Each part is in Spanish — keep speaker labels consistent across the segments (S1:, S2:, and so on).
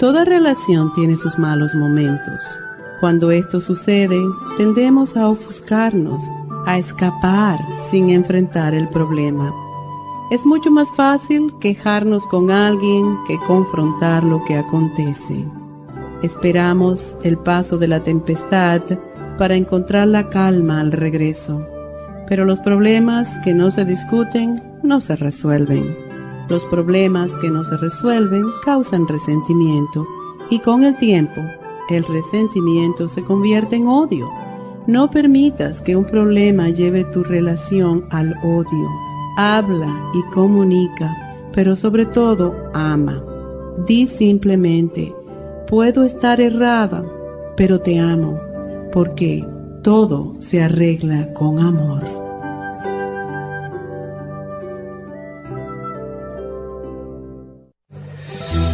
S1: Toda relación tiene sus malos momentos. Cuando esto sucede, tendemos a ofuscarnos, a escapar sin enfrentar el problema. Es mucho más fácil quejarnos con alguien que confrontar lo que acontece. Esperamos el paso de la tempestad para encontrar la calma al regreso, pero los problemas que no se discuten no se resuelven. Los problemas que no se resuelven causan resentimiento y con el tiempo el resentimiento se convierte en odio. No permitas que un problema lleve tu relación al odio. Habla y comunica, pero sobre todo ama. Di simplemente, puedo estar errada, pero te amo, porque todo se arregla con amor.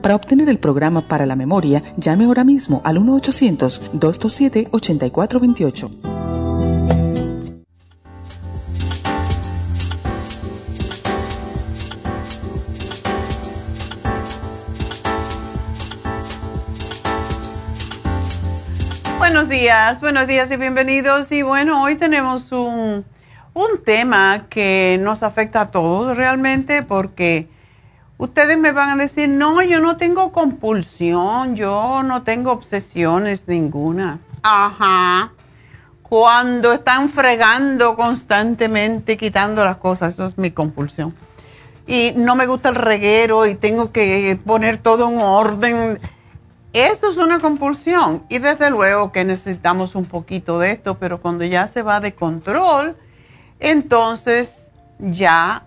S2: para obtener el programa para la memoria, llame ahora mismo al 1-800-227-8428.
S3: Buenos días, buenos días y bienvenidos. Y bueno, hoy tenemos un, un tema que nos afecta a todos realmente porque ustedes me van a decir, no, yo no tengo compulsión, yo no tengo obsesiones ninguna. Ajá. Cuando están fregando constantemente, quitando las cosas, eso es mi compulsión. Y no me gusta el reguero y tengo que poner todo en orden. Eso es una compulsión. Y desde luego que necesitamos un poquito de esto, pero cuando ya se va de control, entonces ya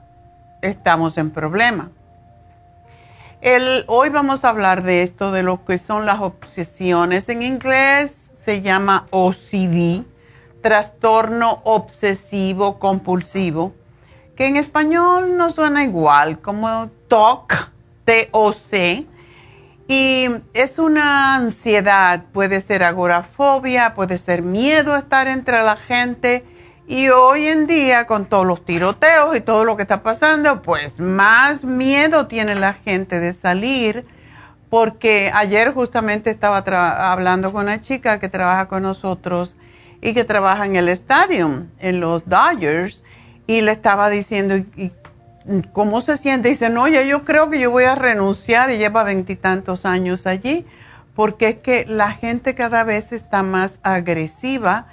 S3: estamos en problema hoy vamos a hablar de esto, de lo que son las obsesiones. En inglés se llama OCD, trastorno obsesivo compulsivo, que en español no suena igual, como TOC, T-O-C. Y es una ansiedad, puede ser agorafobia, puede ser miedo a estar entre la gente y hoy en día, con todos los tiroteos y todo lo que está pasando, pues más miedo tiene la gente de salir, porque ayer justamente estaba hablando con una chica que trabaja con nosotros y que trabaja en el estadio, en los Dodgers, y le estaba diciendo, ¿cómo se siente? dice, no, ya yo creo que yo voy a renunciar y lleva veintitantos años allí, porque es que la gente cada vez está más agresiva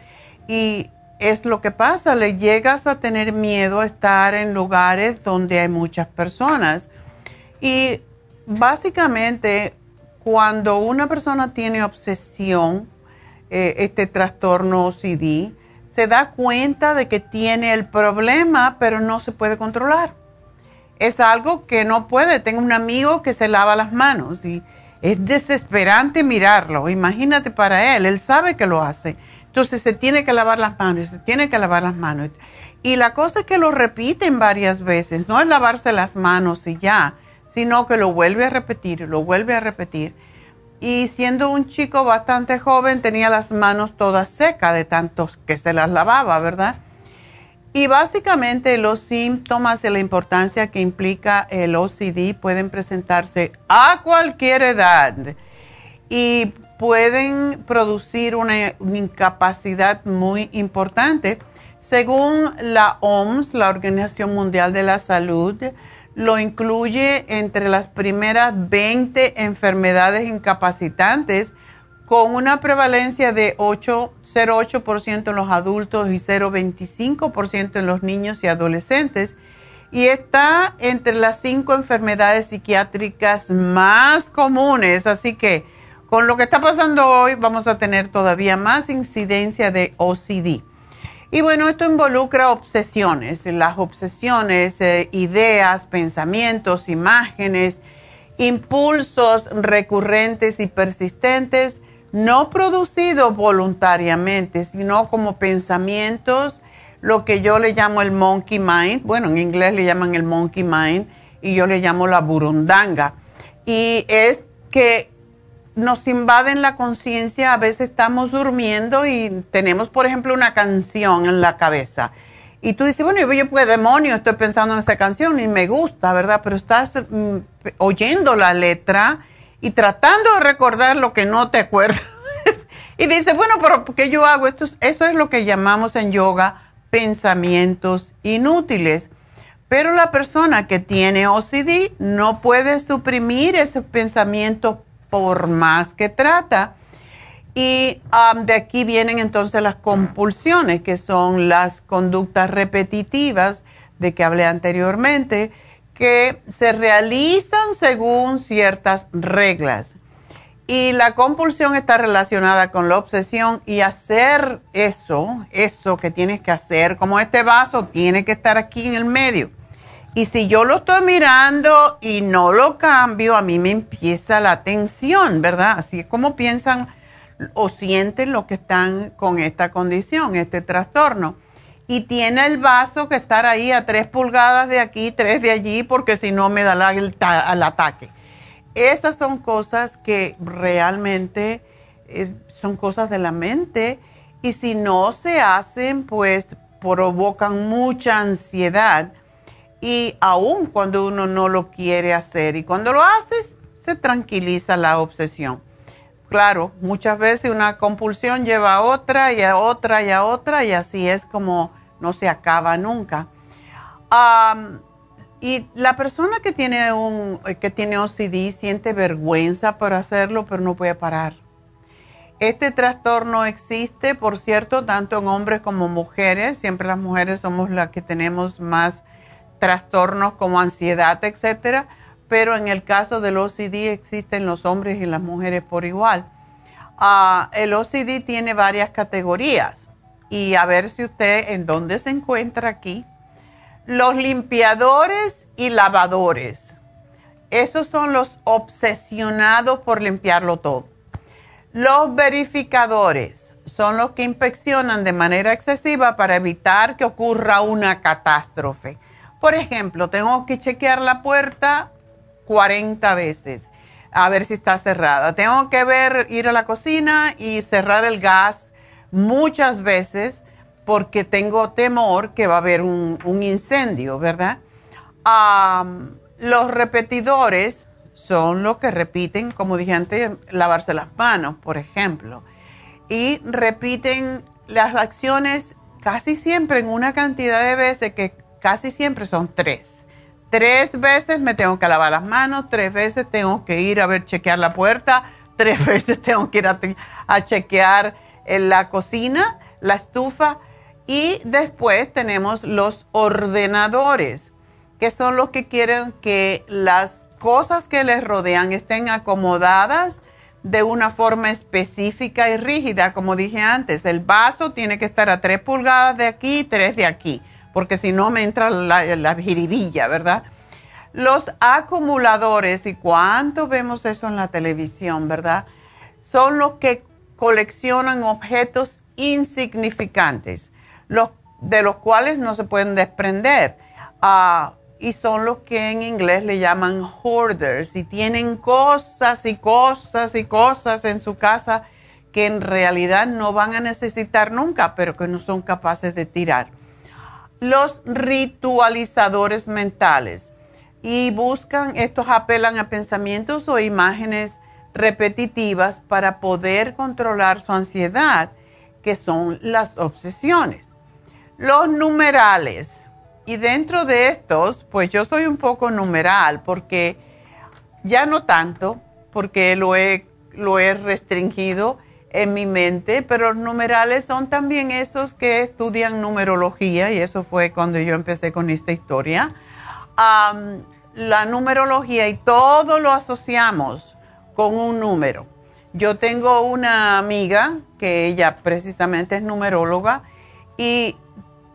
S3: y es lo que pasa, le llegas a tener miedo a estar en lugares donde hay muchas personas. Y básicamente, cuando una persona tiene obsesión, eh, este trastorno OCD, se da cuenta de que tiene el problema, pero no se puede controlar. es algo que no puede. Tengo un amigo que se lava las manos y es desesperante mirarlo. Imagínate para él, él sabe que lo hace. Entonces se tiene que lavar las manos, se tiene que lavar las manos. Y la cosa es que lo repiten varias veces, no es lavarse las manos y ya, sino que lo vuelve a repetir, lo vuelve a repetir. Y siendo un chico bastante joven, tenía las manos todas secas de tantos que se las lavaba, ¿verdad? Y básicamente los síntomas y la importancia que implica el OCD pueden presentarse a cualquier edad y pueden producir una incapacidad muy importante según la OMS, la Organización Mundial de la Salud, lo incluye entre las primeras 20 enfermedades incapacitantes con una prevalencia de 0,8% en los adultos y 0,25% en los niños y adolescentes. Y está entre las cinco enfermedades psiquiátricas más comunes. Así que con lo que está pasando hoy vamos a tener todavía más incidencia de OCD. Y bueno, esto involucra obsesiones, las obsesiones, eh, ideas, pensamientos, imágenes, impulsos recurrentes y persistentes, no producidos voluntariamente, sino como pensamientos, lo que yo le llamo el monkey mind, bueno, en inglés le llaman el monkey mind y yo le llamo la burundanga. Y es que nos invaden la conciencia, a veces estamos durmiendo y tenemos, por ejemplo, una canción en la cabeza. Y tú dices, bueno, yo, pues demonio, estoy pensando en esa canción y me gusta, ¿verdad? Pero estás mm, oyendo la letra y tratando de recordar lo que no te acuerdas. y dices, bueno, pero ¿qué yo hago? Esto eso es lo que llamamos en yoga pensamientos inútiles. Pero la persona que tiene OCD no puede suprimir ese pensamiento por más que trata. Y um, de aquí vienen entonces las compulsiones, que son las conductas repetitivas de que hablé anteriormente, que se realizan según ciertas reglas. Y la compulsión está relacionada con la obsesión y hacer eso, eso que tienes que hacer, como este vaso tiene que estar aquí en el medio y si yo lo estoy mirando y no lo cambio, a mí me empieza la tensión, ¿verdad? Así es como piensan o sienten los que están con esta condición, este trastorno. Y tiene el vaso que estar ahí a tres pulgadas de aquí, tres de allí, porque si no me da el, ataque. Esas son cosas que realmente eh, son cosas de la mente y si no se hacen, pues provocan mucha ansiedad y aún cuando uno no lo quiere hacer y cuando lo haces, se tranquiliza la obsesión. Claro, muchas veces una compulsión lleva a otra y a otra y a otra y así es como no se acaba nunca. y la persona que tiene, un, que tiene OCD siente vergüenza por hacerlo, pero no puede parar. Este trastorno existe, por cierto, tanto en hombres como mujeres. Siempre las mujeres somos las que tenemos más trastornos como ansiedad, etcétera, pero en el caso del OCD existen los hombres y las mujeres por igual. Ah, el OCD tiene varias categorías y a ver si usted en dónde se encuentra aquí. Los limpiadores y lavadores. Esos son los obsesionados por limpiarlo todo. Los verificadores son los que inspeccionan de manera excesiva para evitar que ocurra una catástrofe. Por ejemplo, tengo que chequear la puerta 40 veces a ver si está cerrada. Tengo que ver, ir a la cocina y cerrar el gas muchas veces porque tengo temor que va a haber un, incendio, ¿verdad? los repetidores son los que repiten, como dije antes, lavarse las manos, por ejemplo. Y repiten las acciones casi siempre en una cantidad de veces que casi siempre son tres. Tres veces me tengo que lavar las manos, tres veces tengo que ir a ver, chequear la puerta, tres veces tengo que ir a, chequear en la cocina, la estufa y después tenemos los ordenadores, que son los que quieren que las cosas que les rodean estén acomodadas de una forma específica y rígida, como dije antes. El vaso tiene que estar a tres pulgadas de aquí y tres de aquí porque si no me entra la, la ¿verdad? Los acumuladores, y cuánto vemos eso en la televisión, ¿verdad? Son los que coleccionan objetos insignificantes, los, de los cuales no se pueden desprender. Ah, y son los que en inglés le llaman hoarders y tienen cosas y cosas y cosas en su casa que en realidad no van a necesitar nunca, pero que no son capaces de tirar. Los ritualizadores mentales y buscan, estos apelan a pensamientos o imágenes repetitivas para poder controlar su ansiedad, que son las obsesiones. Los numerales. Y dentro de estos, pues yo soy un poco numeral porque ya no tanto, porque lo he, lo he restringido en mi mente, pero los numerales son también esos que estudian numerología y eso fue cuando yo empecé con esta historia. la numerología y todo lo asociamos con un número. Yo tengo una amiga que ella precisamente es numeróloga y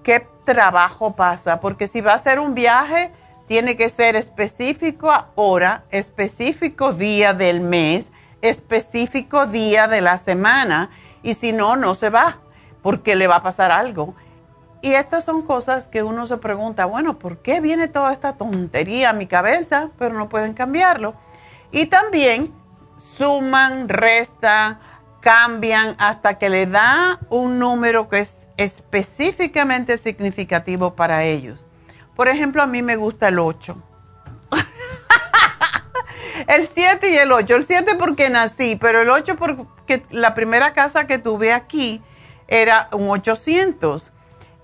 S3: qué trabajo pasa, porque si va a hacer un viaje, tiene que ser específico hora, específico día del mes, específico día de la semana, y si no, no se va, porque le va a pasar algo. Y estas son cosas que uno se pregunta, bueno, ¿por qué viene toda esta tontería a mi cabeza? Pero no pueden cambiarlo. Y también suman, restan, cambian hasta que le da un número que es específicamente significativo para ellos. Por ejemplo, a mí me gusta el 8. El 7 y el 8. El 7 porque nací, pero el 8 porque la primera casa que tuve aquí era un 800.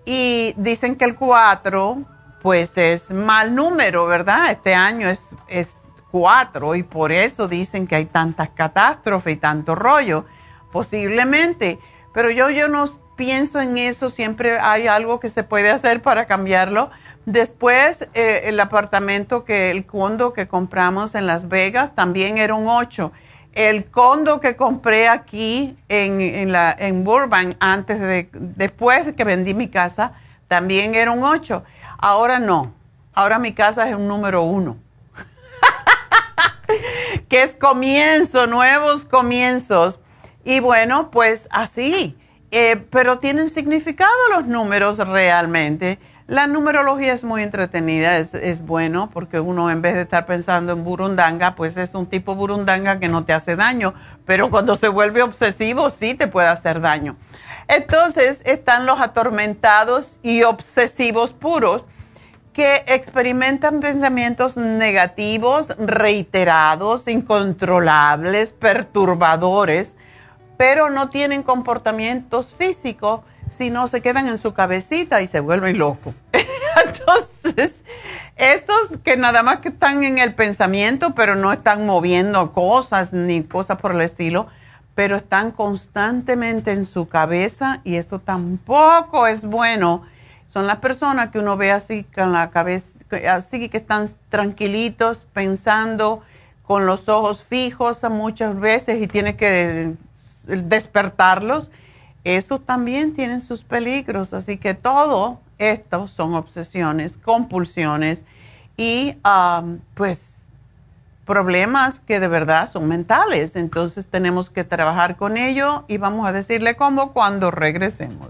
S3: Y dicen que el 4 pues es mal número, ¿verdad? Este año es, es 4 y por eso dicen que hay tantas catástrofes y tanto rollo. Posiblemente, pero yo, yo no pienso en eso, siempre hay algo que se puede hacer para cambiarlo. Después, eh, el apartamento que, el condo que compramos en Las Vegas también era un 8. El condo que compré aquí en, en, Burbank, antes de, después de que vendí mi casa, también era un 8. Ahora no. Ahora mi casa es un número 1. que es comienzo, nuevos comienzos. Y bueno, pues así. Eh, pero tienen significado los números realmente. La numerología es muy entretenida, es, bueno porque uno en vez de estar pensando en burundanga, pues es un tipo burundanga que no te hace daño, pero cuando se vuelve obsesivo sí te puede hacer daño. Entonces están los atormentados y obsesivos puros que experimentan pensamientos negativos, reiterados, incontrolables, perturbadores, pero no tienen comportamientos físicos, sino se quedan en su cabecita y se vuelven locos. Entonces, estos que nada más que están en el pensamiento, pero no están moviendo cosas ni cosas por el estilo, pero están constantemente en su cabeza y esto tampoco es bueno. Son las personas que uno ve así con la cabeza, así que están tranquilitos, pensando con los ojos fijos muchas veces y tiene que despertarlos, eso también tienen sus peligros. Así que todo esto son obsesiones, compulsiones y pues problemas que de verdad son mentales. Entonces tenemos que trabajar con ello y vamos a decirle cómo cuando regresemos.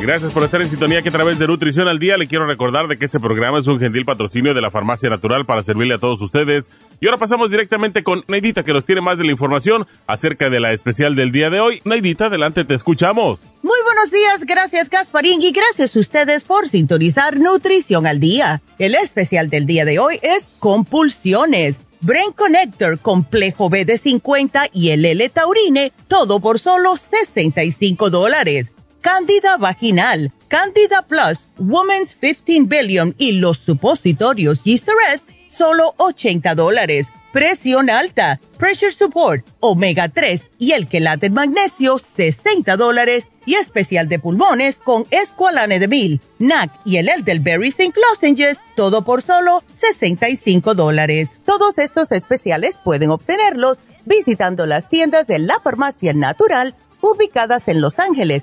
S4: Gracias por estar en sintonía que a través de Nutrición al Día le quiero recordar de que este programa es un gentil patrocinio de la Farmacia Natural para servirle a todos ustedes. Y ahora pasamos directamente con Neidita que nos tiene más de la información acerca de la especial del día de hoy. Neidita, adelante, te escuchamos.
S5: Muy buenos días, gracias Gasparín y gracias a ustedes por sintonizar Nutrición al Día. El especial del día de hoy es compulsiones. Brain Connector, complejo B de 50 y el L-Taurine, todo por solo 65 dólares. Candida vaginal, Candida Plus, Women's 15 Billion y los supositorios Rest, solo 80 dólares. Presión alta, Pressure Support, Omega 3 y el quelate magnesio, 60 dólares. Y especial de pulmones con Esqualane de Mil, NAC y el Elderberry St. Lozenges, todo por solo 65 dólares. Todos estos especiales pueden obtenerlos visitando las tiendas de la farmacia natural ubicadas en Los Ángeles,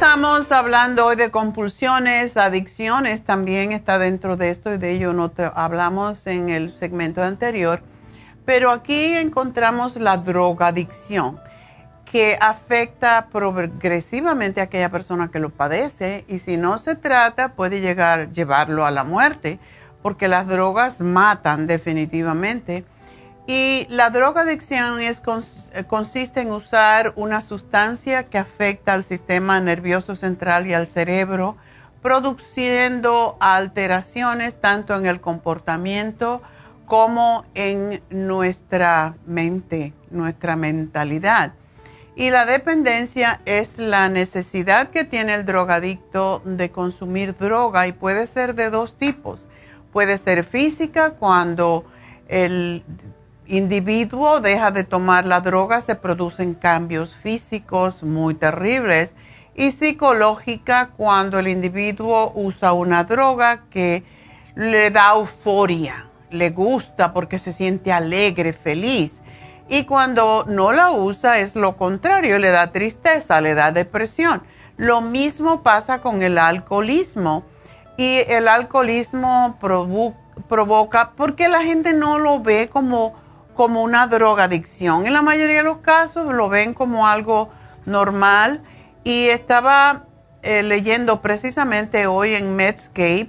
S3: Estamos hablando hoy de compulsiones, adicciones, también está dentro de esto y de ello no hablamos en el segmento anterior, pero aquí encontramos la drogadicción que afecta progresivamente a aquella persona que lo padece y si no se trata puede llegar llevarlo a la muerte porque las drogas matan definitivamente y la drogadicción es, eh, consiste en usar una sustancia que afecta al sistema nervioso central y al cerebro, produciendo alteraciones tanto en el comportamiento como en nuestra mente, nuestra mentalidad. Y la dependencia es la necesidad que tiene el drogadicto de consumir droga y puede ser de dos tipos. Puede ser física cuando el individuo deja de tomar la droga, se producen cambios físicos muy terribles y psicológica cuando el individuo usa una droga que le da euforia, le gusta porque se siente alegre, feliz. Y cuando no la usa es lo contrario, le da tristeza, le da depresión. Lo mismo pasa con el alcoholismo. Y el alcoholismo provoca, porque la gente no lo ve como como una drogadicción. En la mayoría de los casos lo ven como algo normal y estaba eh, leyendo precisamente hoy en Medscape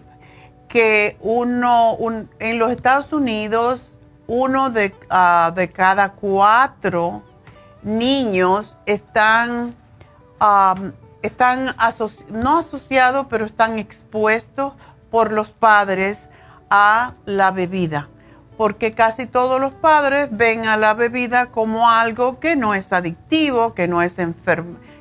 S3: que uno en los Estados Unidos uno de, ah, de cada cuatro niños están, están no asociados, pero están expuestos por los padres a la bebida porque casi todos los padres ven a la bebida como algo que no es adictivo, que no es,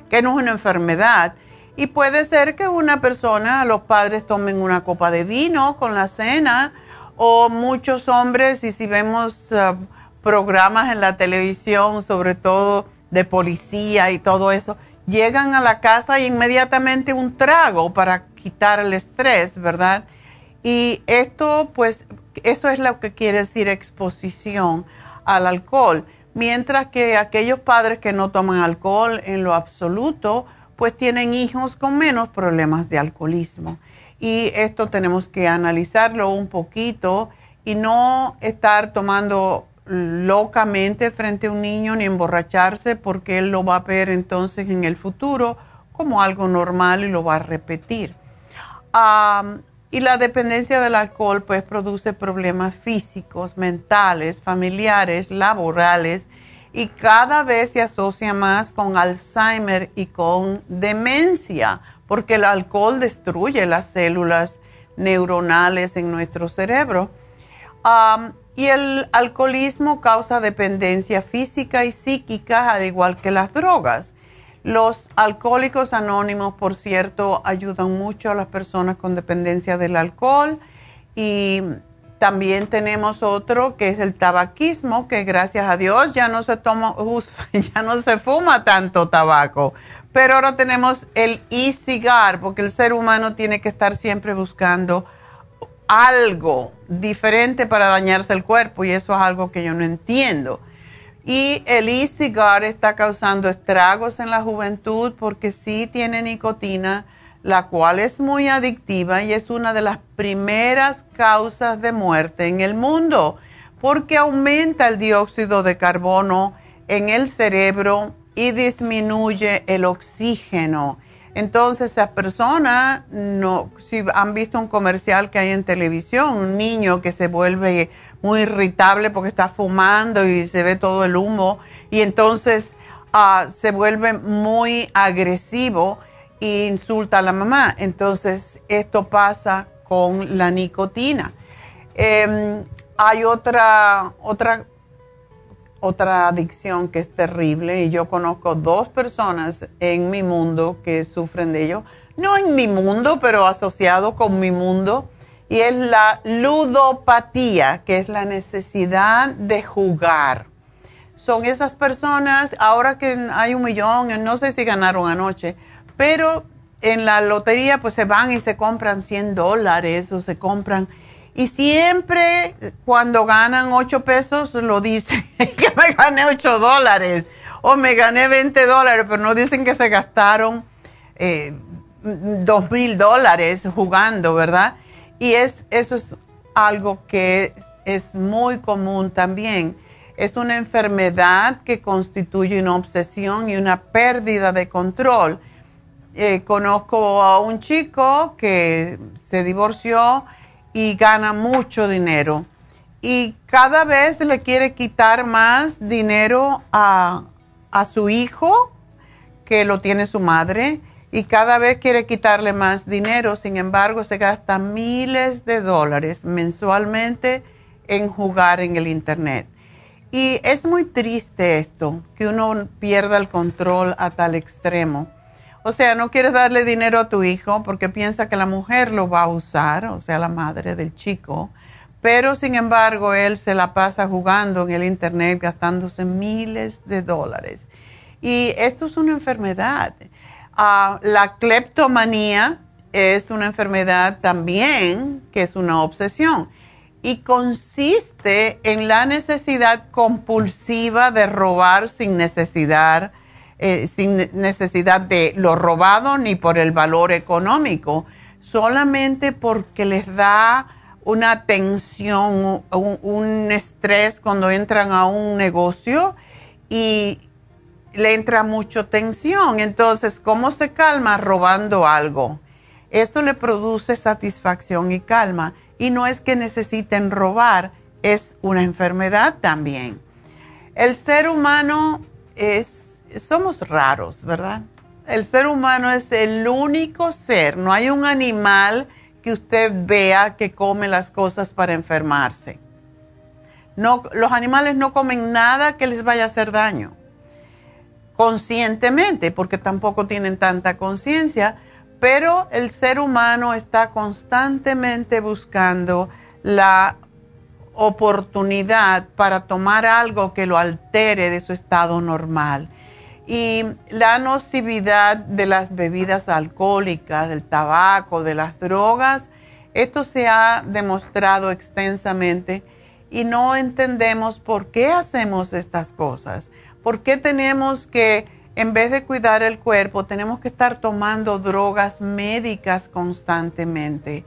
S3: que no es una enfermedad. Y puede ser que una persona, los padres tomen una copa de vino con la cena, o muchos hombres, y si vemos uh, programas en la televisión, sobre todo de policía y todo eso, llegan a la casa e inmediatamente un trago para quitar el estrés, ¿verdad? Y esto pues eso es lo que quiere decir exposición al alcohol. Mientras que aquellos padres que no toman alcohol en lo absoluto, pues tienen hijos con menos problemas de alcoholismo. Y esto tenemos que analizarlo un poquito y no estar tomando locamente frente a un niño ni emborracharse porque él lo va a ver entonces en el futuro como algo normal y lo va a repetir. Y la dependencia del alcohol pues produce problemas físicos, mentales, familiares, laborales y cada vez se asocia más con Alzheimer y con demencia porque el alcohol destruye las células neuronales en nuestro cerebro. y el alcoholismo causa dependencia física y psíquica, al igual que las drogas. Los alcohólicos anónimos, por cierto, ayudan mucho a las personas con dependencia del alcohol y también tenemos otro que es el tabaquismo, que gracias a Dios ya no se toma, ya no se fuma tanto tabaco. Pero ahora tenemos el e-cigar, porque el ser humano tiene que estar siempre buscando algo diferente para dañarse el cuerpo y eso es algo que yo no entiendo. Y el e-cigar está causando estragos en la juventud porque sí tiene nicotina, la cual es muy adictiva y es una de las primeras causas de muerte en el mundo porque aumenta el dióxido de carbono en el cerebro y disminuye el oxígeno. Entonces, esa persona, no, si han visto un comercial que hay en televisión, un niño que se vuelve muy irritable porque está fumando y se ve todo el humo, y entonces ah, se vuelve muy agresivo e insulta a la mamá. Entonces, esto pasa con la nicotina. Em, hay otra, otra otra adicción que es terrible y yo conozco dos personas en mi mundo que sufren de ello. No en mi mundo, pero asociado con mi mundo. Y es la ludopatía, que es la necesidad de jugar. Son esas personas, ahora que hay un millón, no sé si ganaron anoche, pero en la lotería pues se van y se compran 100 dólares o se compran y siempre cuando ganan 8 pesos lo dicen que me gané 8 dólares o me gané 20 dólares, pero no dicen que se gastaron eh, 2 mil dólares jugando, ¿verdad? Y es, eso es algo que es muy común también. Es una enfermedad que constituye una obsesión y una pérdida de control. Eh, conozco a un chico que se divorció y gana mucho dinero. Y cada vez le quiere quitar más dinero a, su hijo, que lo tiene su madre, y cada vez quiere quitarle más dinero. Sin embargo, se gasta miles de dólares mensualmente en jugar en el Internet. Y es muy triste esto, que uno pierda el control a tal extremo. O sea, no quieres darle dinero a tu hijo porque piensa que la mujer lo va a usar, o sea, la madre del chico, pero sin embargo él se la pasa jugando en el Internet gastándose miles de dólares. Y esto es una enfermedad. Ah, la cleptomanía es una enfermedad también que es una obsesión y consiste en la necesidad compulsiva de robar sin necesidad eh, sin necesidad de lo robado ni por el valor económico, solamente porque les da una tensión, un, estrés cuando entran a un negocio y le entra mucho tensión. Entonces, ¿cómo se calma? Robando algo. Eso le produce satisfacción y calma. Y no es que necesiten robar, es una enfermedad también. El ser humano es somos raros, ¿verdad? El ser humano es el único ser, no hay un animal que usted vea que come las cosas para enfermarse. No, los animales no comen nada que les vaya a hacer daño, conscientemente, porque tampoco tienen tanta conciencia, pero el ser humano está constantemente buscando la oportunidad para tomar algo que lo altere de su estado normal y la nocividad de las bebidas alcohólicas, del tabaco, de las drogas, esto se ha demostrado extensamente y no entendemos por qué hacemos estas cosas. ¿Por qué tenemos que, en vez de cuidar el cuerpo, tenemos que estar tomando drogas médicas constantemente?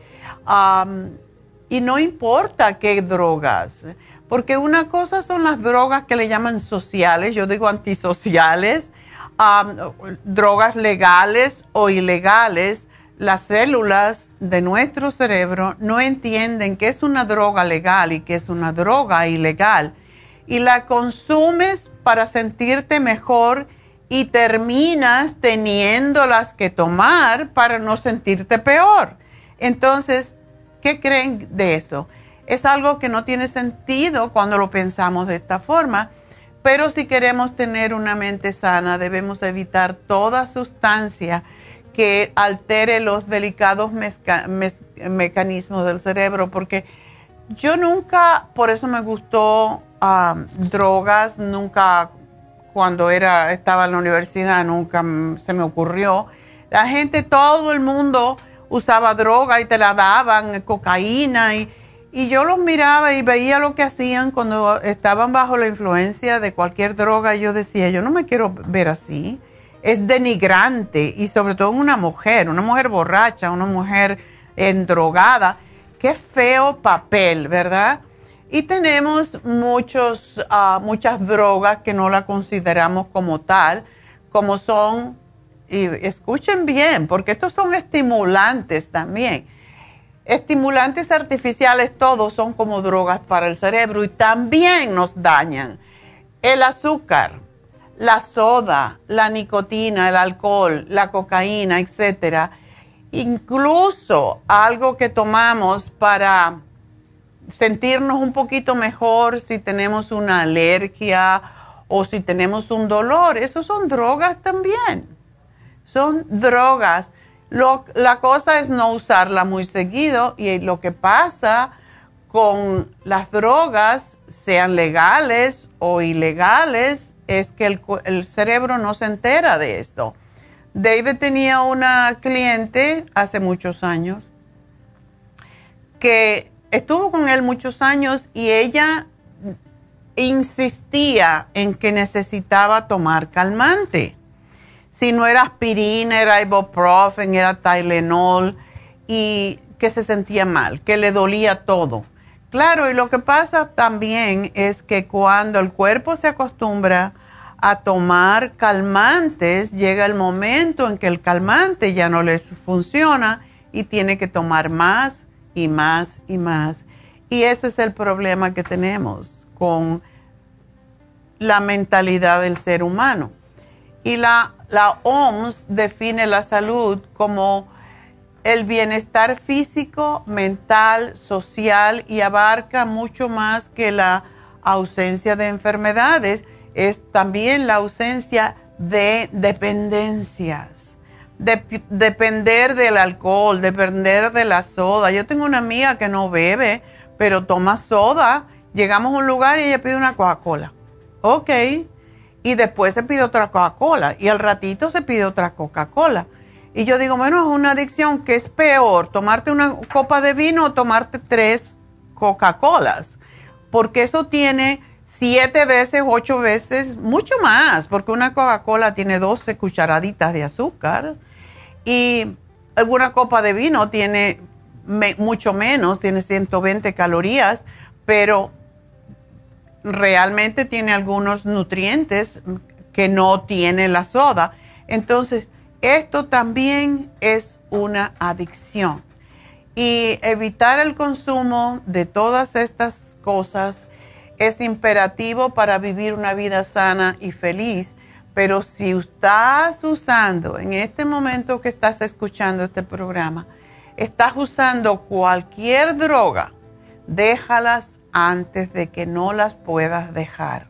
S3: y no importa qué drogas Porque una cosa son las drogas que le llaman sociales, yo digo antisociales, drogas legales o ilegales. Las células de nuestro cerebro no entienden qué es una droga legal y qué es una droga ilegal. Y la consumes para sentirte mejor y terminas teniéndolas que tomar para no sentirte peor. Entonces, ¿qué creen de eso? Es algo que no tiene sentido cuando lo pensamos de esta forma, pero si queremos tener una mente sana debemos evitar toda sustancia que altere los delicados mecanismos del cerebro, porque yo nunca, por eso me gustó ah, drogas, nunca cuando era, estaba en la universidad, nunca se me ocurrió. La gente, todo el mundo usaba droga y te la daban, cocaína, y, y yo los miraba y veía lo que hacían cuando estaban bajo la influencia de cualquier droga y yo decía, yo no me quiero ver así. Es denigrante y sobre todo una mujer, una mujer borracha, una mujer endrogada. Qué feo papel, ¿verdad? Y tenemos muchos, ah, muchas drogas que no la consideramos como tal, como son, y escuchen bien, porque estos son estimulantes también. Estimulantes artificiales todos son como drogas para el cerebro y también nos dañan. El azúcar, la soda, la nicotina, el alcohol, la cocaína, etcétera. Incluso algo que tomamos para sentirnos un poquito mejor si tenemos una alergia o si tenemos un dolor. Esos son drogas también. Son drogas. la cosa es no usarla muy seguido y lo que pasa con las drogas, sean legales o ilegales, es que el, el cerebro no se entera de esto. David tenía una cliente hace muchos años que estuvo con él muchos años y ella insistía en que necesitaba tomar calmante. Si no era aspirina, era ibuprofen, era Tylenol y que se sentía mal, que le dolía todo. Claro, y lo que pasa también es que cuando el cuerpo se acostumbra a tomar calmantes, llega el momento en que el calmante ya no les funciona y tiene que tomar más y más y más. Y ese es el problema que tenemos con la mentalidad del ser humano. Y la, la OMS define la salud como el bienestar físico, mental, social y abarca mucho más que la ausencia de enfermedades, es también la ausencia de depender del alcohol, depender de la soda. Yo tengo una amiga que no bebe, pero toma soda. Llegamos a un lugar y ella pide una Coca-Cola. Ok. Y después se pide otra Coca-Cola. Y al ratito se pide otra Coca-Cola. Y yo digo, bueno, es una adicción que es peor, tomarte una copa de vino o tomarte tres Coca-Colas. Porque eso tiene siete veces, ocho veces, mucho más, porque una Coca-Cola tiene 12 cucharaditas de azúcar y alguna copa de vino tiene mucho menos, tiene 120 calorías, pero realmente tiene algunos nutrientes que no tiene la soda. Entonces, esto también es una adicción. Y evitar el consumo de todas estas cosas es imperativo para vivir una vida sana y feliz. Pero si estás usando, en este momento que estás escuchando este programa, estás usando cualquier droga, déjalas antes de que no las puedas dejar.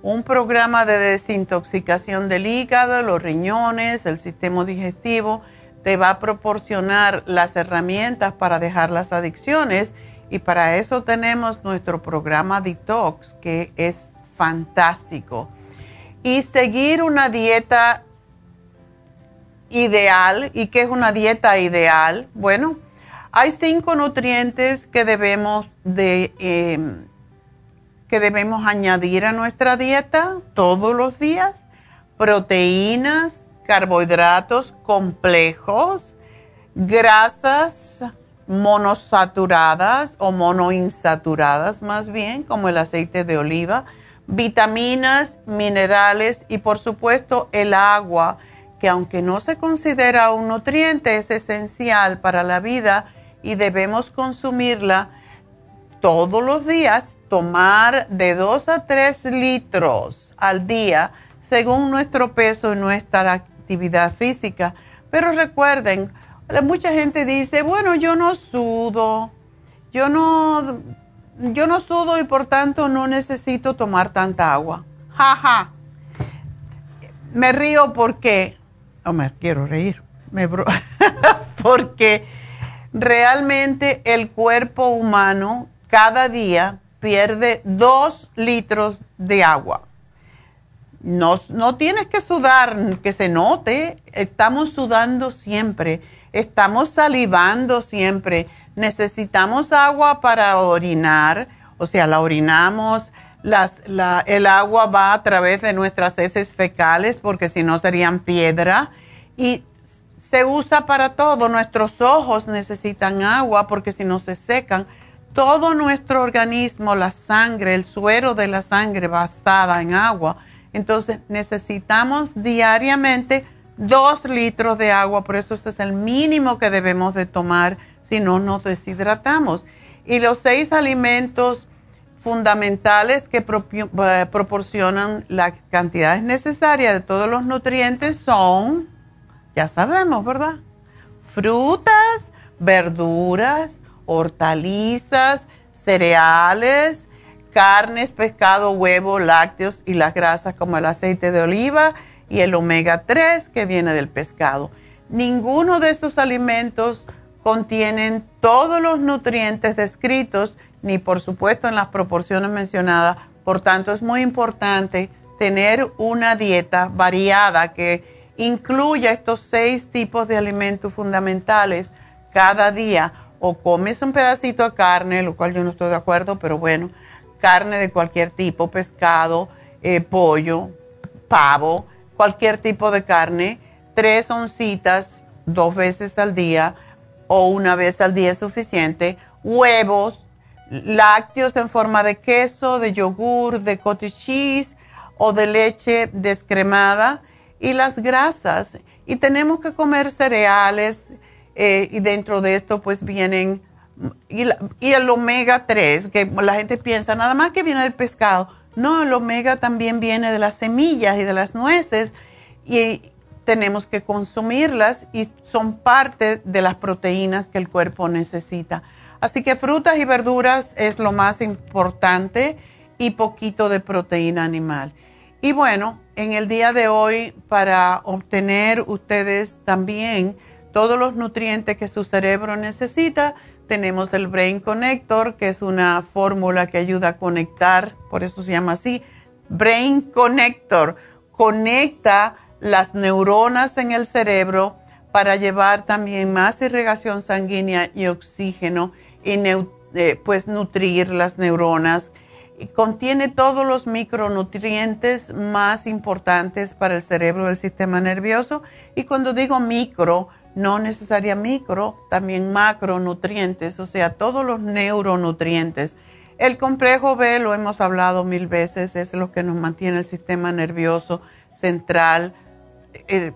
S3: Un programa de desintoxicación del hígado, los riñones, el sistema digestivo, te va a proporcionar las herramientas para dejar las adicciones y para eso tenemos nuestro programa Detox, que es fantástico. Y seguir una dieta ideal. ¿Y qué es una dieta ideal? Bueno, hay cinco nutrientes que debemos de... Em, que debemos añadir a nuestra dieta todos los días. Proteínas, carbohidratos complejos, grasas, monosaturadas o monoinsaturadas más bien, como el aceite de oliva, vitaminas, minerales y por supuesto el agua, que aunque no se considera un nutriente, es esencial para la vida y debemos consumirla todos los días, tomar de 2 a 3 litros al día según nuestro peso y nuestra actividad física. Pero recuerden, mucha gente dice, bueno, yo no sudo, yo no, yo no sudo y por tanto no necesito tomar tanta agua. Jaja. Me río porque, oh, me quiero reír, me porque realmente el cuerpo humano cada día pierde dos litros de agua. No, no tienes que sudar, que se note, estamos sudando siempre estamos salivando siempre, necesitamos agua para orinar, o sea, la orinamos, el agua va a través de nuestras heces fecales porque si no serían piedra y se usa para todo. Nuestros ojos necesitan agua porque si no se secan. Todo nuestro organismo, la sangre, el suero de la sangre basada en agua. Entonces necesitamos diariamente dos litros de agua, por eso ese es el mínimo que debemos de tomar, si no nos deshidratamos. Y los seis alimentos fundamentales que eh, proporcionan las cantidades necesarias de todos los nutrientes son, ya sabemos, ¿verdad? Frutas, verduras, hortalizas, cereales, carnes, pescado, huevo, lácteos y las grasas como el aceite de oliva y el omega 3 que viene del pescado. Ninguno de estos alimentos contienen todos los nutrientes descritos, ni por supuesto en las proporciones mencionadas. Por tanto, es muy importante tener una dieta variada que incluya estos seis tipos de alimentos fundamentales cada día. O comes un pedacito de carne, lo cual yo no estoy de acuerdo, pero bueno, carne de cualquier tipo, pescado, eh, pollo, pavo, cualquier tipo de carne, tres oncitas dos veces al día o una vez al día es suficiente, huevos, lácteos en forma de queso, de yogur, de cottage cheese o de leche descremada y las grasas. Y tenemos que comer cereales eh, y dentro de esto pues vienen y, el omega 3, que la gente piensa nada más que viene del pescado no, el omega también viene de las semillas y de las nueces y tenemos que consumirlas y son parte de las proteínas que el cuerpo necesita. Así que frutas y verduras es lo más importante y poquito de proteína animal. Y bueno, en el día de hoy, para obtener ustedes también todos los nutrientes que su cerebro necesita, tenemos el Brain Connector, que es una fórmula que ayuda a conectar, por eso se llama así, Brain Connector. Conecta las neuronas en el cerebro para llevar también más irrigación sanguínea y oxígeno y eh, pues nutrir las neuronas. contiene todos los micronutrientes más importantes para el cerebro del sistema nervioso. Y cuando digo micro, no necesaria micro, también macronutrientes, o sea, todos los neuronutrientes. El complejo B, lo hemos hablado mil veces, es lo que nos mantiene el sistema nervioso central eh,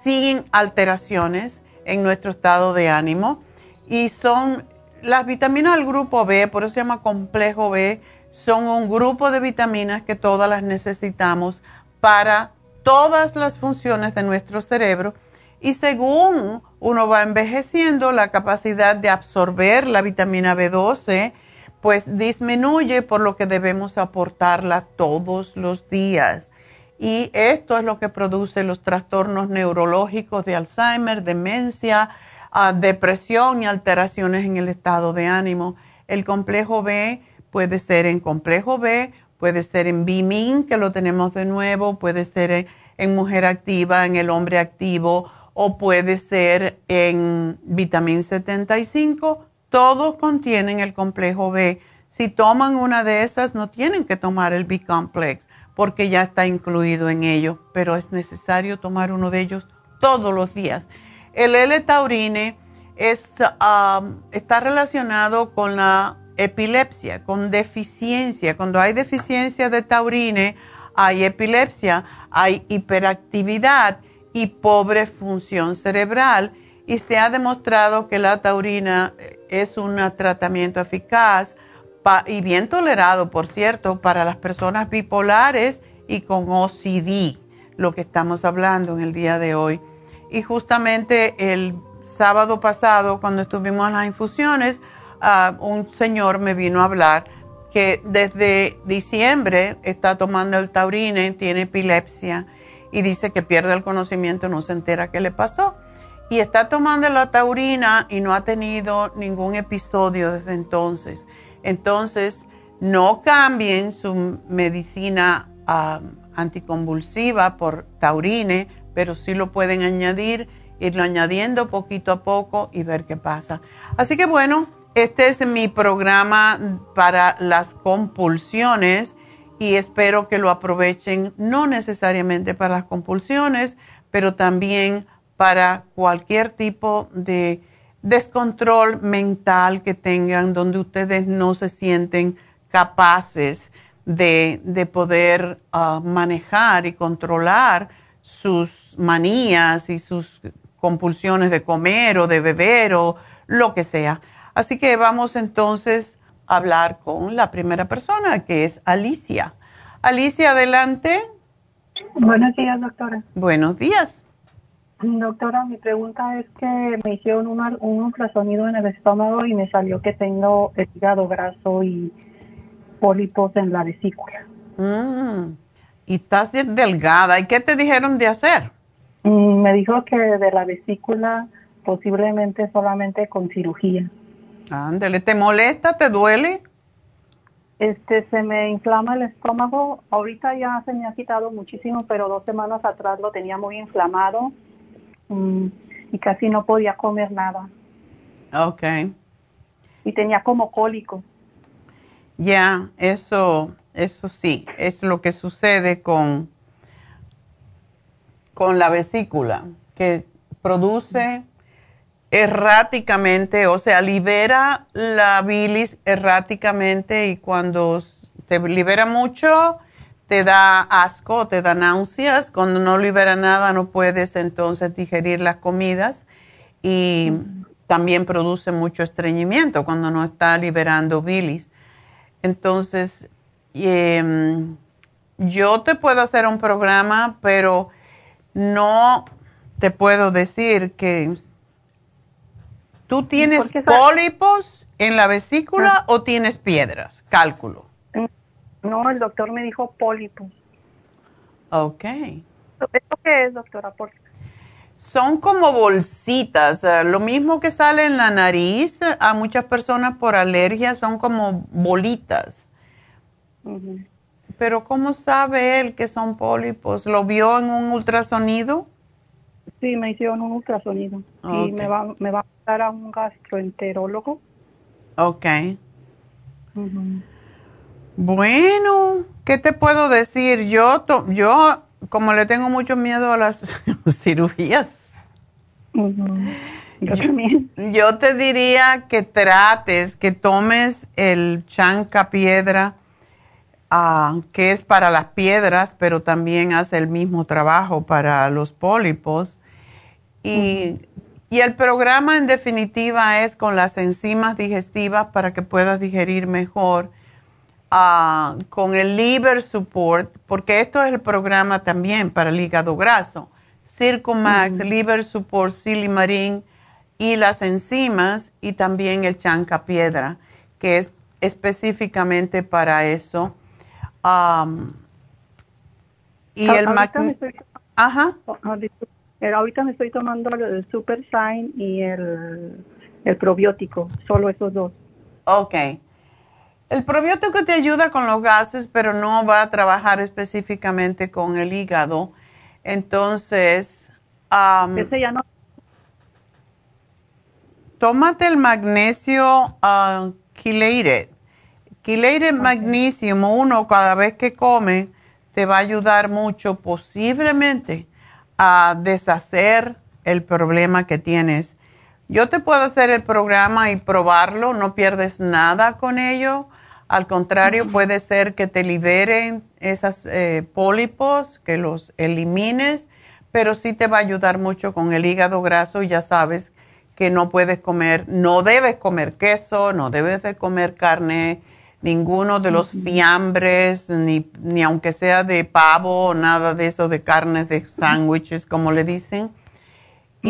S3: sin alteraciones en nuestro estado de ánimo. Y son las vitaminas del grupo B, por eso se llama complejo B, son un grupo de vitaminas que todas las necesitamos para todas las funciones de nuestro cerebro y según uno va envejeciendo, la capacidad de absorber la vitamina B12 pues disminuye, por lo que debemos aportarla todos los días. Y esto es lo que produce los trastornos neurológicos de Alzheimer, demencia, ah, depresión y alteraciones en el estado de ánimo. El complejo B puede ser en complejo B, puede ser en Bimin, que lo tenemos de nuevo, puede ser en, en mujer activa, en el hombre activo o puede ser en vitamina 75. Todos contienen el complejo B. Si toman una de esas, no tienen que tomar el B-complex porque ya está incluido en ello, pero es necesario tomar uno de ellos todos los días. El L-taurine está relacionado con la epilepsia, con deficiencia. Cuando hay deficiencia de taurine, hay epilepsia, hay hiperactividad y pobre función cerebral. Y se ha demostrado que la taurina es un tratamiento eficaz y bien tolerado, por cierto, para las personas bipolares y con OCD, lo que estamos hablando en el día de hoy. Y justamente el sábado pasado, cuando estuvimos en las infusiones, uh, un señor me vino a hablar que desde diciembre está tomando el taurine, tiene epilepsia y dice que pierde el conocimiento, no se entera qué le pasó. Y está tomando la taurina y no ha tenido ningún episodio desde entonces. Entonces, no cambien su medicina anticonvulsiva por taurine, pero sí lo pueden añadir, irlo añadiendo poquito a poco y ver qué pasa. Así que bueno, este es mi programa para las compulsiones y espero que lo aprovechen no necesariamente para las compulsiones, pero también para cualquier tipo de descontrol mental que tengan donde ustedes no se sienten capaces de, poder ah, manejar y controlar sus manías y sus compulsiones de comer o de beber o lo que sea. Así que vamos entonces a hablar con la primera persona, que es Alicia. Alicia, adelante.
S6: Buenos días, doctora.
S3: Buenos días.
S6: Doctora, mi pregunta es que me hicieron un, un ultrasonido en el estómago y me salió que tengo el hígado graso y pólipos en la vesícula.
S3: Mm. Y estás delgada. ¿Y qué te dijeron de hacer?
S6: Mm, me dijo que de la vesícula posiblemente solamente con cirugía.
S3: Ándale, ¿te molesta? ¿Te duele?
S6: Este, se me inflama el estómago. Ahorita ya se me ha quitado muchísimo, pero dos semanas atrás lo tenía muy inflamado mm, y casi no podía comer nada.
S3: Ok.
S6: Y tenía como cólico.
S3: Ya, eso, eso sí, es lo que sucede con, con la vesícula, que produce erráticamente, o sea, libera la bilis erráticamente y cuando te libera mucho, te da asco, te da náuseas. Cuando no libera nada, no puedes entonces digerir las comidas y también produce mucho estreñimiento cuando no está liberando bilis. Entonces, em, yo te puedo hacer un programa, pero no te puedo decir que tú tienes pólipos en la vesícula ah. o tienes piedras, cálculo.
S6: No, el doctor me dijo pólipos.
S3: Ok.
S6: ¿Esto qué es, doctora? ¿Por
S3: son como bolsitas, lo mismo que sale en la nariz, a muchas personas por alergia son como bolitas. Pero ¿cómo sabe él que son pólipos? ¿Lo vio en un ultrasonido?
S6: Sí, me hicieron un ultrasonido y me va, me va a dar a un gastroenterólogo.
S3: Ok. Bueno, ¿qué te puedo decir? Yo, yo como le tengo mucho miedo a las cirugías, yo, te diría que trates, que tomes el chanca piedra, ah, que es para las piedras, pero también hace el mismo trabajo para los pólipos. Y, y el programa en definitiva es con las enzimas digestivas para que puedas digerir mejor con el liver support, porque esto es el programa también para el hígado graso. Circumax, liver support, silimarín y las enzimas y también el chanca piedra, que es específicamente para eso. y el magnesio. Ajá.
S6: Oh, ahorita me estoy tomando el Super Sign y el, el probiótico, solo esos dos.
S3: Ok. El probiótico te ayuda con los gases, pero no va a trabajar específicamente con el hígado. Entonces, tómate el magnesio uh, chelated. Chelated magnesium, uno cada vez que come, te va a ayudar mucho posiblemente a deshacer el problema que tienes Yo te puedo hacer el programa y probarlo, no pierdes nada con ello. Al contrario, puede ser que te liberen esos eh, pólipos, que los elimines, pero sí te va a ayudar mucho con el hígado graso. Ya sabes que no puedes comer, no debes comer queso, no debes de comer carne, ninguno de los fiambres, ni, ni aunque sea de pavo, nada de eso, de carnes, de sándwiches, como le dicen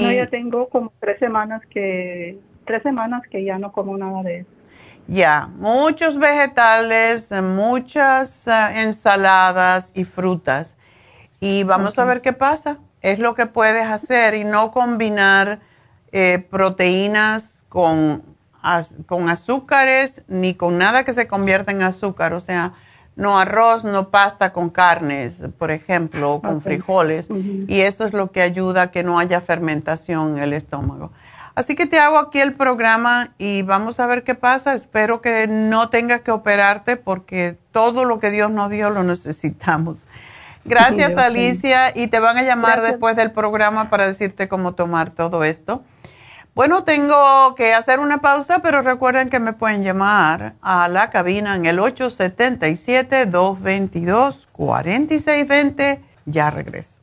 S6: no, ya tengo como tres semanas que, tres semanas que ya no como nada de eso.
S3: Ya, muchos vegetales, muchas eh, ensaladas y frutas. Y vamos a ver qué pasa. Es lo que puedes hacer y no combinar eh, proteínas con, con azúcares ni con nada que se convierta en azúcar. O sea, no arroz, no pasta con carnes, por ejemplo, con frijoles. Y eso es lo que ayuda a que no haya fermentación en el estómago. Así que te hago aquí el programa y vamos a ver qué pasa. Espero que no tengas que operarte porque todo lo que Dios nos dio lo necesitamos. Gracias, Alicia, y te van a llamar después del programa para decirte cómo tomar todo esto. Bueno, tengo que hacer una pausa, pero recuerden que me pueden llamar a la cabina en el 877-222-4620. Ya regreso.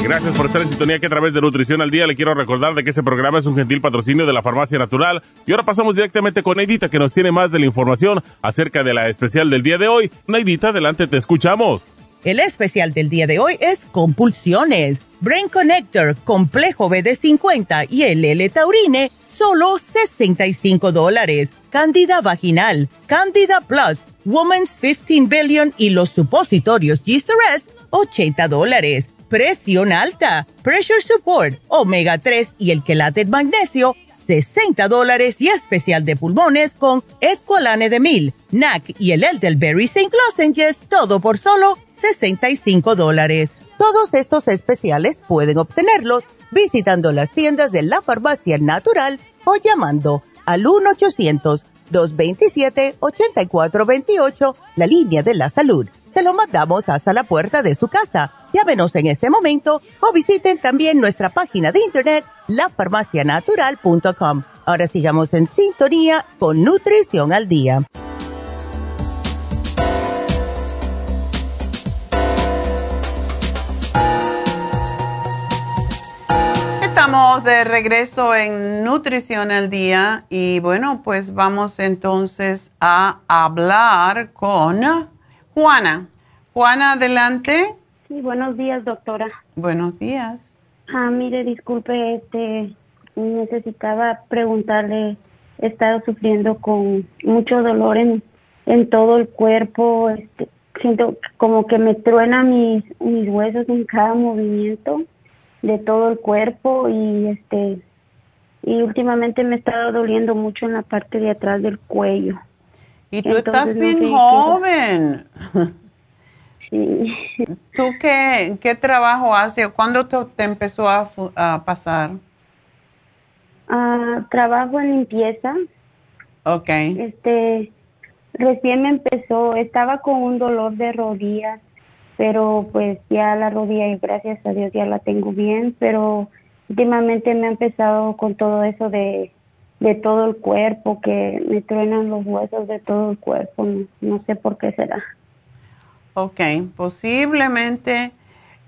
S4: Gracias por estar en sintonía que a través de Nutrición al Día le quiero recordar de que este programa es un gentil patrocinio de la Farmacia Natural. Y ahora pasamos directamente con Neidita que nos tiene más de la información acerca de la especial del día de hoy. Neidita, adelante, te escuchamos.
S5: El especial del día de hoy es compulsiones. Brain Connector, complejo BD50 y el L-Taurine, solo 65 dólares. Candida vaginal, Candida Plus, Woman's 15 Billion y los supositorios Gist 80 dólares. Presión alta, Pressure Support, Omega 3 y el quelate magnesio, 60 dólares y especial de pulmones con Esqualane de Mil, NAC y el Elderberry St. Lozenges, todo por solo 65 dólares. Todos estos especiales pueden obtenerlos visitando las tiendas de la farmacia natural o llamando al 1-800-227-8428, la línea de la salud. Se lo mandamos hasta la puerta de su casa. Llámenos en este momento o visiten también nuestra página de internet lafarmacianatural.com. Ahora sigamos en sintonía con Nutrición al Día.
S3: Estamos de regreso en Nutrición al Día y bueno, pues vamos entonces a hablar con Juana. Juana, adelante.
S7: Sí, buenos días, doctora.
S3: Buenos días.
S7: Ah, mire, disculpe, este, necesitaba preguntarle, he estado sufriendo con mucho dolor en, en todo el cuerpo, este, siento como que me truena mis, mis huesos en cada movimiento de todo el cuerpo y este y últimamente me ha estado doliendo mucho en la parte de atrás del cuello.
S3: Y tú estás bien joven.
S7: Sí.
S3: ¿Tú qué, qué trabajo haces? ¿Cuándo te, empezó a, a pasar?
S7: Ah, trabajo en limpieza.
S3: Ok.
S7: Este, recién me empezó, estaba con un dolor de rodillas, pero pues ya la rodilla y gracias a Dios ya la tengo bien, pero últimamente me ha empezado con todo eso de, de todo el cuerpo, que me truenan los huesos de todo el cuerpo, no, sé por qué será.
S3: Ok, posiblemente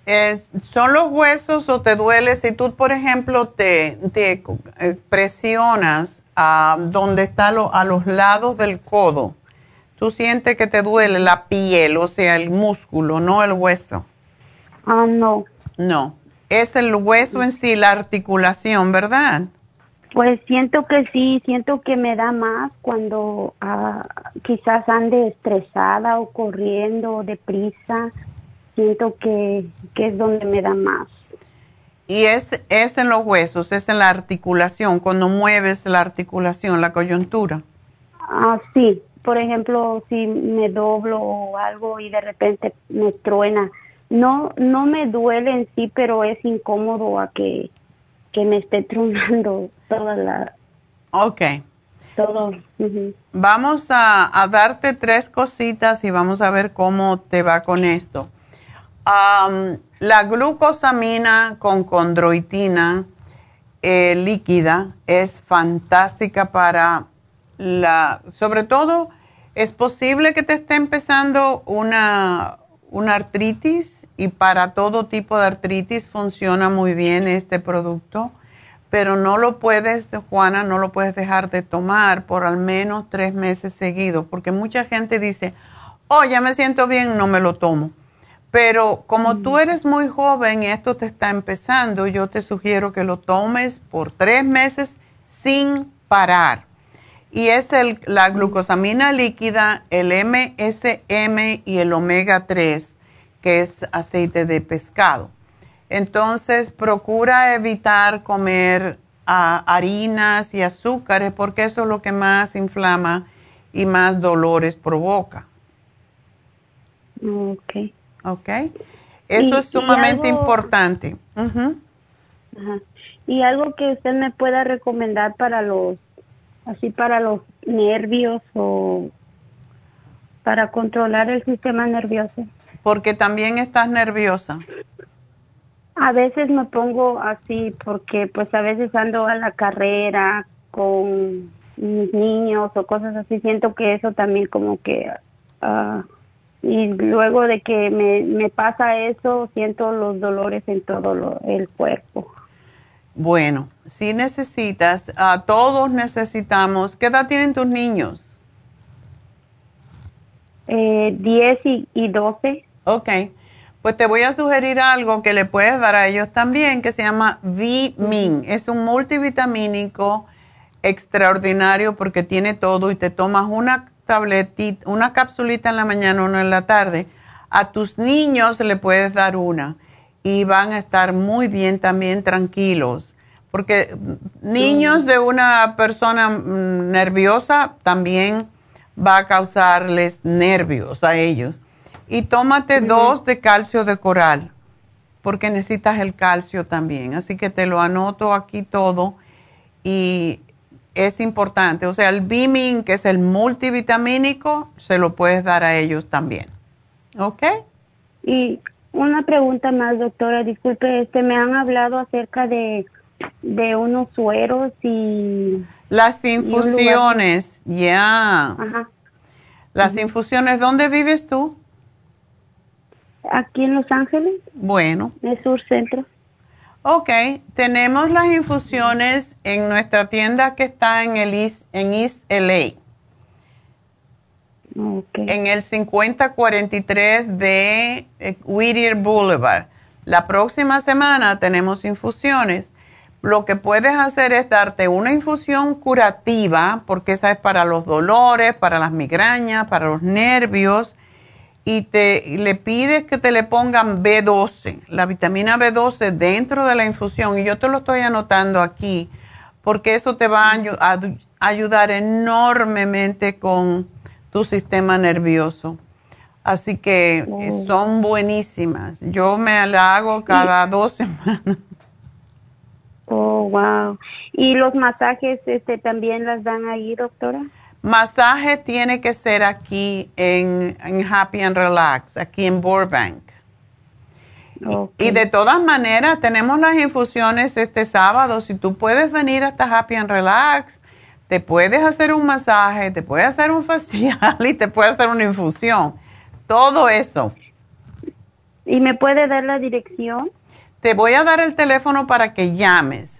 S3: eh, son los huesos o te duele si tú, por ejemplo, te, te eh, presionas a donde está a los lados del codo. Tú sientes que te duele la piel, o sea, el músculo, no el hueso.
S7: Ah, no.
S3: No es el hueso en sí, la articulación, ¿verdad?
S7: Pues siento que sí, siento que me da más cuando ah, quizás ande estresada o corriendo deprisa, siento que, que es donde me da más.
S3: Y es, es en los huesos, es en la articulación, cuando mueves la articulación, la coyuntura.
S7: Ah, sí, por ejemplo, si me doblo o algo y de repente me truena, no, no me duele en sí, pero es incómodo a que, me esté tronando toda la...
S3: Ok.
S7: Todo.
S3: Vamos a, darte tres cositas y vamos a ver cómo te va con esto. la glucosamina con condroitina eh, líquida es fantástica para la, sobre todo, es posible que te esté empezando una, una artritis y para todo tipo de artritis funciona muy bien este producto, pero no lo puedes, Juana, no lo puedes dejar de tomar por al menos tres meses seguidos, porque mucha gente dice, oh, ya me siento bien, no me lo tomo. Pero como tú mm. eres muy joven y esto te está empezando, yo te sugiero que lo tomes por tres meses sin parar. Y es el, la glucosamina líquida, el MSM y el omega 3 que es aceite de pescado. Entonces, procura evitar comer ah, harinas y azúcares porque eso es lo que más inflama y más dolores provoca.
S7: Ok.
S3: Ok. Eso es sumamente importante.
S7: Y algo que usted me pueda recomendar para los, así para los nervios o para controlar el sistema nervioso
S3: porque también estás nerviosa.
S7: A veces me pongo así porque pues a veces ando a la carrera con mis niños o cosas así, siento que eso también como que... Uh, y luego de que me, me, pasa eso, siento los dolores en todo el cuerpo.
S3: Bueno, si necesitas, a todos necesitamos, ¿qué edad tienen tus niños?
S7: Eh, 10 y, y 12.
S3: Ok, pues te voy a sugerir algo que le puedes dar a ellos también, que se llama V-Min. Es un multivitamínico extraordinario porque tiene todo y te tomas una tabletita, una capsulita en la mañana, una en la tarde. A tus niños le puedes dar una y van a estar muy bien también tranquilos. Porque niños de una persona mm, nerviosa también va a causarles nervios a ellos. Y tómate dos de calcio de coral, porque necesitas el calcio también. Así que te lo anoto aquí todo y es importante. O sea, el Beaming, que es el multivitamínico, se lo puedes dar a ellos también. ¿Ok?
S7: Y una pregunta más, doctora. Disculpe, este, me han hablado acerca de, de unos sueros y...
S3: Las infusiones, ya. Las infusiones, ¿dónde vives tú?
S7: Aquí en Los Ángeles.
S3: Bueno.
S7: En sur centro.
S3: Ok, tenemos las infusiones en nuestra tienda que está en el East, en East LA.
S7: Okay.
S3: En el 5043 de eh, Whittier Boulevard. La próxima semana tenemos infusiones. Lo que puedes hacer es darte una infusión curativa, porque esa es para los dolores, para las migrañas, para los nervios y te le pides que te le pongan B12, la vitamina B12 dentro de la infusión y yo te lo estoy anotando aquí porque eso te va a, ayudar enormemente con tu sistema nervioso. Así que oh. son buenísimas. Yo me la hago cada dos semanas.
S7: Oh, wow. ¿Y los masajes este también las dan ahí, doctora?
S3: Masaje tiene que ser aquí en, Happy and Relax, aquí en Burbank. Y de todas maneras, tenemos las infusiones este sábado. Si tú puedes venir hasta Happy and Relax, te puedes hacer un masaje, te puedes hacer un facial y te puedes hacer una infusión. Todo eso.
S7: ¿Y me puede dar la dirección?
S3: Te voy a dar el teléfono para que llames.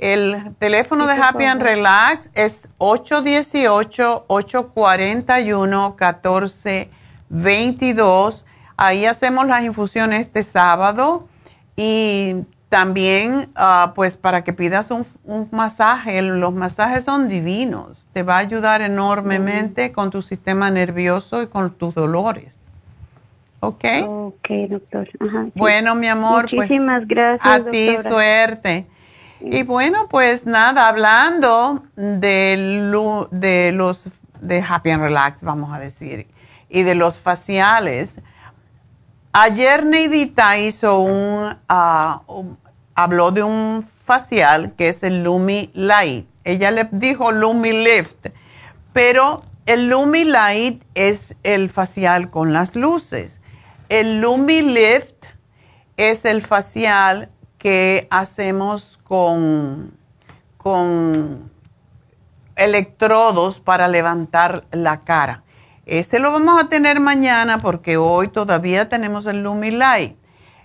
S3: El teléfono de Happy and Relax es 818-841-1422. Ahí hacemos las infusiones este sábado y también uh, pues para que pidas un, masaje. Los masajes son divinos. Te va a ayudar enormemente con tu sistema nervioso y con tus dolores. ¿Ok?
S7: Ok, doctor.
S3: Bueno, mi amor.
S7: Pues, Muchísimas gracias.
S3: A ti suerte. Y bueno, pues nada, hablando de, los de Happy and Relax, vamos a decir, y de los faciales. Ayer Neidita hizo ah, un, habló de un facial que es el Lumi Light. Ella le dijo Lumi Lift, pero el Lumi Light es el facial con las luces. El Lumi Lift es el facial que hacemos con, con electrodos para levantar la cara. Ese lo vamos a tener mañana porque hoy todavía tenemos el Lumilight.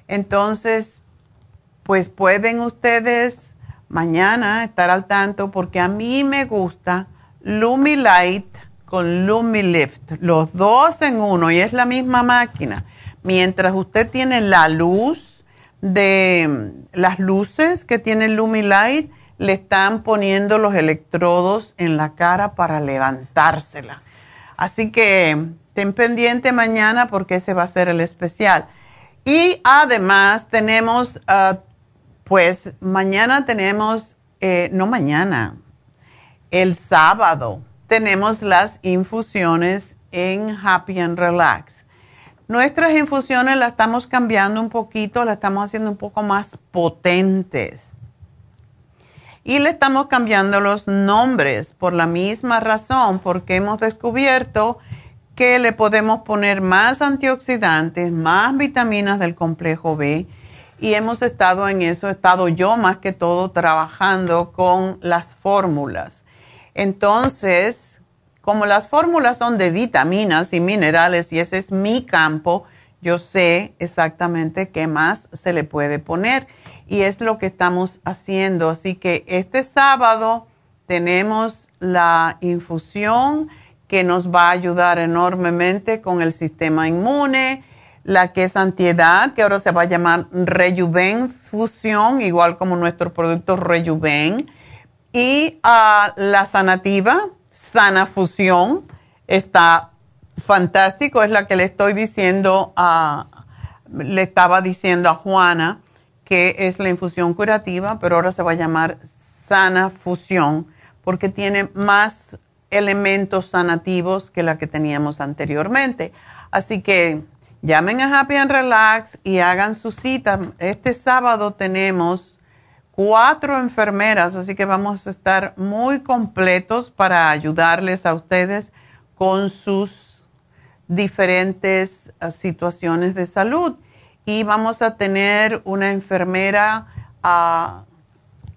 S3: Entonces, pues pueden ustedes mañana estar al tanto porque a mí me gusta Lumilight con Lumilift, los dos en uno y es la misma máquina. Mientras usted tiene la luz, de las luces que tiene Lumilight, le están poniendo los electrodos en la cara para levantársela. Así que ten pendiente mañana porque ese va a ser el especial. Y además tenemos, ah, pues mañana tenemos, eh, no mañana, el sábado tenemos las infusiones en Happy and Relax. Nuestras infusiones las estamos cambiando un poquito, las estamos haciendo un poco más potentes. Y le estamos cambiando los nombres por la misma razón, porque hemos descubierto que le podemos poner más antioxidantes, más vitaminas del complejo B. Y hemos estado en eso, he estado yo más que todo trabajando con las fórmulas. Entonces, como las fórmulas son de vitaminas y minerales y ese es mi campo, yo sé exactamente qué más se le puede poner y es lo que estamos haciendo. Así que este sábado tenemos la infusión que nos va a ayudar enormemente con el sistema inmune, la que es antiedad, que ahora se va a llamar Rejuven Fusión, igual como nuestro producto Rejuven, y ah, la sanativa, Sana Fusión. Está fantástico, es la que le estoy diciendo a, le estaba diciendo a Juana que es la infusión curativa, pero ahora se va a llamar Sana Fusión porque tiene más elementos sanativos que la que teníamos anteriormente. Así que llamen a Happy and Relax y hagan su cita. Este sábado tenemos cuatro enfermeras, así que vamos a estar muy completos para ayudarles a ustedes con sus diferentes ah, situaciones de salud. Y vamos a tener una enfermera ah,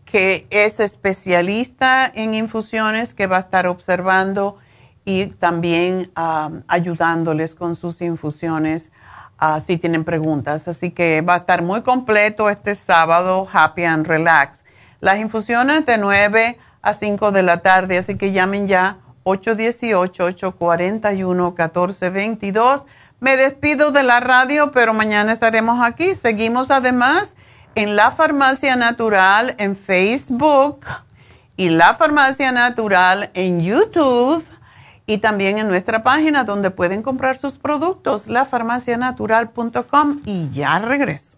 S3: que es especialista en infusiones que va a estar observando y también ah, ayudándoles con sus infusiones si tienen preguntas. Así que va a estar muy completo este sábado, Happy and Relax. Las infusiones de 9 a 5 de la tarde, así que llamen ya 818-841-1422. Me despido de la radio, pero mañana estaremos aquí. Seguimos además en La Farmacia Natural en Facebook y La Farmacia Natural en YouTube y también en nuestra página donde pueden comprar sus productos, lafarmacianatural.com y ya regreso.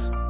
S8: podcast.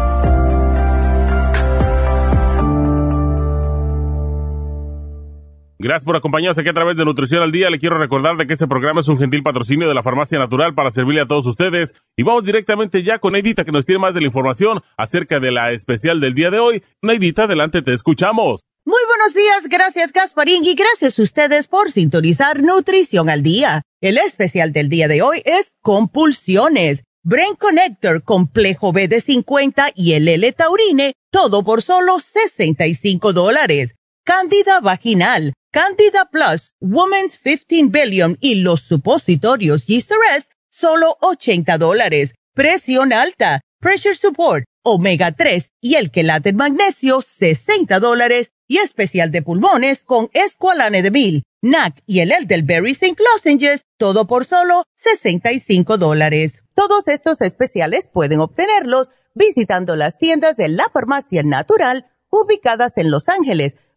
S4: Gracias por acompañarnos aquí a través de Nutrición al Día. Le quiero recordar de que este programa es un gentil patrocinio de la Farmacia Natural para servirle a todos ustedes. Y vamos directamente ya con Neidita que nos tiene más de la información acerca de la especial del día de hoy. Neidita, adelante, te escuchamos.
S5: Muy buenos días, gracias Gasparín y gracias a ustedes por sintonizar Nutrición al Día. El especial del día de hoy es compulsiones. Brain Connector, complejo B de 50 y el L-Taurine, todo por solo 65 dólares. Cándida vaginal Candida Plus, Women's 15 Billion y los supositorios Yeast solo 80 dólares. Presión alta, Pressure Support, Omega 3 y el quelate magnesio, 60 dólares. Y especial de pulmones con Esqualane de Mil, NAC y el Elderberry St. Lozenges, todo por solo 65 dólares. Todos estos especiales pueden obtenerlos visitando las tiendas de la farmacia natural ubicadas en Los Ángeles,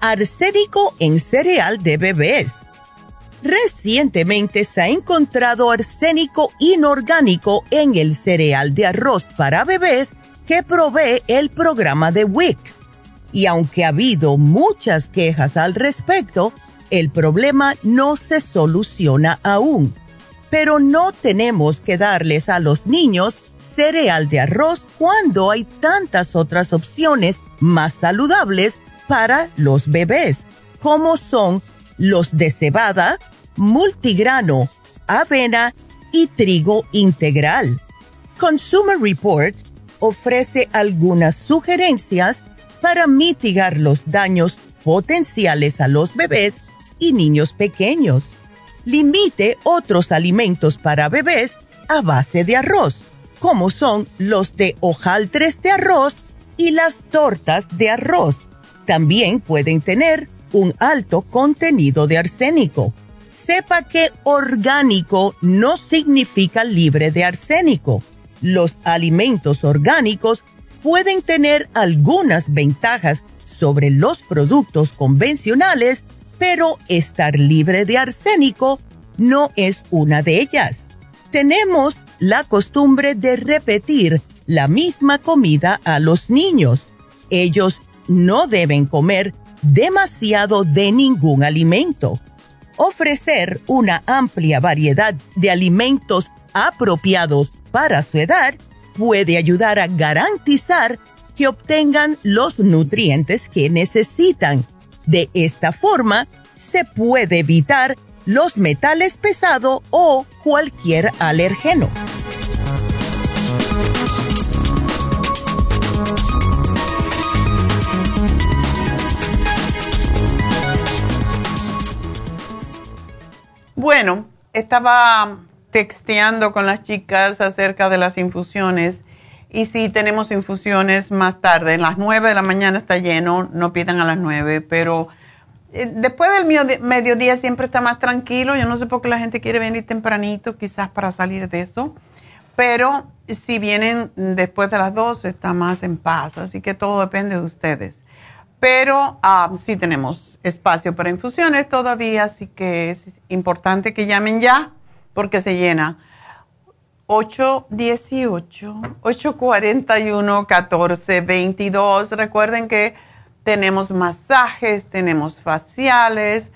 S5: Arsénico en cereal de bebés. Recientemente se ha encontrado arsénico inorgánico en el cereal de arroz para bebés que provee el programa de WIC. Y aunque ha habido muchas quejas al respecto, el problema no se soluciona aún. Pero no tenemos que darles a los niños cereal de arroz cuando hay tantas otras opciones más saludables para los bebés, como son los de cebada, multigrano, avena y trigo integral. Consumer Report ofrece algunas sugerencias para mitigar los daños potenciales a los bebés y niños pequeños. Limite otros alimentos para bebés a base de arroz, como son los de hojaldres de arroz y las tortas de arroz también pueden tener un alto contenido de arsénico. Sepa que orgánico no significa libre de arsénico. Los alimentos orgánicos pueden tener algunas ventajas sobre los productos convencionales, pero estar libre de arsénico no es una de ellas. Tenemos la costumbre de repetir la misma comida a los niños. Ellos no deben comer demasiado de ningún alimento. Ofrecer una amplia variedad de alimentos apropiados para su edad, puede ayudar a garantizar que obtengan los nutrientes que necesitan. De esta forma, se puede evitar los metales pesados o cualquier alergeno.
S3: Bueno, estaba texteando con las chicas acerca de las infusiones y si tenemos infusiones más tarde, en las 9 de la mañana está lleno, no pidan a las 9, pero eh, después del mediodía siempre está más tranquilo. Yo no sé por qué la gente quiere venir tempranito, quizás para salir de eso. Pero si vienen después de las 12 está más en paz, así que todo depende de ustedes. Pero ah, sí tenemos espacio para infusiones todavía, así que es importante que llamen ya porque se llena. 818-841-1422. Recuerden que tenemos masajes, tenemos faciales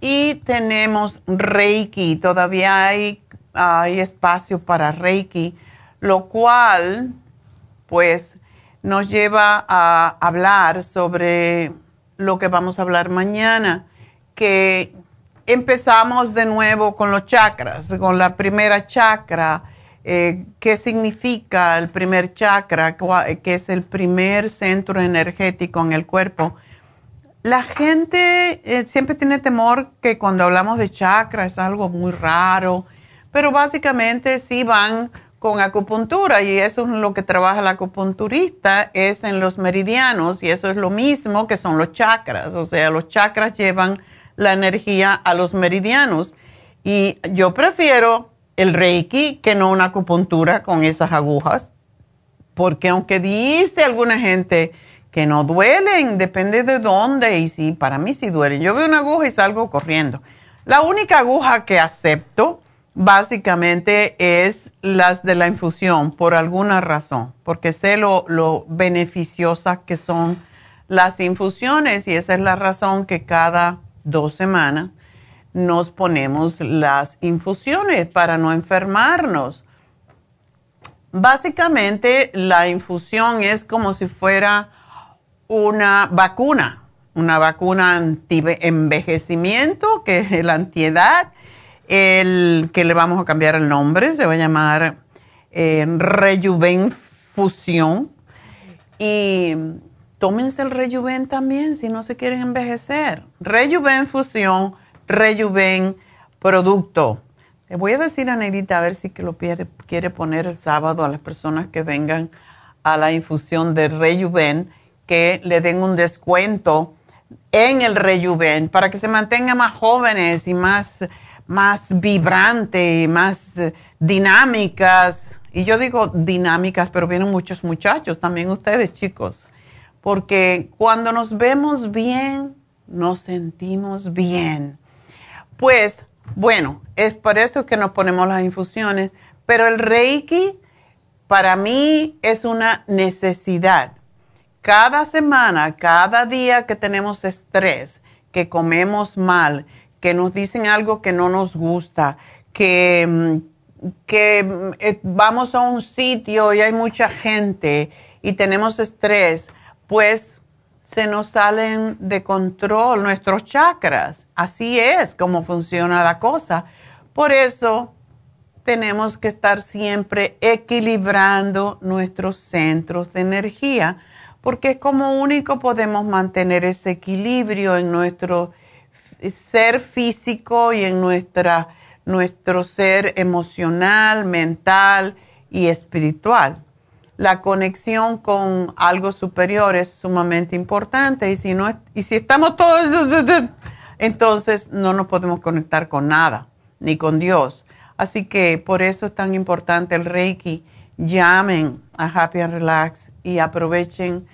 S3: y tenemos Reiki. Todavía hay, hay espacio para Reiki, lo cual pues nos lleva a hablar sobre lo que vamos a hablar mañana, que empezamos de nuevo con los chakras, con la primera chakra eh, qué significa el primer chakra, que es el primer centro energético en el cuerpo. La gente eh, siempre tiene temor que cuando hablamos de chakra es algo muy raro, pero básicamente sí van con acupuntura y eso es lo que trabaja el acupunturista, es en los meridianos y eso es lo mismo que son los chakras, o sea, los chakras llevan la energía a los meridianos y yo prefiero el reiki que no una acupuntura con esas agujas. Porque aunque dice alguna gente que no duelen, depende de dónde y sí, para mí sí duelen. Yo veo una aguja y salgo corriendo. La única aguja que acepto básicamente es las de la infusión por alguna razón, porque sé lo, lo beneficiosas que son las infusiones y esa es la razón que cada dos semanas nos ponemos las infusiones para no enfermarnos. Básicamente la infusión es como si fuera una vacuna, una vacuna anti-envejecimiento, que es la antiedad, el que le vamos a cambiar el nombre, se va a llamar eh, Rejuven Fusión. Y tómense el Rejuven también si no se quieren envejecer. Rejuven Fusión Rejuven producto. Le voy a decir a Neidita a ver si que lo quiere, quiere, poner el sábado a las personas que vengan a la infusión de Rejuven, que le den un descuento en el Rejuven para que se mantengan más jóvenes y más, más vibrantes y más dinámicas. Y yo digo dinámicas, pero vienen muchos muchachos, también ustedes chicos, porque cuando nos vemos bien, nos sentimos bien. Pues bueno, es por eso que nos ponemos las infusiones, pero el Reiki para mí es una necesidad. Cada semana, cada día que tenemos estrés, que comemos mal, que nos dicen algo que no nos gusta, que, mm, que mm, eh, vamos a un sitio y hay mucha gente y tenemos estrés, pues se nos salen de control nuestros chakras. Así es como funciona la cosa. Por eso tenemos que estar siempre equilibrando nuestros centros de energía, porque como único podemos mantener ese equilibrio en nuestro ser físico y en nuestra, nuestro ser emocional, mental y espiritual la conexión con algo superior es sumamente importante y si no y si estamos todos entonces no nos podemos conectar con nada ni con Dios. Así que por eso es tan importante el Reiki. Llamen a Happy and Relax y aprovechen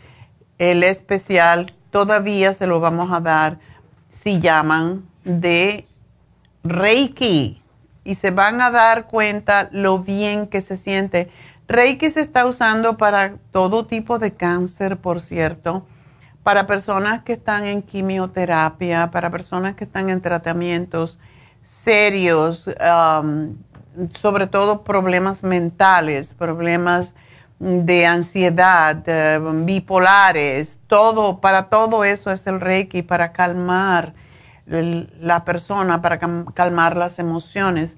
S3: el especial. Todavía se lo vamos a dar si llaman de Reiki. Y se van a dar cuenta lo bien que se siente. Reiki se está usando para todo tipo de cáncer, por cierto, para personas que están en quimioterapia, para personas que están en tratamientos serios, um, sobre todo problemas mentales, problemas de ansiedad, eh, bipolares, todo, para todo eso es el Reiki, para calmar la persona, para calmar las emociones.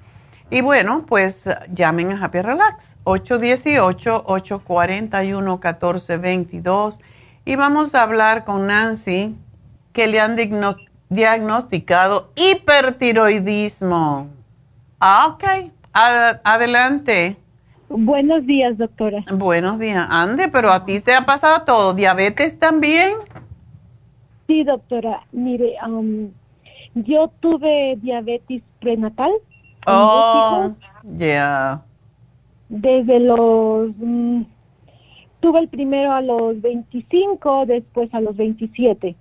S3: Y bueno, pues llamen a Happy Relax, 818-841-1422. Y vamos a hablar con Nancy, que le han diagnosticado hipertiroidismo. Ah, ok. adelante.
S9: Buenos días, doctora.
S3: Buenos días. Ande, pero a ti te ha pasado todo. ¿Diabetes también?
S9: Sí, doctora. Mire, um, yo tuve diabetes prenatal.
S3: Oh, ya.
S9: Desde los... Mm, tuve el primero a los 25, después a los 27.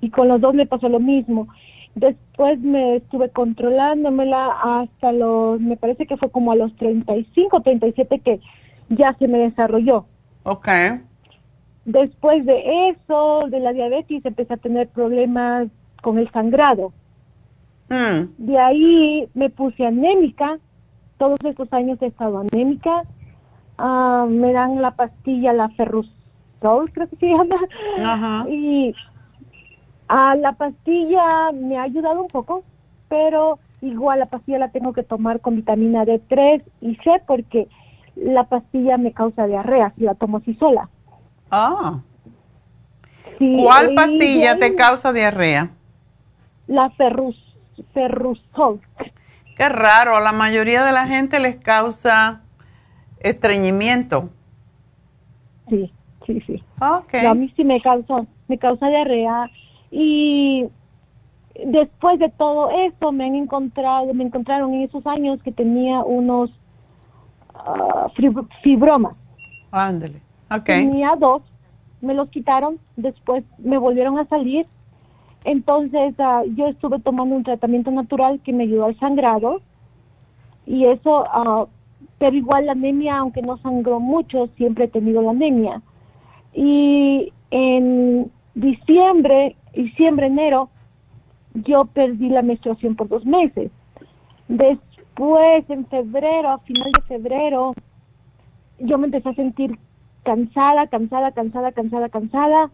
S9: Y con los dos me pasó lo mismo. Después me estuve controlándomela hasta los, me parece que fue como a los 35, 37 que ya se me desarrolló.
S3: Ok.
S9: Después de eso, de la diabetes, empecé a tener problemas con el sangrado.
S3: Hmm.
S9: De ahí me puse anémica. Todos estos años he estado anémica. Ah, me dan la pastilla, la Ferrusol, creo que se llama.
S3: Ajá.
S9: Y a la pastilla me ha ayudado un poco, pero igual la pastilla la tengo que tomar con vitamina D3 y C porque la pastilla me causa diarrea si la tomo así sola.
S3: Ah. ¿Cuál pastilla te causa diarrea?
S9: La ferrus, ferrusol.
S3: Qué raro, a la mayoría de la gente les causa estreñimiento.
S9: Sí, sí, sí.
S3: Okay.
S9: a mí sí me causa, me causa diarrea y después de todo eso me han encontrado, me encontraron en esos años que tenía unos ah, fibromas.
S3: Ándale, ok.
S9: Tenía dos, me los quitaron, después me volvieron a salir. Entonces ah, yo estuve tomando un tratamiento natural que me ayudó al sangrado y eso, ah, pero igual la anemia, aunque no sangró mucho, siempre he tenido la anemia. Y en diciembre diciembre, enero, yo perdí la menstruación por dos meses. Después, en febrero, a final de febrero, yo me empecé a sentir cansada, cansada, cansada, cansada, cansada.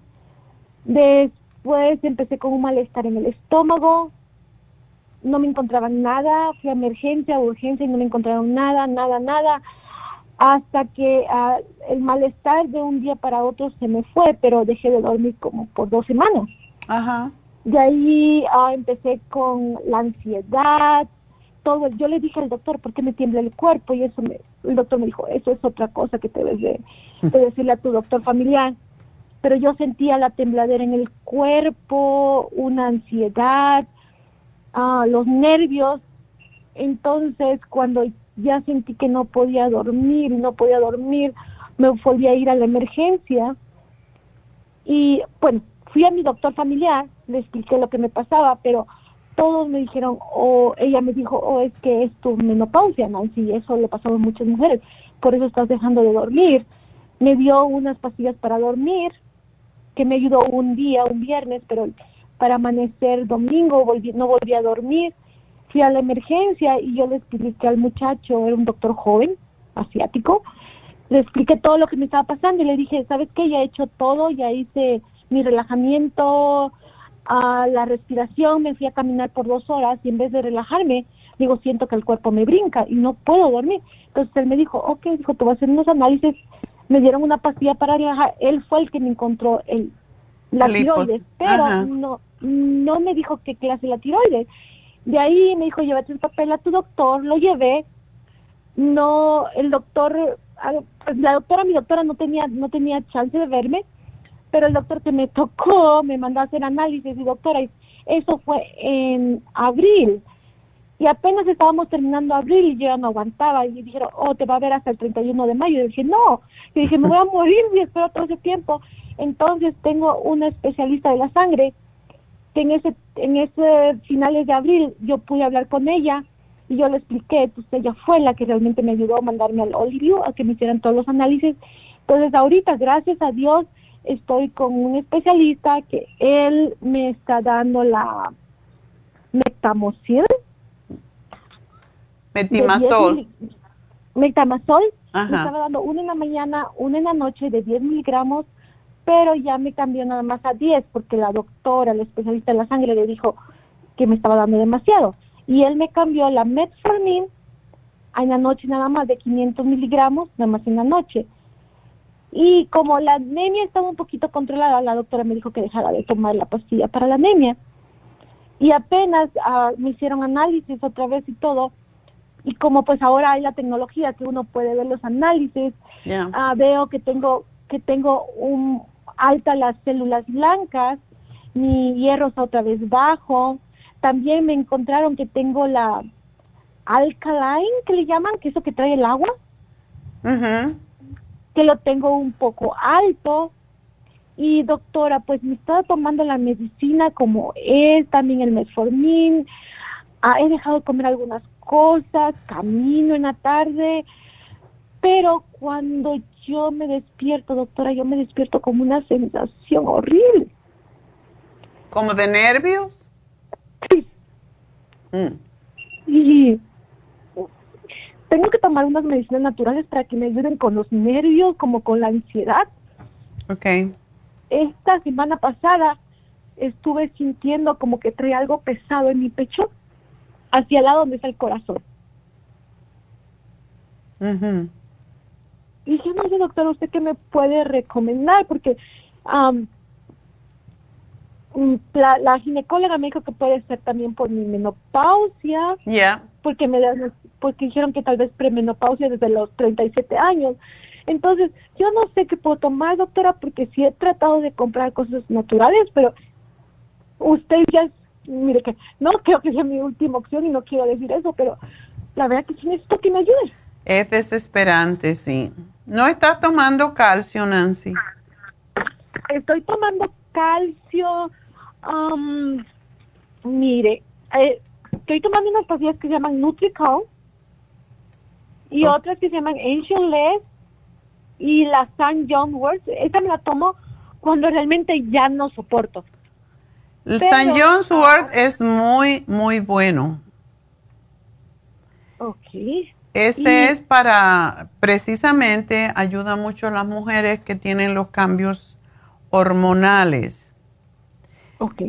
S9: Después empecé con un malestar en el estómago. No me encontraban nada. Fui a emergencia, urgencia y no me encontraron nada, nada, nada. Hasta que ah, el malestar de un día para otro se me fue, pero dejé de dormir como por dos semanas.
S3: Ajá.
S9: De ahí ah, empecé con la ansiedad, todo. Yo le dije al doctor, ¿por qué me tiembla el cuerpo? Y eso me, el doctor me dijo, eso es otra cosa que te debes de, decirle a tu doctor familiar. Pero yo sentía la tembladera en el cuerpo, una ansiedad, ah, los nervios. Entonces, cuando ya sentí que no podía dormir, no podía dormir, me volví a ir a la emergencia. Y bueno, fui a mi doctor familiar, le expliqué lo que me pasaba, pero todos me dijeron, o ella me dijo, o oh, es que es tu menopausia, Nancy, eso le pasaba a muchas mujeres, por eso estás dejando de dormir. Me dio unas pastillas para dormir, que me ayudó un día, un viernes, pero para amanecer domingo volví, no volví a dormir. Fui a la emergencia y yo le expliqué al muchacho, era un doctor joven, asiático, le expliqué todo lo que me estaba pasando y le dije, ¿sabes qué? Ya he hecho todo, ya hice mi relajamiento, a la respiración, me fui a caminar por dos horas y en vez de relajarme, digo, siento que el cuerpo me brinca y no puedo dormir. Entonces él me dijo, ok, dijo, te voy a hacer unos análisis, me dieron una pastilla para relajar, él fue el que me encontró el, la tiroides, pero no, no me dijo qué clase la tiroides. De ahí me dijo, llévate el papel a tu doctor, lo llevé, no, el doctor, ah, pues la doctora, mi doctora no tenía, no tenía chance de verme, pero el doctor que me tocó me mandó a hacer análisis y doctora, eso fue en abril. Y apenas estábamos terminando abril y yo ya no aguantaba. Y dijeron, oh, te va a ver hasta el 31 de mayo. Y dije, no. Y dije, me voy a morir si espero todo ese tiempo. Entonces tengo una especialista de la sangre que en ese, en ese finales de abril yo pude hablar con ella y yo le expliqué, pues ella fue la que realmente me ayudó a mandarme al Olivio a que me hicieran todos los análisis. Entonces ahorita, gracias a Dios, estoy con un especialista que él me está dando la metamocil.
S3: Metimazol.
S9: Metamazol.
S3: Ajá.
S9: Me estaba dando una en la mañana, una en la noche de 10 miligramos, pero ya me cambió nada más a 10 porque la doctora, la especialista de la sangre, le dijo que me estaba dando demasiado. Y él me cambió la metformin en la noche nada más de 500 miligramos, nada más en la noche. Y como la anemia estaba un poquito controlada, la doctora me dijo que dejara de tomar la pastilla para la anemia. Y apenas ah, me hicieron análisis otra vez y todo. Y como pues ahora hay la tecnología que uno puede ver los análisis, ah, veo que tengo que tengo un alta las células blancas, mi hierro está otra vez bajo. También me encontraron que tengo la alkaline, que le llaman, que es eso que trae el agua,
S3: Ujú.
S9: Que lo tengo un poco alto. Y doctora, pues me estaba tomando la medicina como es, también el metformin. Ah, he dejado de comer algunas cosas, camino en la tarde, pero cuando yo me despierto, doctora, yo me despierto como una sensación horrible.
S3: ¿Como de nervios?
S9: Sí.
S3: Mm.
S9: Y tengo que tomar unas medicinas naturales para que me ayuden con los nervios, como con la ansiedad.
S3: Ok.
S9: Esta semana pasada estuve sintiendo como que traía algo pesado en mi pecho, hacia el lado donde está el corazón.
S3: Ujú.
S9: Y dije, no sé, doctor, ¿usted qué me puede recomendar? Porque mm, la, la ginecóloga me dijo que puede ser también por mi menopausia,
S3: Ya.
S9: porque me porque dijeron que tal vez premenopausia desde los 37 años. Entonces, yo no sé qué puedo tomar, doctora, porque sí he tratado de comprar cosas naturales, pero usted ya es, mire que no creo que sea mi última opción y no quiero decir eso, pero la verdad que sí necesito que me ayude.
S3: Es desesperante, sí. ¿No estás tomando calcio, Nancy?
S9: Estoy tomando calcio, am, mire, eh, estoy tomando unas pastillas que se llaman Nutrical y
S3: Oh.
S9: otras que se llaman Ancient Less y la San John Wort. Esta me la tomo cuando realmente ya no soporto.
S3: El
S9: Pero-
S3: St. John's Wort es muy, muy bueno.
S9: Ok.
S3: Ese
S9: Y-
S3: es para, precisamente, ayuda mucho a las mujeres que tienen los cambios hormonales.
S9: Ok.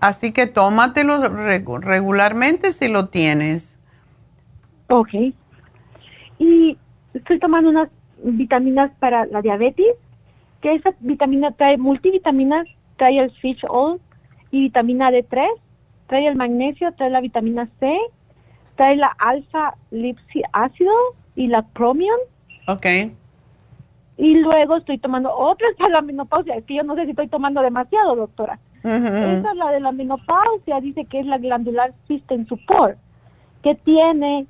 S3: Así que tómatelo regu- regularmente si lo tienes.
S9: Ok. Y estoy tomando unas vitaminas para la diabetes, que esa vitamina trae multivitaminas, trae el fish oil y vitamina D3, trae el magnesio, trae la vitamina C, trae la alfa lipsi ácido y la chromium.
S3: Ok.
S9: Y luego estoy tomando otras para la menopausia. Es que yo no sé si estoy tomando demasiado, doctora. Esa es la de la menopausia, dice que es la glandular system support, que tiene,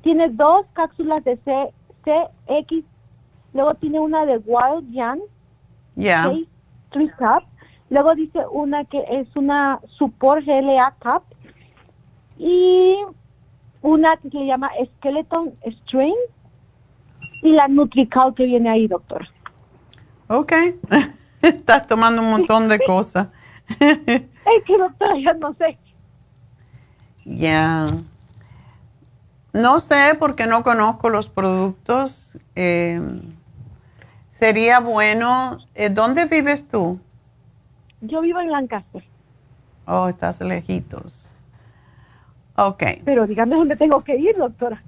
S9: tiene dos cápsulas de C, CX, luego tiene una de Wild Yan, 3 Cup, luego dice una que es una support GLA Cup, y una que se llama Skeleton Strain, y la Nutrical que viene ahí, doctor.
S3: Ok. Estás tomando un montón de cosas.
S9: Es que, doctora, yo no sé.
S3: Ya. No sé porque no conozco los productos. Eh, sería bueno. eh, ¿Dónde vives tú?
S9: Yo vivo en Lancaster.
S3: Oh, estás lejitos. Ok.
S9: Pero dígame dónde tengo que ir, doctora.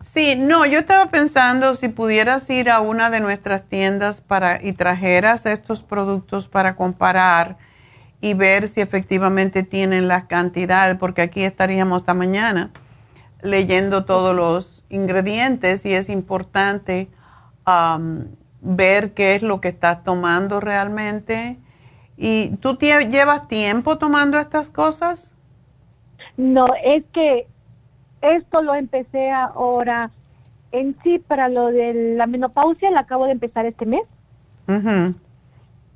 S3: Sí, no, yo estaba pensando si pudieras ir a una de nuestras tiendas para y trajeras estos productos para comparar y ver si efectivamente tienen las cantidades, porque aquí estaríamos hasta mañana leyendo todos los ingredientes y es importante ver qué es lo que estás tomando realmente. ¿Y tú llevas tiempo tomando estas cosas?
S9: No, es que esto lo empecé ahora en sí para lo de la menopausia, la acabo de empezar este mes.
S3: Ujú.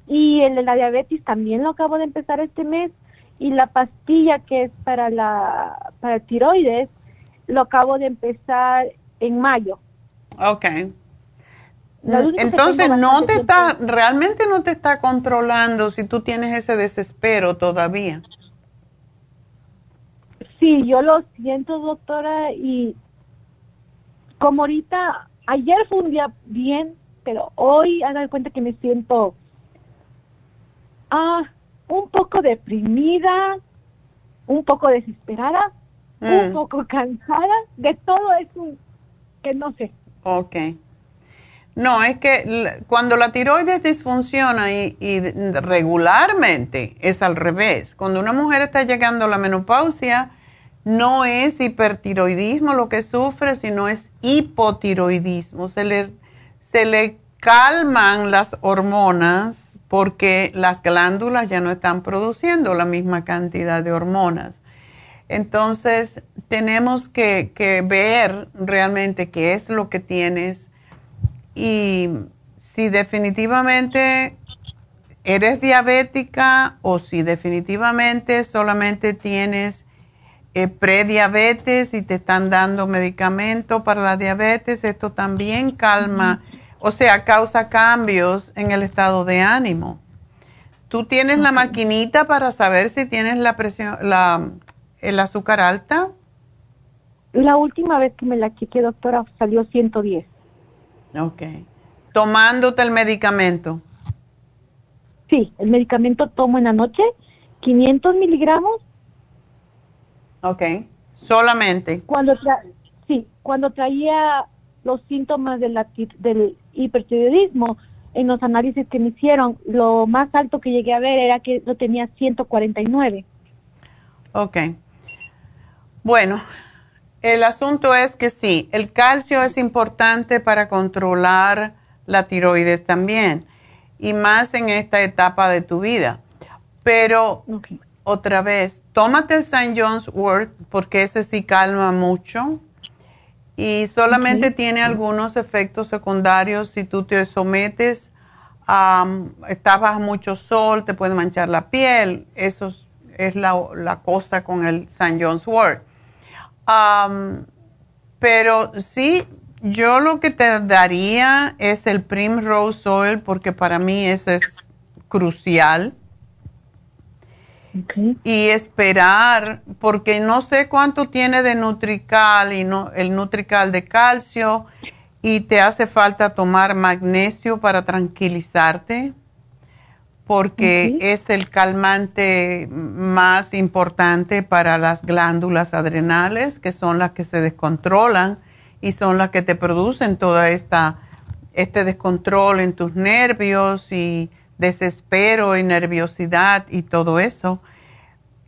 S9: Y el de la diabetes también lo acabo de empezar este mes. Y la pastilla que es para la para el tiroides, lo acabo de empezar en mayo.
S3: Ok. Entonces no te está, realmente no te está controlando si tú tienes ese desespero todavía.
S9: Sí, yo lo siento, doctora, y como ahorita, ayer fue un día bien, pero hoy hagan cuenta que me siento ah, un poco deprimida, un poco desesperada, un
S3: Mm.
S9: poco cansada, de todo eso que no sé.
S3: Ok. No, es que cuando la tiroides disfunciona y, y regularmente es al revés. Cuando una mujer está llegando a la menopausia, no es hipertiroidismo lo que sufre, sino es hipotiroidismo. Se le, se le calman las hormonas porque las glándulas ya no están produciendo la misma cantidad de hormonas. Entonces, tenemos que, que ver realmente qué es lo que tienes y si definitivamente eres diabética o si definitivamente solamente tienes eh, prediabetes y te están dando medicamento para la diabetes, esto también calma, o sea, causa cambios en el estado de ánimo. ¿Tú tienes la maquinita para saber si tienes la presión, la, el azúcar alta?
S9: La última vez que me la chequeé, doctora, salió 110.
S3: Ok. Tomándote el medicamento.
S9: Sí, el medicamento tomo en la noche, 500 miligramos.
S3: Ok. Solamente.
S9: Cuando tra sí, cuando traía los síntomas de la del hipertiroidismo, en los análisis que me hicieron, lo más alto que llegué a ver era que lo tenía 149.
S3: Ok. Bueno, el asunto es que sí, el calcio es importante para controlar la tiroides también, y más en esta etapa de tu vida. Pero otra vez, tómate el St. John's Wort porque ese sí calma mucho y solamente tiene algunos efectos secundarios si tú te sometes a, estás bajo mucho sol, te puede manchar la piel, eso es, la, la cosa con el St. John's Wort. Pero sí, yo lo que te daría es el Primrose Oil porque para mí ese es crucial. Y esperar, porque no sé cuánto tiene de Nutrical y no, el Nutrical de calcio y te hace falta tomar magnesio para tranquilizarte porque es el calmante más importante para las glándulas adrenales, que son las que se descontrolan y son las que te producen toda esta este descontrol en tus nervios y desespero y nerviosidad y todo eso.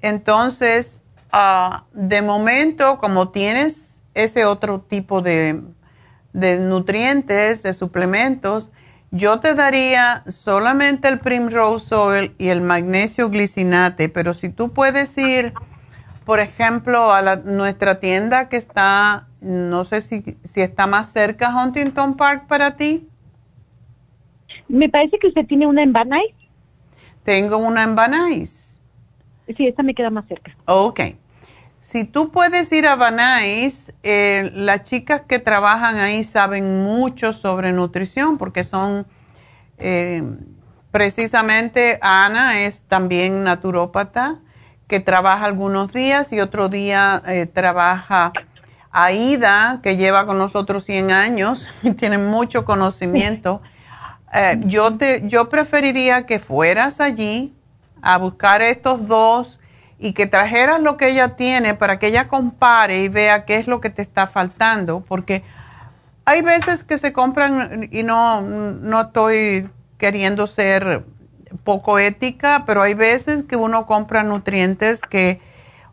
S3: Entonces, ah, de momento, como tienes ese otro tipo de, de nutrientes, de suplementos, yo te daría solamente el Primrose Oil y el magnesio glicinate, pero si tú puedes ir, por ejemplo, a la- nuestra tienda que está, no sé si, si está más cerca Huntington Park para ti.
S9: Me parece que usted tiene una en Van Nuys.
S3: Tengo una en Van Nuys.
S9: Sí, esta me queda más cerca.
S3: Ok. Si tú puedes ir a Banais, eh, las chicas que trabajan ahí saben mucho sobre nutrición porque son, eh, precisamente Ana es también naturópata que trabaja algunos días y otro día eh, trabaja Aida que lleva con nosotros 100 años y tiene mucho conocimiento. Eh, yo, te, yo preferiría que fueras allí a buscar estos dos y que trajeras lo que ella tiene para que ella compare y vea qué es lo que te está faltando, porque hay veces que se compran y no, no estoy queriendo ser poco ética, pero hay veces que uno compra nutrientes que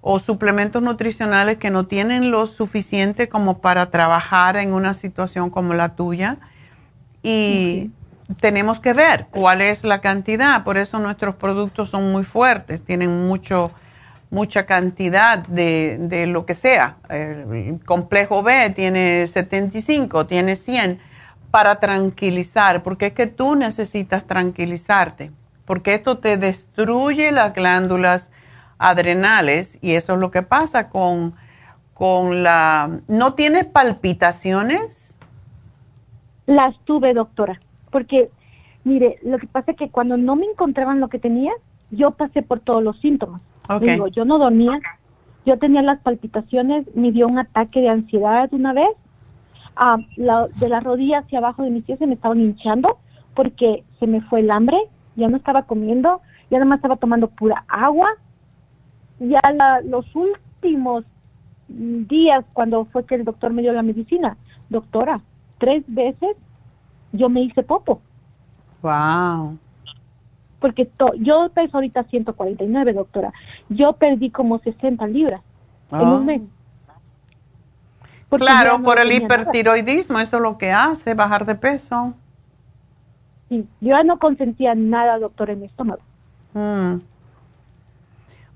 S3: o suplementos nutricionales que no tienen lo suficiente como para trabajar en una situación como la tuya y tenemos que ver cuál es la cantidad, por eso nuestros productos son muy fuertes, tienen mucho mucha cantidad de, de lo que sea. El complejo B tiene 75, tiene 100 para tranquilizar, porque es que tú necesitas tranquilizarte, porque esto te destruye las glándulas adrenales y eso es lo que pasa con, con la... ¿No tienes palpitaciones?
S9: Las tuve, doctora, porque, mire, lo que pasa es que cuando no me encontraban lo que tenía, yo pasé por todos los síntomas. Digo, yo no dormía, yo tenía las palpitaciones, me dio un ataque de ansiedad una vez. Ah, la- de la rodilla hacia abajo de mis pies se me estaban hinchando porque se me fue el hambre, ya no estaba comiendo, ya nada más estaba tomando pura agua. Ya la- los últimos días cuando fue que el doctor me dio la medicina, doctora, tres veces yo me hice popo
S3: Wow.
S9: porque to- yo peso ahorita 149, doctora. Yo perdí como 60 libras en un mes. Porque ya
S3: Claro,
S9: no
S3: por el
S9: nada.
S3: hipertiroidismo, eso es lo que hace, bajar de peso.
S9: Sí, yo ya no consentía nada, doctora, en mi estómago.
S3: Mm.
S9: El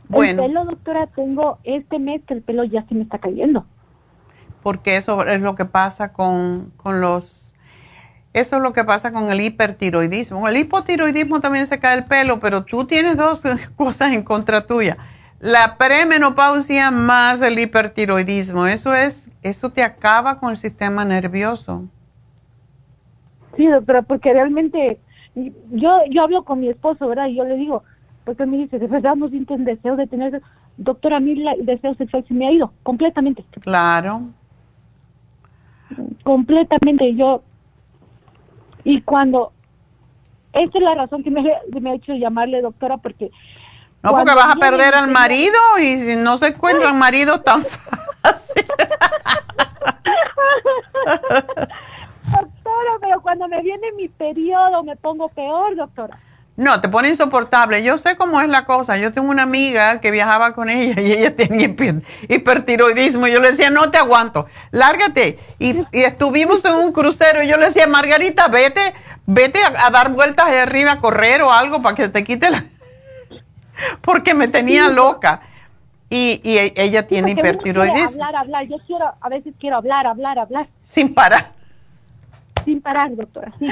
S3: Bueno,
S9: pelo, doctora, tengo este mes que el pelo ya se me está cayendo.
S3: porque eso es lo que pasa con, con los... Eso es lo que pasa con el hipertiroidismo. El hipotiroidismo también se cae el pelo, pero tú tienes dos cosas en contra tuya. La premenopausia más el hipertiroidismo. Eso es, eso te acaba con el sistema nervioso.
S9: Sí, doctora, porque realmente yo yo hablo con mi esposo, ¿verdad? Y yo le digo, porque me dice, de verdad no siento el deseo de tener... Doctora, a mí el deseo sexual se me ha ido completamente.
S3: Claro.
S9: completamente yo y cuando esa es la razón que me, me ha hecho llamarle doctora porque
S3: No, porque vas a perder al marido y si no se encuentran maridos tan fácil.
S9: doctora pero cuando me viene mi periodo me pongo peor doctora
S3: No, te pone insoportable. Yo sé cómo es la cosa. Yo tengo una amiga que viajaba con ella y ella tenía hiper- hipertiroidismo. Yo le decía, no te aguanto, lárgate. Y, y estuvimos en un crucero y yo le decía, Margarita, vete, vete a, a dar vueltas ahí arriba, a correr o algo para que te quite la... Porque me tenía loca. Y, y ella tiene hipertiroidismo
S9: hablar hablar yo quiero a veces quiero hablar hablar hablar
S3: sin parar.
S9: Sin parar doctora sí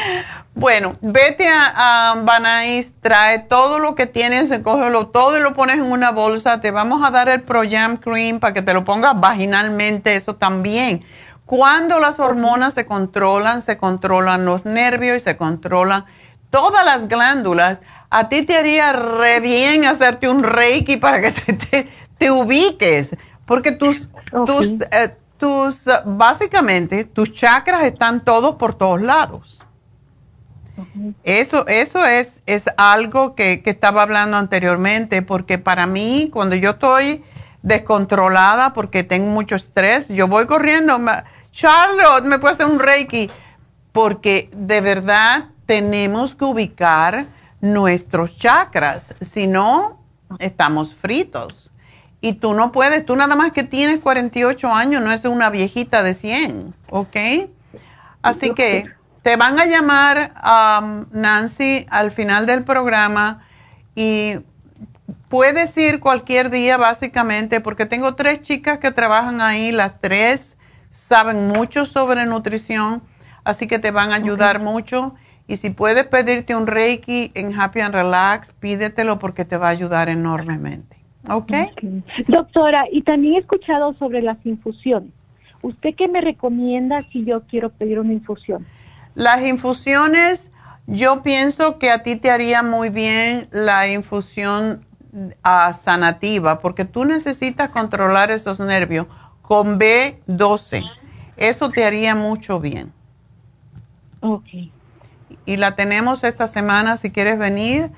S3: Bueno, vete a, a Banais, trae todo lo que tienes, cógelo todo y lo pones en una bolsa. Te vamos a dar el Pro-Jam Cream para que te lo pongas vaginalmente, eso también. Cuando las hormonas se controlan, se controlan los nervios y se controlan todas las glándulas. A ti te haría re bien hacerte un reiki para que te, te, te ubiques, porque tus, tus, eh, tus, básicamente, tus chakras están todos por todos lados. Eso, eso es, es algo que, que estaba hablando anteriormente, porque para mí, cuando yo estoy descontrolada porque tengo mucho estrés, yo voy corriendo, Charlotte, me puede hacer un reiki, porque de verdad tenemos que ubicar nuestros chakras, si no, estamos fritos. Y tú no puedes, tú nada más que tienes 48 años, no es una viejita de 100, ¿ok? Así que te van a llamar um, Nancy al final del programa y puedes ir cualquier día básicamente porque tengo tres chicas que trabajan ahí, las tres saben mucho sobre nutrición, así que te van a ayudar mucho. Y si puedes pedirte un Reiki en Happy and Relax, pídetelo porque te va a ayudar enormemente. ¿Ok?
S9: doctora y también he escuchado sobre las infusiones usted qué me recomienda si yo quiero pedir una infusión
S3: Las infusiones, yo pienso que a ti te haría muy bien la infusión ah, sanativa, porque tú necesitas controlar esos nervios con B12. Eso te haría mucho bien.
S9: Ok.
S3: Y la tenemos esta semana si quieres venir.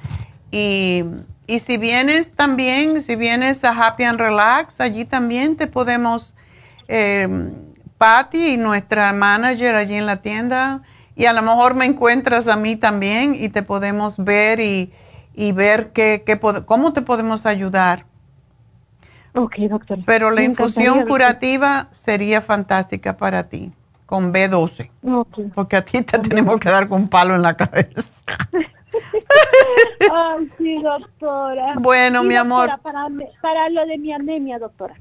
S3: Y, y si vienes también, si vienes a Happy and Relax, allí también te podemos, eh, Patty y nuestra manager allí en la tienda, y a lo mejor me encuentras a mí también y te podemos ver y, y ver qué, qué cómo te podemos ayudar.
S9: Ok, doctor.
S3: Pero la
S9: Me
S3: infusión curativa sería fantástica para ti, con B12.
S9: Ok.
S3: Porque a ti te tenemos que dar con un palo en la cabeza.
S9: Ay, sí, doctora.
S3: Bueno, mi amor.
S9: Para, lo de mi anemia, doctora.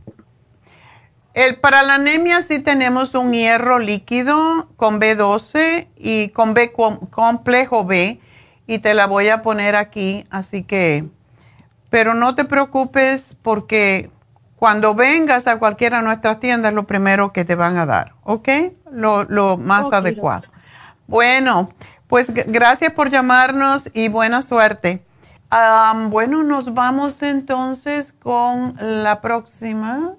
S3: El, para la anemia sí tenemos un hierro líquido con B12 y con B com- complejo B y te la voy a poner aquí, así que, pero no te preocupes porque cuando vengas a cualquiera de nuestras tiendas lo primero que te van a dar, ¿ok? Lo, lo más adecuado. Bueno, pues gracias por llamarnos y buena suerte. Am, bueno, nos vamos entonces con la próxima.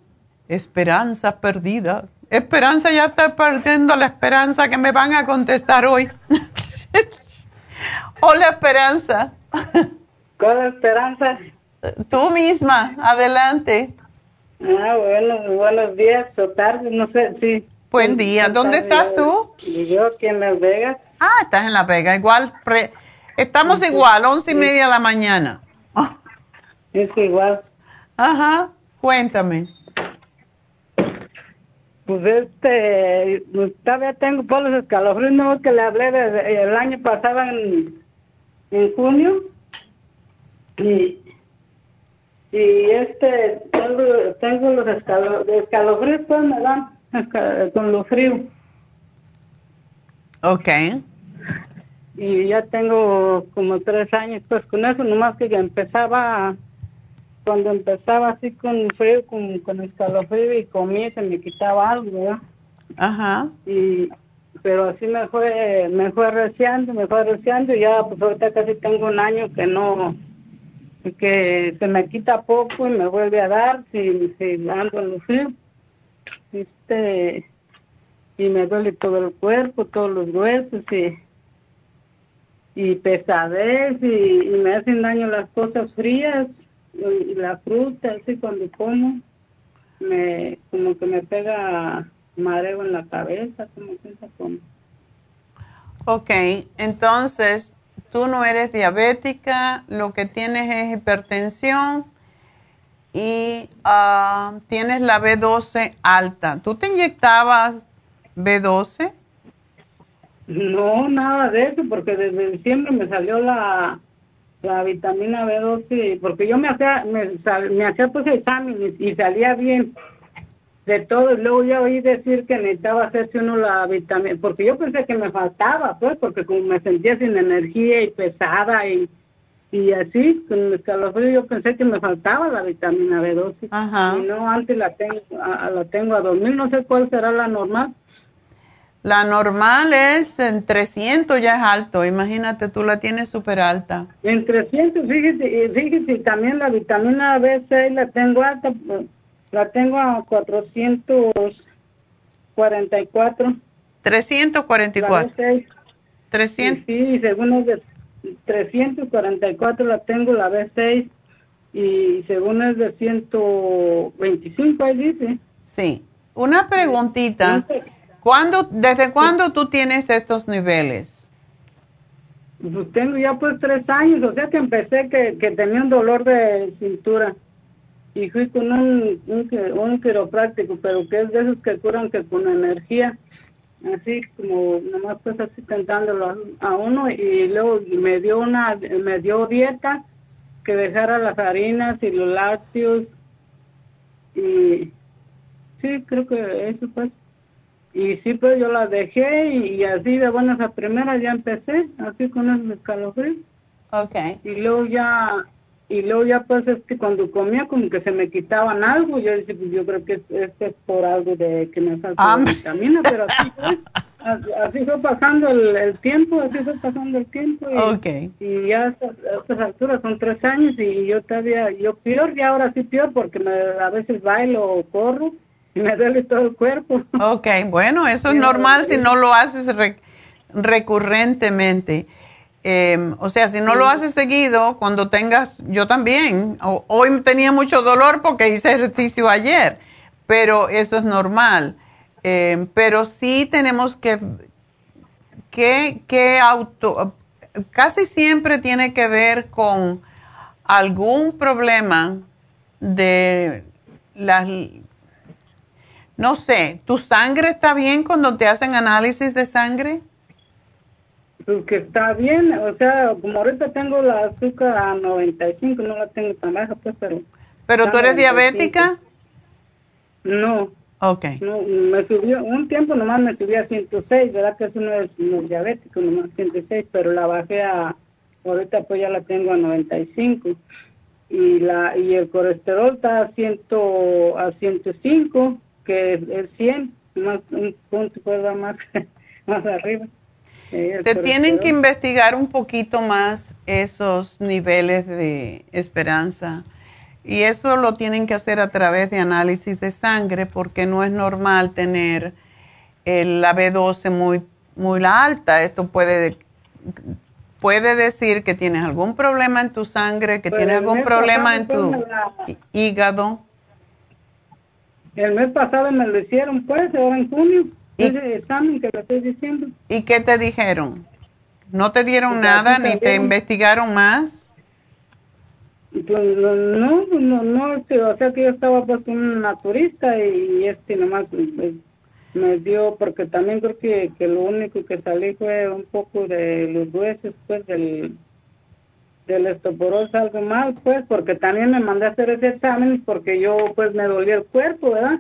S3: Esperanza perdida. Esperanza, ya estoy perdiendo la esperanza que me van a contestar hoy. Hola, Esperanza.
S10: Hola, Esperanza.
S3: Tú misma, adelante.
S10: Ah, bueno, buenos días o tardes, no sé, sí.
S3: Buen día. ¿Dónde estás tú?
S10: Yo aquí en Las Vegas.
S3: Ah, estás en La Vega. Igual, pre- estamos
S10: Sí,
S3: igual, once y
S10: sí.
S3: media de la mañana.
S10: Es igual.
S3: Ajá, cuéntame.
S10: Pues este, pues, todavía tengo por los escalofríos, no que le hablé desde el año pasado en, en junio. Y, y este, tengo, tengo los escalo- escalofríos, pues me dan con lo frío.
S3: Ok.
S10: Y ya tengo como tres años pues con eso, nomás que ya empezaba, cuando empezaba así con frío, con, con escalofrío y comía, se me quitaba algo, ¿verdad?
S3: Ajá.
S10: Y, pero así me fue, me fue arreciando, me fue arreciando y ya pues ahorita casi tengo un año que no, que se me quita poco y me vuelve a dar si, si ando en lo frío. Este, y me duele todo el cuerpo, todos los huesos y y pesadez y, me hacen daño las cosas frías y, la fruta así cuando como me como que me pega mareo en la cabeza como que como
S3: Ok, entonces tú no eres diabética, lo que tienes es hipertensión y ah, tienes la B12 alta. ¿Tú te inyectabas B12?
S10: No nada de eso porque desde diciembre me salió la la vitamina B12 porque yo me hacía me, sal- me hacía pues exámenes y salía bien de todo y luego ya oí decir que necesitaba hacerse uno la vitamina porque yo pensé que me faltaba pues porque como me sentía sin energía y pesada y y así con el escalofrío yo pensé que me faltaba la vitamina B12
S3: Ajá.
S10: y no antes la tengo a, la tengo a 2000 no sé cuál será la normal
S3: La normal es en 300 ya es alto, imagínate, tú la tienes súper alta.
S10: En 300, fíjese, y fíjese, y también la vitamina B6 la tengo alta, pues, la tengo a 444.
S3: 344.
S10: La B6.
S3: 300.
S10: Sí, sí, según es de 344 la tengo la B6 y según es de 125, ahí dice.
S3: Sí. Una preguntita. ¿Cuándo, ¿Desde cuándo tú tienes estos niveles?
S10: Pues tengo ya pues tres años, o sea que empecé que, que tenía un dolor de cintura y fui con un, un, un quiropráctico, pero que es de esos que curan que con energía, así como nomás pues así tentándolo a, a uno y luego me dio una, me dio dieta que dejara las harinas y los lácteos y sí, creo que eso pues. Y sí, pues yo la dejé y, y así de buenas a primeras ya empecé, así con esos escalofríos.
S3: Ok.
S10: Y luego ya, y luego ya pues es que cuando comía como que se me quitaban algo, yo decía, pues yo creo que es, esto es por algo de que me falta de vitamina, pero así fue, así, así fue pasando el, el tiempo, así fue pasando el tiempo. Y,
S3: Ok.
S10: y ya a estas, a estas alturas son tres años y yo todavía, yo peor, ya ahora sí peor porque me, a veces bailo o corro me duele todo el cuerpo.
S3: Ok, bueno, eso es normal si no lo haces re- recurrentemente. Eh, o sea, si no lo haces seguido, cuando tengas, yo también, o- hoy tenía mucho dolor porque hice ejercicio ayer, pero eso es normal. Eh, pero sí tenemos que, que, que auto, casi siempre tiene que ver con algún problema de las no sé, ¿tu sangre está bien cuando te hacen análisis de sangre?
S10: Pues que está bien, o sea, como ahorita tengo la azúcar a 95, no la tengo tan baja, pues, pero...
S3: ¿Pero tú eres
S10: 95.
S3: diabética?
S10: No,
S3: Ok.
S10: no, me subió, un tiempo nomás me subí a 106, ¿verdad? Que eso no es, no es diabético, nomás 106, pero la bajé a, ahorita pues ya la tengo a 95. Y la y el colesterol está a, 100, a 105, que es 100, más un punto pues va más, más arriba.
S3: Te tienen que investigar un poquito más esos niveles de esperanza. Y eso lo tienen que hacer a través de análisis de sangre porque no es normal tener la B12 muy, muy alta. Esto puede, puede decir que tienes algún problema en tu sangre, que tienes algún problema en tu hígado.
S10: El mes pasado me lo hicieron, pues, ahora en junio. ¿Y? Ese examen que le estoy diciendo.
S3: ¿Y qué te dijeron? ¿No te dieron nada ni te investigaron más?
S10: Pues no, no, no, o sea que yo estaba pues un naturista y este nomás pues, me dio, porque también creo que, que lo único que salí fue un poco de los huesos, pues del, del estoporosis algo mal, pues, porque también me mandé a hacer ese examen porque yo pues me dolía el cuerpo, ¿verdad?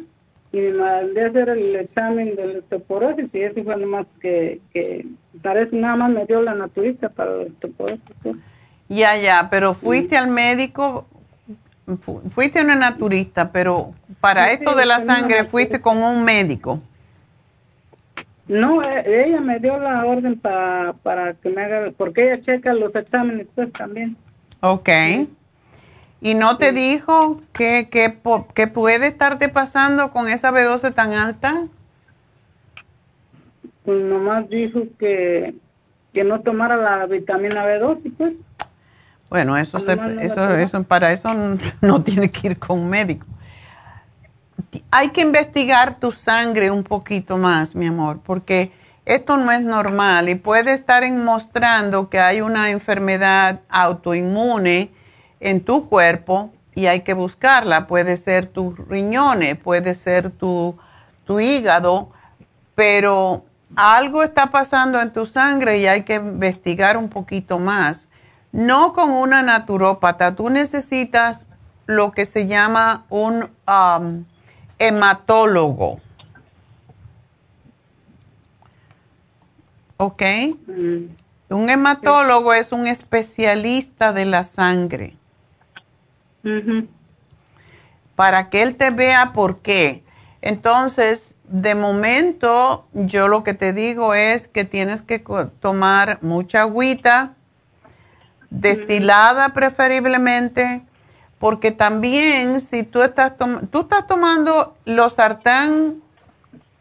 S10: y me mandé a hacer el examen del osteoporosis y eso fue nomás que, que parece nada más me dio la naturista para el osteoporosis.
S3: Ya, ya, pero fuiste al médico, fuiste una naturista, pero para esto de la sangre fuiste con un médico.
S10: No, e, ella me dio la orden para, para que me haga, porque ella checa los exámenes pues también.
S3: Ok. ¿Y no te dijo qué que, que, puede estarte pasando con esa B12 tan alta?
S10: Pues nomás dijo que, que no tomara la vitamina B12, pues.
S3: Bueno, eso, eso, eso, para eso no tiene que ir con un médico. Hay que investigar tu sangre un poquito más, mi amor, porque esto no es normal y puede estar mostrando que hay una enfermedad autoinmune en tu cuerpo y hay que buscarla. Puede ser tus riñones, puede ser tu, hígado, pero algo está pasando en tu sangre y hay que investigar un poquito más. No con una naturópata, tú necesitas lo que se llama un um, hematólogo. ¿Ok? Mm. Un hematólogo es un especialista de la sangre para que él te vea por qué. Entonces, de momento, yo lo que te digo es que tienes que tomar mucha agüita, destilada preferiblemente, porque también si tú estás, tú estás tomando los sartán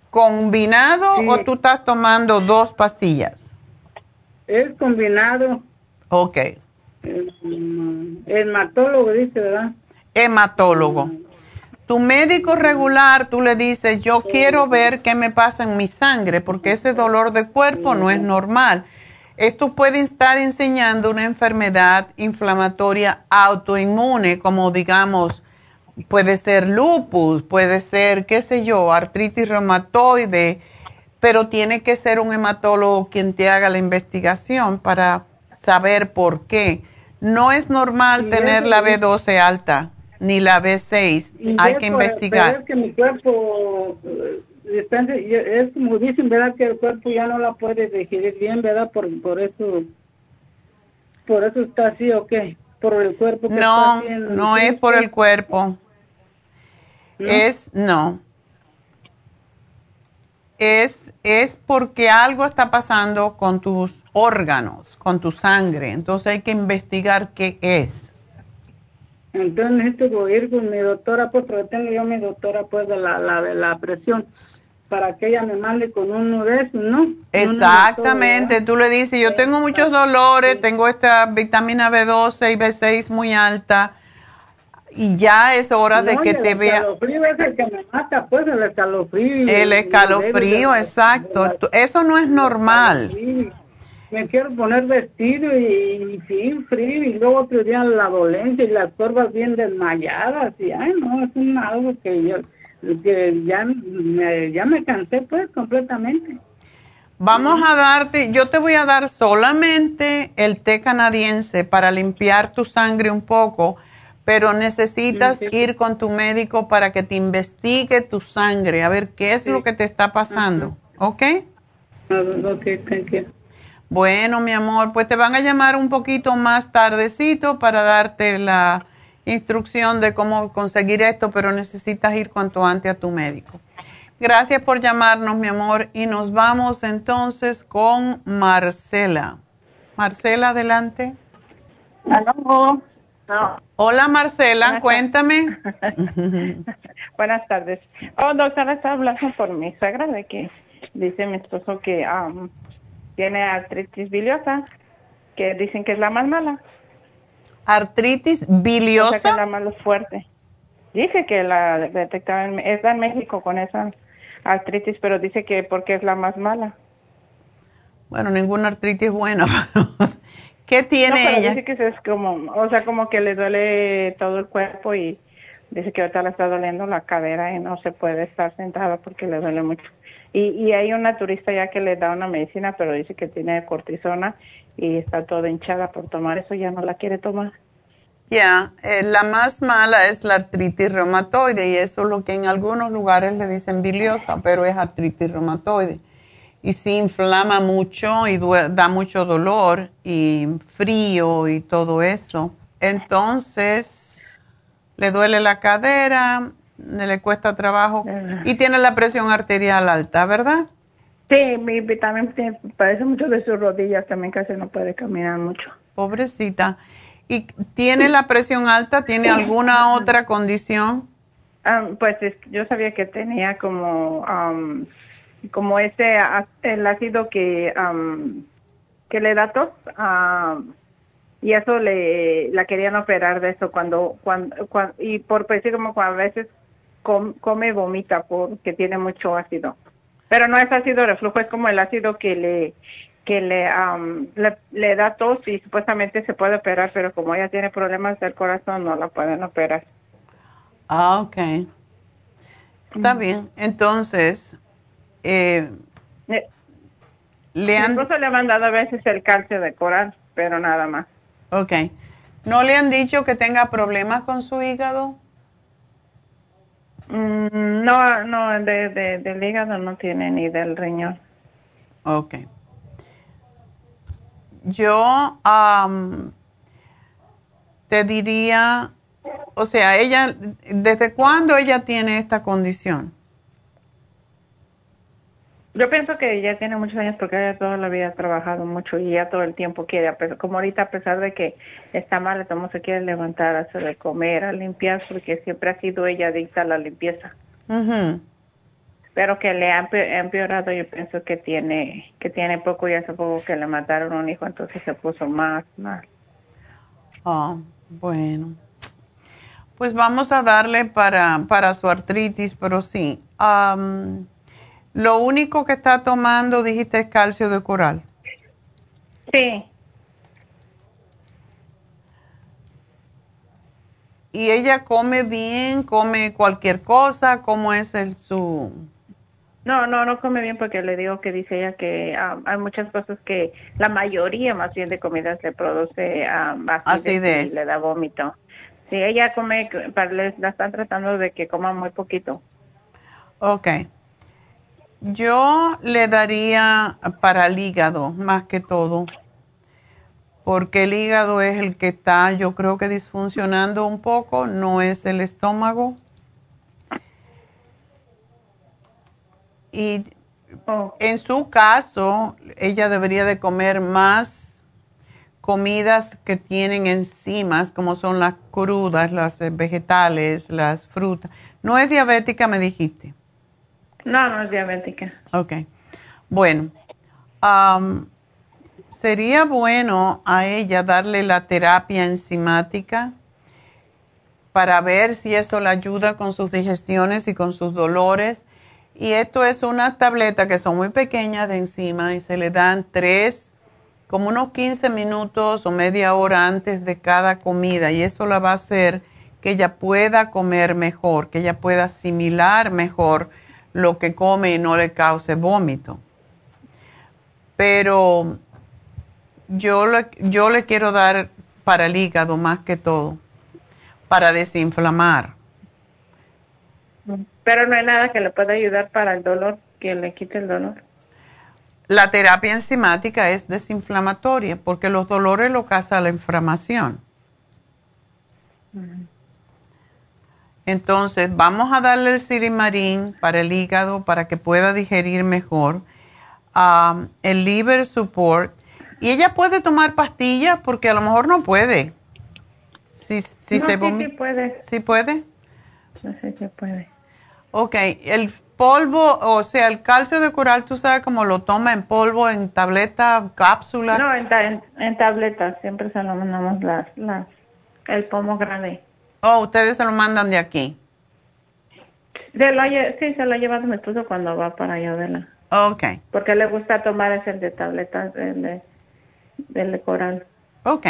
S3: combinado o tú estás tomando dos pastillas.
S10: Es combinado.
S3: Ok.
S10: Hematólogo dice, ¿verdad?
S3: Hematólogo. Tu médico regular, tú le dices, yo quiero ver qué me pasa en mi sangre, porque ese dolor de cuerpo no es normal. Esto puede estar enseñando una enfermedad inflamatoria autoinmune, como digamos, puede ser lupus, puede ser, qué sé yo, artritis reumatoide, pero tiene que ser un hematólogo quien te haga la investigación para saber por qué. No es normal tener la B12 alta ni la B6. Hay que investigar.
S10: es que mi cuerpo, es como dicen, ¿verdad? Que el cuerpo ya no la puede digerir bien, ¿verdad? Por, por eso, por eso está así, ¿o qué? Por el cuerpo. Que
S3: no, no es por el cuerpo. Es, no. Es, es porque algo está pasando con tus órganos, con tu sangre. Entonces hay que investigar qué es.
S10: Entonces necesito ir con mi doctora, pues porque tengo yo mi doctora pues de la, la, de la presión para que ella me mande con uno de esos, ¿no?
S3: Exactamente, tú le dices, yo tengo muchos dolores, tengo esta vitamina B12 y B6 muy alta y ya es hora de que te vea.
S10: El escalofrío es el que me mata, pues el escalofrío.
S3: El escalofrío, exacto. Eso no es normal
S10: me quiero poner vestido y, sí, frío, y luego otro día la dolencia y las curvas bien desmayadas, y ay, no, es un, algo que yo, que ya ya me cansé, pues, completamente.
S3: Vamos a darte, yo te voy a dar solamente el té canadiense para limpiar tu sangre un poco, pero necesitas ir con tu médico para que te investigue tu sangre, a ver qué es lo que te está pasando, ¿ok?
S10: Ok, thank you.
S3: Bueno, mi amor, pues te van a llamar un poquito más tardecito para darte la instrucción de cómo conseguir esto, pero necesitas ir cuanto antes a tu médico. Gracias por llamarnos, mi amor. Y nos vamos entonces con Marcela. Marcela, adelante. Hola, Marcela, cuéntame.
S11: Buenas tardes. Oh, doctora, está hablando por mi suegra de que dice mi esposo que um, tiene artritis biliosa, que dicen que es la más mala.
S3: ¿Artritis biliosa?
S11: que la más fuerte. Dice que la detectaron, está en México con esa artritis, pero dice que porque es la más mala.
S3: Bueno, ninguna artritis es buena. ¿Qué tiene ella?
S11: Dice que es como, o sea, como que le duele todo el cuerpo y dice que ahorita le está doliendo la cadera y no se puede estar sentada porque le duele mucho. Y, y hay una turista ya que le da una medicina, pero dice que tiene cortisona y está toda hinchada por tomar eso, ya no la quiere tomar.
S3: Ya, eh, la más mala es la artritis reumatoide y eso es lo que en algunos lugares le dicen biliosa, pero es artritis reumatoide. Y se inflama mucho y da mucho dolor y frío y todo eso. Entonces, le duele la cadera, le cuesta trabajo y tiene la presión arterial alta, ¿verdad?
S11: Sí, mi, también parece mucho de sus rodillas, también casi no puede caminar mucho.
S3: Pobrecita. ¿Y tiene la presión alta? ¿Tiene alguna otra condición?
S11: Ah, pues yo sabía que tenía como como ese el ácido que que le da tos y eso le la querían operar de eso cuando cuando, y por pues como a veces come vomita porque tiene mucho ácido pero no es ácido reflujo es como el ácido que le que le, le, da tos y supuestamente se puede operar, pero como ella tiene problemas del corazón, no la pueden operar.
S3: Ah, ok. Está bien. Entonces, eh,
S11: eh le han... Incluso le han mandado a veces el calcio de coral, pero nada más.
S3: Ok. ¿No le han dicho que tenga problemas con su hígado?
S11: Mm, no, no, de, de, del hígado no tiene ni del riñón.
S3: Ok yo te diría, o sea, ella, ¿desde cuándo ella tiene esta condición?
S11: Yo pienso que ella tiene muchos años porque ella toda la vida ha trabajado mucho y ya todo el tiempo quiere, como ahorita a pesar de que está mal, como se quiere levantar, hacer de comer, a limpiar, porque siempre ha sido ella adicta a la limpieza. Pero que le ha empeorado yo pienso que tiene que tiene poco y hace poco que le mataron un hijo entonces se puso más mal.
S3: Ah bueno. Pues vamos a darle para para su artritis pero sí lo único que está tomando dijiste es calcio de coral
S11: sí
S3: y ella come bien come cualquier cosa cómo es el su
S11: no, no, no come bien porque le digo que dice ella que ah, hay muchas cosas que la mayoría más bien de comidas le produce um, acidez, y le da vómito. Sí, ella come, la están tratando de que coma muy poquito.
S3: Ok. Yo le daría para el hígado más que todo, porque el hígado es el que está, yo creo que disfuncionando un poco, no es el estómago. Y oh. en su caso, ella debería de comer más comidas que tienen enzimas, como son las crudas, las eh, vegetales, las frutas. ¿No es diabética, me dijiste?
S11: No, no es diabética.
S3: Ok. Bueno, sería bueno a ella darle la terapia enzimática para ver si eso le ayuda con sus digestiones y con sus dolores y esto es una tableta que son muy pequeñas de encima y se le dan tres, como unos 15 minutos o media hora antes de cada comida. Y eso la va a hacer que ella pueda comer mejor, que ella pueda asimilar mejor lo que come y no le cause vómito. Pero yo le, yo le quiero dar para el hígado más que todo, para desinflamar.
S11: Pero no hay nada que le pueda ayudar para el dolor, que le quite el dolor.
S3: La terapia enzimática es desinflamatoria porque los dolores lo causa la inflamación. Entonces, vamos a darle el sirimarín para el hígado para que pueda digerir mejor. Um, el liver support. Y ella puede tomar pastillas porque a lo mejor no puede. Si, si
S11: No,
S3: se
S11: sí, sí puede.
S3: ¿Sí puede?
S11: Sí, sí, sí puede.
S3: Ok, el polvo, o sea, el calcio de coral, tú sabes cómo lo toma en polvo, en tableta, cápsula.
S11: No, en, ta- en, en tabletas. Siempre se lo mandamos las, las, el pomo grande.
S3: Oh, ustedes se lo mandan de aquí.
S11: Lo, lle- sí, se lo lleva mi esposo cuando va para allá de la...
S3: Ok,
S11: Porque le gusta tomar ese de tabletas, el de, del de coral.
S3: ok.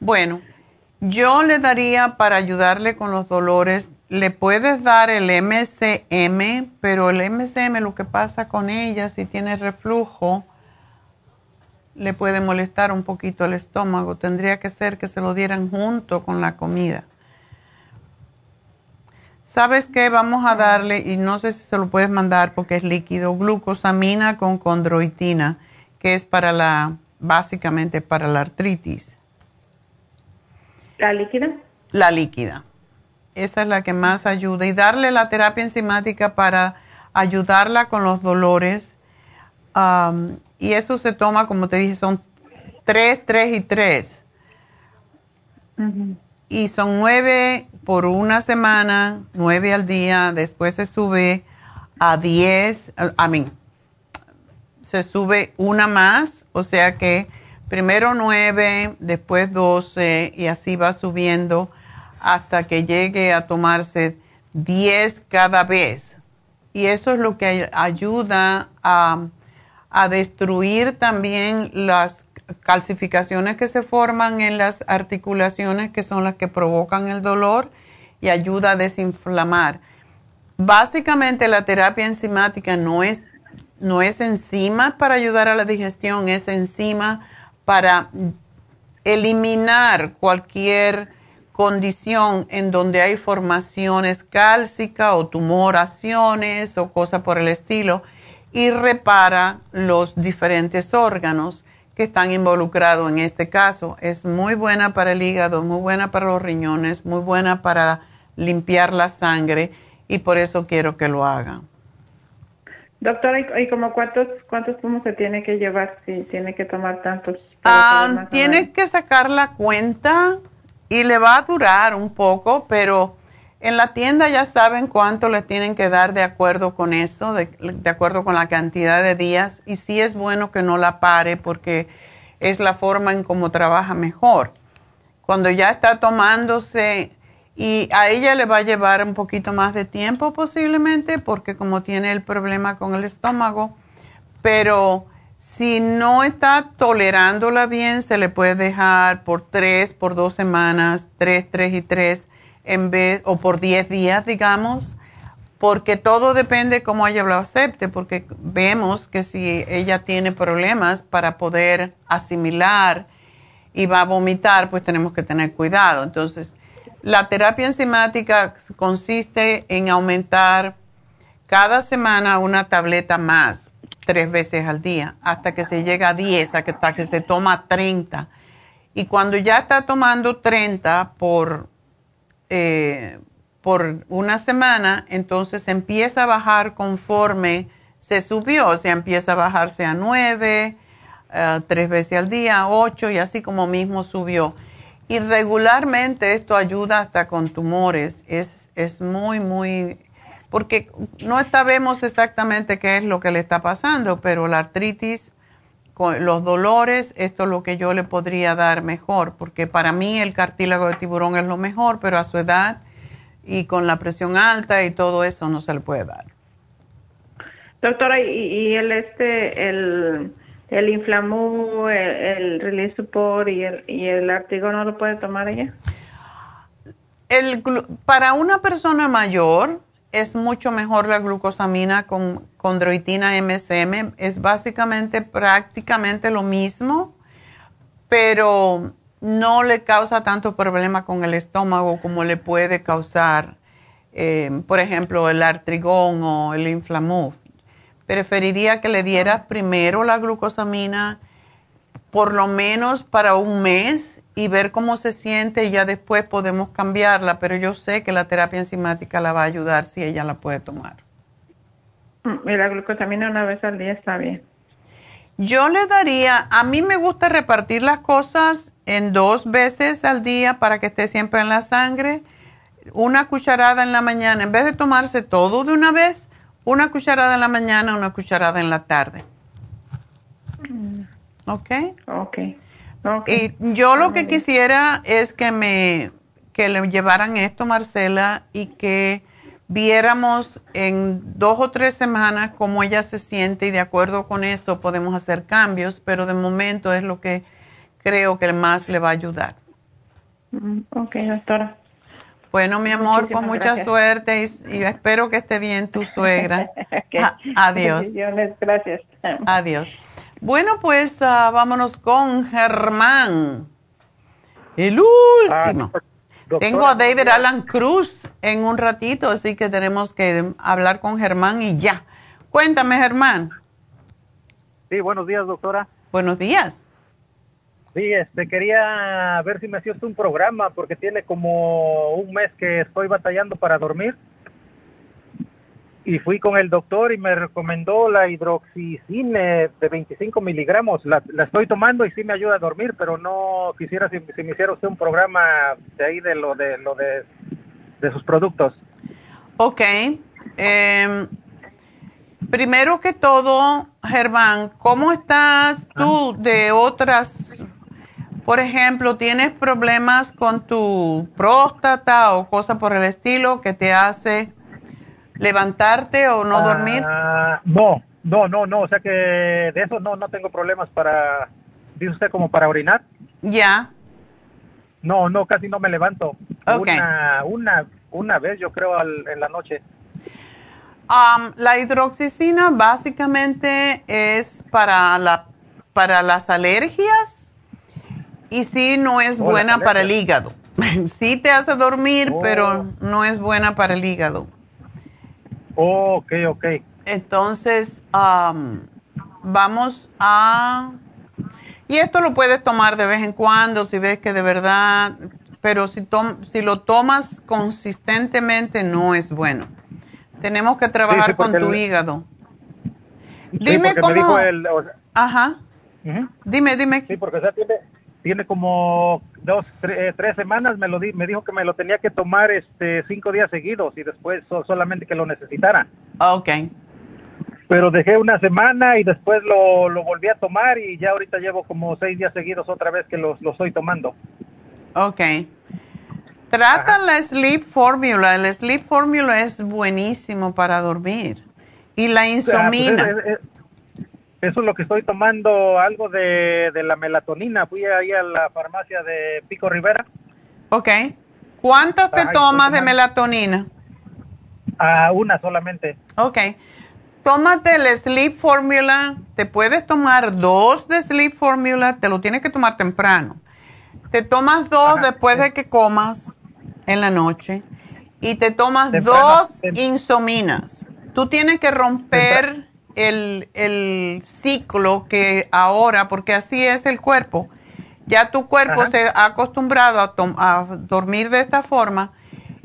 S3: Bueno, yo le daría para ayudarle con los dolores, le puedes dar el MCM, pero el MCM lo que pasa con ella, si tiene reflujo, le puede molestar un poquito el estómago. Tendría que ser que se lo dieran junto con la comida. ¿Sabes qué? Vamos a darle, y no sé si se lo puedes mandar porque es líquido, glucosamina con condroitina, que es para la, básicamente para la artritis.
S11: ¿La líquida?
S3: La líquida. Esa es la que más ayuda. Y darle la terapia enzimática para ayudarla con los dolores. Y eso se toma, como te dije, son tres, tres y tres. Y son nueve por una semana, nueve al día. Después se sube a diez, a mí, se sube una más. O sea que primero nueve, después doce y así va subiendo hasta que llegue a tomarse 10 cada vez. Y eso es lo que ay- ayuda a, a destruir también las calcificaciones que se forman en las articulaciones que son las que provocan el dolor y ayuda a desinflamar. Básicamente la terapia enzimática no es, no es enzima para ayudar a la digestión, es enzima para eliminar cualquier condición en donde hay formaciones cálcicas o tumoraciones o cosas por el estilo y repara los diferentes órganos que están involucrados en este caso. Es muy buena para el hígado, muy buena para los riñones, muy buena para limpiar la sangre y por eso quiero que lo haga.
S11: Doctora, ¿y, como cuántos, cuántos pomos se tiene que llevar si tiene que tomar tantos?
S3: Ah, tiene que sacar la cuenta y le va a durar un poco, pero en la tienda ya saben cuánto le tienen que dar de acuerdo con eso, de, de acuerdo con la cantidad de días. Y sí es bueno que no la pare porque es la forma en cómo trabaja mejor. Cuando ya está tomándose y a ella le va a llevar un poquito más de tiempo posiblemente porque como tiene el problema con el estómago, pero si no está tolerándola bien, se le puede dejar por tres, por dos semanas, tres, tres y tres, en vez, o por diez días, digamos, porque todo depende cómo ella lo acepte, porque vemos que si ella tiene problemas para poder asimilar y va a vomitar, pues tenemos que tener cuidado. Entonces, la terapia enzimática consiste en aumentar cada semana una tableta más, tres veces al día, hasta que se llega a 10, hasta que se toma 30. Y cuando ya está tomando 30 por, eh, por una semana, entonces empieza a bajar conforme se subió, o sea, empieza a bajarse a 9, eh, tres veces al día, 8 y así como mismo subió. Y regularmente esto ayuda hasta con tumores. Es, es muy, muy, porque no sabemos exactamente qué es lo que le está pasando, pero la artritis, con los dolores, esto es lo que yo le podría dar mejor, porque para mí el cartílago de tiburón es lo mejor, pero a su edad y con la presión alta y todo eso no se le puede dar.
S11: Doctora, ¿y, y el este, el, el inflamú, el, el release support y el, y el artigo no lo puede tomar ella?
S3: El, para una persona mayor es mucho mejor la glucosamina con condroitina MSM. Es básicamente prácticamente lo mismo, pero no le causa tanto problema con el estómago como le puede causar, eh, por ejemplo, el artrigón o el inflamú. Preferiría que le dieras primero la glucosamina por lo menos para un mes y ver cómo se siente y ya después podemos cambiarla, pero yo sé que la terapia enzimática la va a ayudar si ella la puede tomar.
S11: Mm, y la glucosamina una vez al día está bien.
S3: Yo le daría, a mí me gusta repartir las cosas en dos veces al día para que esté siempre en la sangre. Una cucharada en la mañana, en vez de tomarse todo de una vez, una cucharada en la mañana, una cucharada en la tarde.
S11: Mm.
S3: ¿Ok?
S11: Ok.
S3: Y yo lo que quisiera es que me que le llevaran esto, Marcela, y que viéramos en dos o tres semanas cómo ella se siente y de acuerdo con eso podemos hacer cambios, pero de momento es lo que creo que más le va a ayudar.
S11: Mm, ok, doctora.
S3: Bueno, mi amor, con mucha suerte y, espero que esté bien tu suegra. adiós.
S11: Gracias.
S3: Adiós. Bueno, pues ah, vámonos con Germán. El último. Ah, Tengo a David Alan Cruz en un ratito, así que tenemos que hablar con Germán y ya. Cuéntame, Germán.
S12: Sí, buenos días, doctora.
S3: Buenos días.
S12: Sí, este, quería ver si me hacía un programa, porque tiene como un mes que estoy batallando para dormir y fui con el doctor y me recomendó la hidroxicine de 25 miligramos. La, estoy tomando y sí me ayuda a dormir, pero no quisiera si, me hiciera usted un programa de ahí de lo de lo de, sus productos.
S3: Ok. Em, primero que todo, Germán, ¿cómo estás tú de otras? Por ejemplo, ¿tienes problemas con tu próstata o cosa por el estilo que te hace levantarte o no dormir?
S12: Ah, no, no, no, no, o sea que de eso no, no tengo problemas para, dice usted como para orinar.
S3: Ya.
S12: No, no, casi no me levanto. Una, una, una vez yo creo en la noche.
S3: Um, la hidroxicina básicamente es para, la, para las alergias y sí no es oh, buena para el hígado. sí te hace dormir, pero oh. no es buena para el hígado.
S12: Oh, ok, ok.
S3: Entonces, vamos a... Y esto lo puedes tomar de vez en cuando si ves que de verdad, pero si, si lo tomas consistentemente no es bueno. Tenemos que trabajar con tu hígado.
S12: dime cómo...
S3: Ajá. Dime, dime.
S12: Sí, porque o sea, tiene, tiene como dos, eh, tres semanas, me lo di, me dijo que me lo tenía que tomar este cinco días seguidos y después solamente que lo necesitara.
S3: Ok.
S12: Pero dejé una semana y después lo, lo, volví a tomar y ya ahorita llevo como seis días seguidos otra vez que lo, lo estoy tomando.
S3: Ok. Trata la Sleep Formula. El Sleep Formula es buenísimo para dormir. Y la pues, insomina.
S12: Eso es lo que estoy tomando, algo de, la melatonina. Fui ahí a la farmacia de Pico Rivera.
S3: Ok. ¿Cuántas te tomas de melatonina?
S12: A una solamente.
S3: Ok. Tómate el Sleep Formula. Te puedes tomar dos de Sleep Formula. Te lo tienes que tomar temprano. Te tomas dos después de que comas en la noche. Y te tomas dos insominas. Tú tienes que romper el, el, ciclo que ahora, porque así es el cuerpo, ya tu cuerpo se ha acostumbrado a, a, dormir de esta forma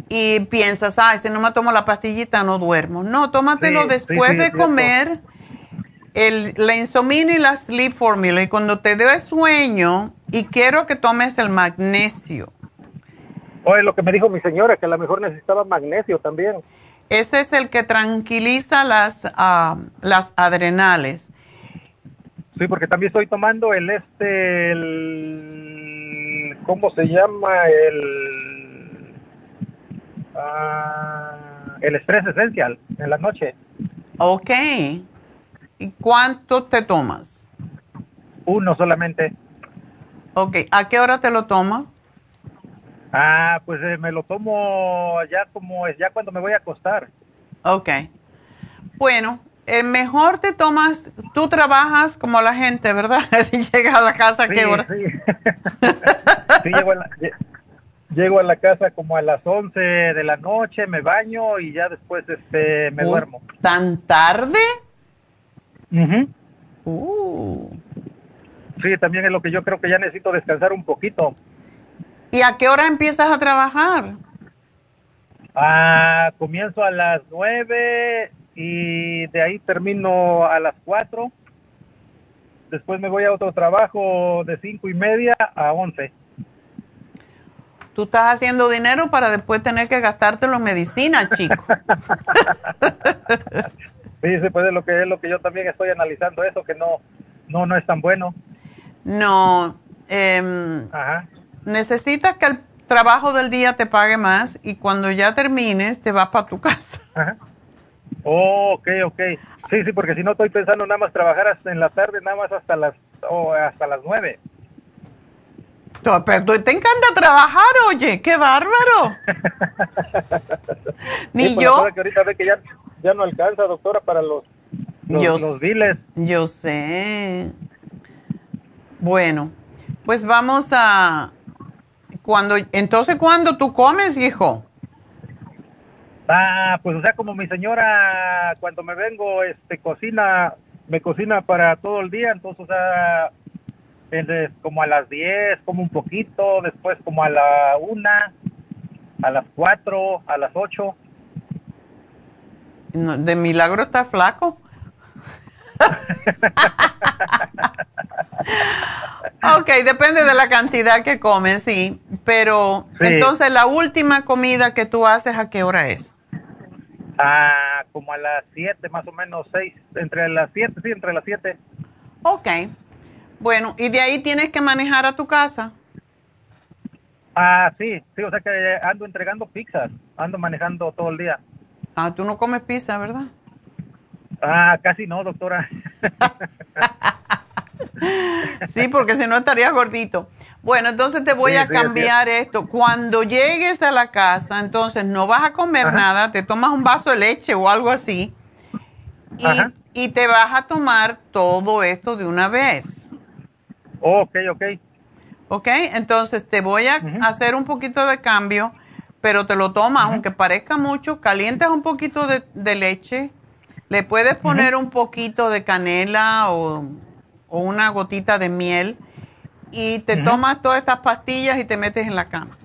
S3: y piensas, ay, si no me tomo la pastillita no duermo. No, tómatelo después de comer el, la insomina y la sleep formula y cuando te dé sueño y quiero que tomes el magnesio.
S12: Oye, lo que me dijo mi señora, que a lo mejor necesitaba magnesio también.
S3: Ese es el que tranquiliza las, ah, las adrenales.
S12: Sí, porque también estoy tomando el este, el, ¿cómo se llama? El, ah, el estrés esencial en la noche.
S3: Ok. ¿Y cuánto te tomas?
S12: Uno solamente.
S3: Ok. ¿A qué hora te lo tomas?
S12: Ah, pues eh, me lo tomo ya como es, ya cuando me voy a acostar.
S3: Ok. Bueno, eh, mejor te tomas, tú trabajas como la gente, ¿verdad? Si llegas a la casa, ¿qué hora?
S12: Sí, sí llego, a la, llego, a la, casa como a las 11 de la noche, me baño y ya después este, me duermo.
S3: ¿Tan tarde?
S12: uh. Sí, también es lo que yo creo que ya necesito descansar un poquito.
S3: ¿Y a qué hora empiezas a trabajar?
S12: Ah, comienzo a las nueve y de ahí termino a las cuatro. Después me voy a otro trabajo de cinco y media a once.
S3: Tú estás haciendo dinero para después tener que gastártelo en medicina, chico.
S12: sí, sí, pues es lo que es lo que yo también estoy analizando eso que no no no es tan bueno.
S3: No, eh, necesitas que el trabajo del día te pague más y cuando ya termines te vas para tu casa.
S12: Ajá. Oh, ok, ok. Sí, sí, porque si no estoy pensando nada más trabajar hasta en la tarde, nada más hasta las oh, hasta las nueve.
S3: Pero te encanta trabajar, oye, qué bárbaro. Ni
S12: pues,
S3: yo.
S12: Que ahorita ve que ya, ya no alcanza, doctora, para los, los,
S3: yo,
S12: los biles.
S3: Yo sé. Bueno, pues vamos a... Cuando, entonces, ¿cuándo tú comes, hijo?
S12: Ah, pues o sea, como mi señora cuando me vengo, este, cocina, me cocina para todo el día, entonces, o sea, entonces, como a las 10, como un poquito, después como a la 1, a las 4, a las 8.
S3: No, de milagro está flaco. Ok, depende de la cantidad que comes, sí. Pero
S12: Sí.
S3: entonces la última comida que tú haces, ¿a qué hora es?
S12: Ah, como a las 7, más o menos 6, entre las 7, sí, entre las 7.
S3: Ok. Bueno, y de ahí tienes que manejar a tu casa.
S12: Ah, sí, sí, o sea que ando entregando pizzas, ando manejando todo el día.
S3: Ah, tú no comes pizza, ¿verdad?
S12: Ah, casi no, doctora.
S3: Sí, porque si no estarías gordito. Bueno, entonces te voy
S12: Sí,
S3: a
S12: sí,
S3: cambiar esto. Cuando llegues a la casa, entonces no vas a comer nada, te tomas un vaso de leche o algo así y, te vas a tomar todo esto de una vez.
S12: Oh, ok, ok.
S3: ¿Ok? Entonces te voy a hacer un poquito de cambio, pero te lo tomas, aunque parezca mucho, calientas un poquito de, de leche, le puedes poner un poquito de canela o, o una gotita de miel y te tomas todas estas pastillas y te metes en la cama.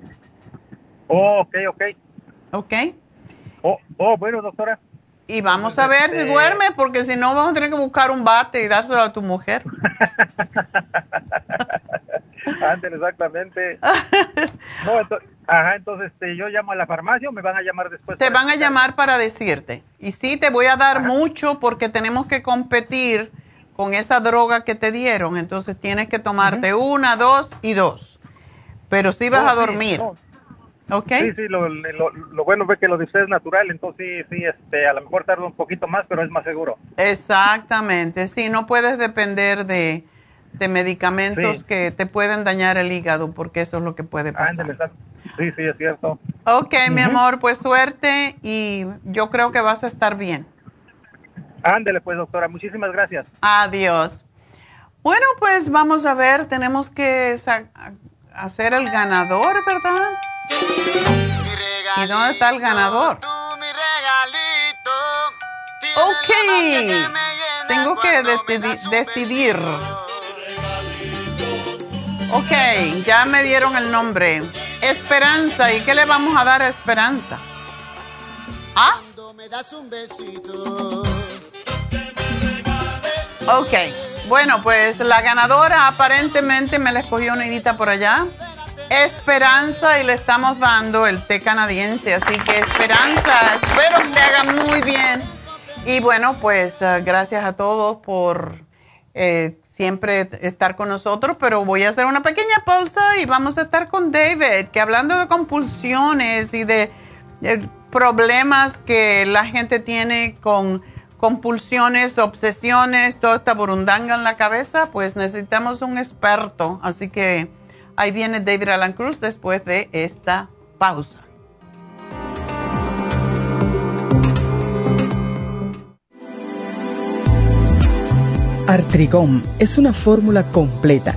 S12: Oh, ok, ok.
S3: ¿Ok?
S12: Oh, oh, bueno, doctora.
S3: Y vamos a ver si
S12: Este-
S3: duermes, porque si no vamos a tener que buscar un bate y dárselo a tu mujer.
S12: Ándale, exactamente. No, ento- ajá, entonces este, yo llamo a la farmacia o me van a llamar después.
S3: Te van a llamar para decirte. Y sí, te voy a dar mucho porque tenemos que competir con esa droga que te dieron. Entonces tienes que tomarte una, dos y dos. Pero sí vas
S12: Oh,
S3: a
S12: sí,
S3: dormir.
S12: no.
S3: ¿Ok?
S12: Sí, sí, lo, lo, lo bueno es que lo de usted es natural, entonces sí, sí, este, a lo mejor tarda un poquito más, pero es más seguro.
S3: Exactamente. Sí, no puedes depender de, de medicamentos
S12: Sí.
S3: que te pueden dañar el hígado porque eso es lo que puede pasar.
S12: Ándale, exacto. Sí, sí, es cierto.
S3: Ok, mi amor, pues suerte y yo creo que vas a estar bien.
S12: Ándale, pues, doctora, muchísimas gracias.
S3: Adiós. Bueno, pues vamos a ver, tenemos que hacer el ganador, ¿verdad? ¿Y dónde está el ganador? Ok, tengo que decidi- decidir. Ok, ya me dieron el nombre. Esperanza, ¿y qué le vamos a dar a Esperanza? ¿Ah? Ok, bueno, pues la ganadora aparentemente me la escogió Neidita por allá. Esperanza y le estamos dando el té canadiense, así que Esperanza, espero que te haga muy bien. Y bueno, pues eh, gracias a todos por eh, siempre estar con nosotros, pero voy a hacer una pequeña pausa y vamos a estar con David, que hablando de compulsiones y de, de problemas que la gente tiene con compulsiones, obsesiones, toda esta burundanga en la cabeza, pues necesitamos un experto. Así que ahí viene David Alan Cruz después de esta pausa.
S2: Artrigón es una fórmula completa,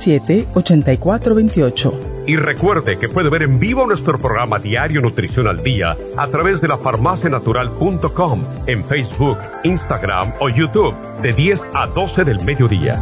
S2: 1-800-227-8428.
S8: Y recuerde que puede ver en vivo nuestro programa Diario Nutrición al Día a través de la farmacianatural.com en Facebook, Instagram o YouTube de 10 a 12 del mediodía.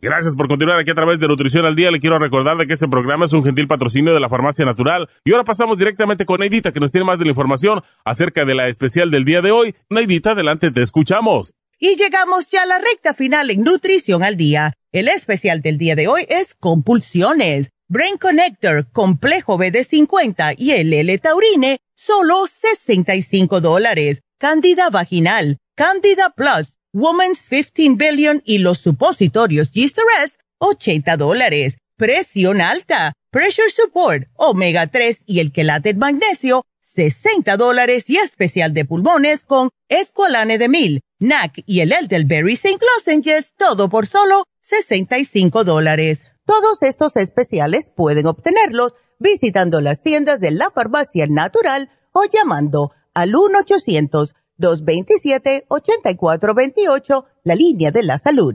S4: Gracias por continuar aquí a través de Nutrición al Día. Le quiero recordar de que este programa es un gentil patrocinio de la Farmacia Natural. Y ahora pasamos directamente con Neidita, que nos tiene más de la información acerca de la especial del día de hoy. Neidita, adelante, te escuchamos.
S5: Y llegamos ya a la recta final en Nutrición al Día. El especial del día de hoy es compulsiones. Brain Connector, Complejo BD50 y el L-Taurine, solo 65 dólares. Candida Vaginal, Candida Plus, Woman's 15 Billion y los supositorios Gisterest, 80 dólares. Presión alta, Pressure Support, Omega 3 y el quelate magnesio, 60 dólares y especial de pulmones con Esqualane de Mil, NAC y el Elderberry St. Lozenges, todo por solo 65 dólares. Todos estos especiales pueden obtenerlos visitando las tiendas de la farmacia natural o llamando al 1-800-227-8428, la línea de la salud.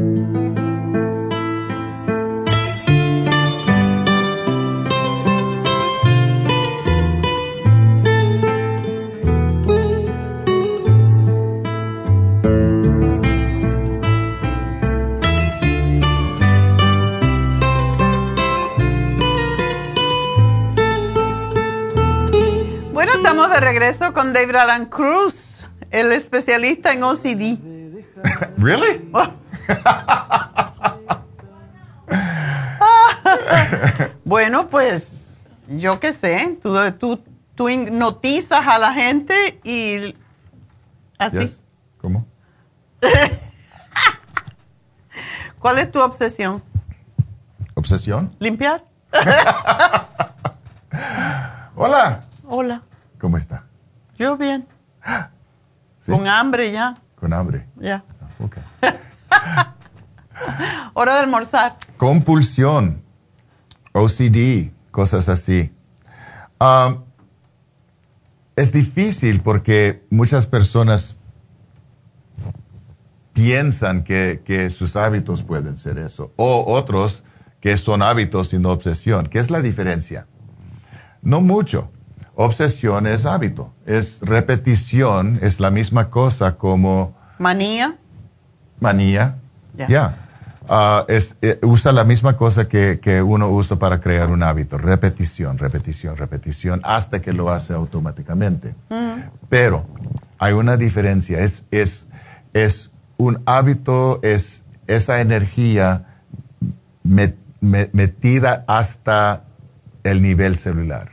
S3: Regreso con David Alan Cruz, el especialista en OCD.
S13: Really?
S3: bueno, pues yo qué sé, tú, tú, tú hipnotizas a la gente y así.
S13: Yes. ¿Cómo?
S3: ¿Cuál es tu obsesión?
S13: ¿Obsesión?
S3: ¿Limpiar?
S13: Hola.
S3: Hola,
S13: ¿Cómo está?
S3: yo bien.
S13: ¿Sí?
S3: Con hambre ya,
S13: Con hambre.
S3: ya.
S13: Ok.
S3: Hora de almorzar.
S13: Compulsión, OCD, cosas así. Um, es difícil porque muchas personas piensan que, que sus hábitos pueden ser eso, o otros que son hábitos y no obsesión. ¿Qué es la diferencia? No mucho. Obsesión es hábito, es repetición, es la misma cosa como
S3: Manía.
S13: manía.
S3: Ya.
S13: Ah, es, eh, usa la misma cosa que, que uno usa para crear un hábito. Repetición, repetición, repetición, hasta que lo hace automáticamente. Pero hay una diferencia. Es, es, es un hábito, es esa energía met- me- metida hasta el nivel celular.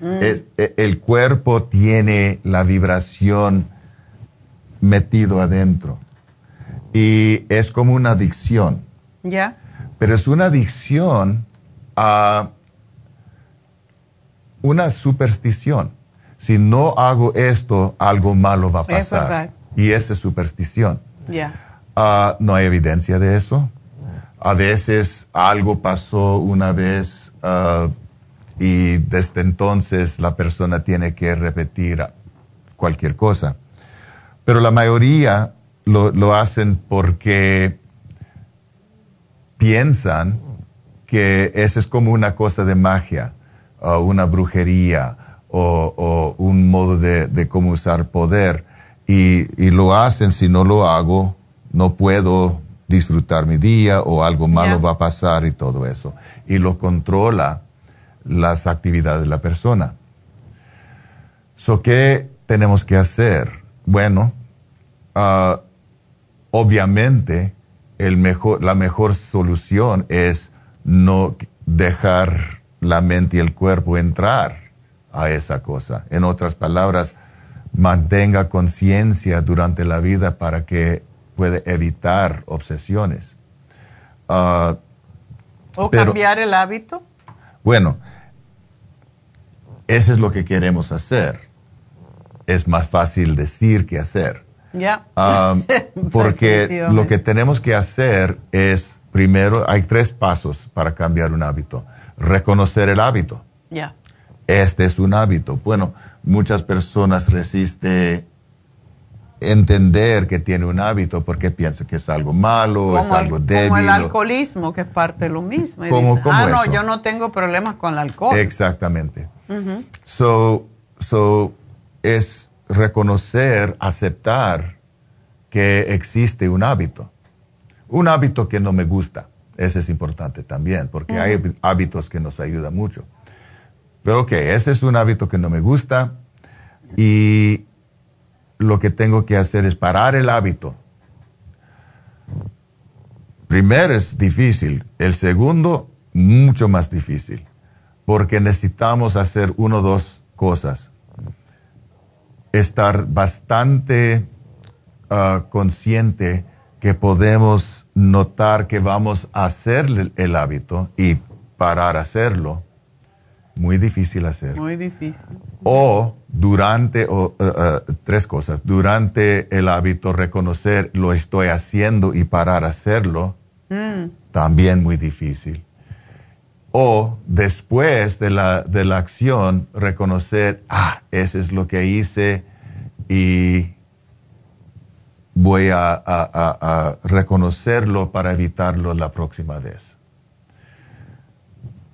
S13: Es- e- el cuerpo tiene la vibración metido adentro. Y es como una adicción.
S3: ¿Ya?
S13: Pero es una adicción a una superstición. Si no hago esto, algo malo va a
S3: Es
S13: pasar.
S3: verdad.
S13: y esa es superstición.
S3: Ya.
S13: Ah, no hay evidencia de eso. A veces algo pasó una vez ah, y desde entonces la persona tiene que repetir cualquier cosa. Pero la mayoría lo, lo hacen porque piensan que eso es como una cosa de magia, o una brujería, o, o un modo de, de cómo usar poder. Y, y lo hacen, si no lo hago, no puedo disfrutar mi día o algo malo va a pasar y todo eso. Y lo controla las actividades de la persona. So, ¿Qué tenemos que hacer? Bueno, ah, obviamente el mejor, la mejor solución es no dejar la mente y el cuerpo entrar a esa cosa. En otras palabras, mantenga conciencia durante la vida para que pueda evitar obsesiones. Ah,
S3: ¿O
S13: pero-
S3: cambiar el hábito?
S13: bueno, eso es lo que queremos hacer. Es más fácil decir que hacer.
S3: Ya.
S13: Porque lo que tenemos que hacer es, primero, hay tres pasos para cambiar un hábito. Reconocer el hábito.
S3: Ya.
S13: Este es un hábito. Bueno, muchas personas resisten entender que tiene un hábito porque piensan que es algo malo, es
S3: Como el,
S13: algo
S3: como
S13: débil.
S3: el
S13: o-
S3: alcoholismo, que es parte de lo mismo. Y
S13: ¿Cómo-
S3: dice,
S13: cómo
S3: ah, no,
S13: eso?
S3: yo no tengo problemas con el alcohol.
S13: Exactamente. So es reconocer, aceptar que existe un hábito. Un hábito que no me gusta. Ese es importante también, porque hay hábitos que nos ayudan mucho. Pero ok, ese es un hábito que no me gusta y lo que tengo que hacer es parar el hábito. Primero es difícil, el segundo mucho más difícil, porque necesitamos hacer uno o dos cosas. Estar bastante ah, consciente que podemos notar que vamos a hacer el, hábito y parar a hacerlo. Muy difícil hacer.
S3: Muy difícil.
S13: O durante, o, eh, eh, tres cosas, durante el hábito reconocer lo estoy haciendo y parar a hacerlo,
S3: Mm.
S13: también muy difícil. O después de la, de la acción reconocer, ah, eso es lo que hice y voy a, a- a- a reconocerlo para evitarlo la próxima vez.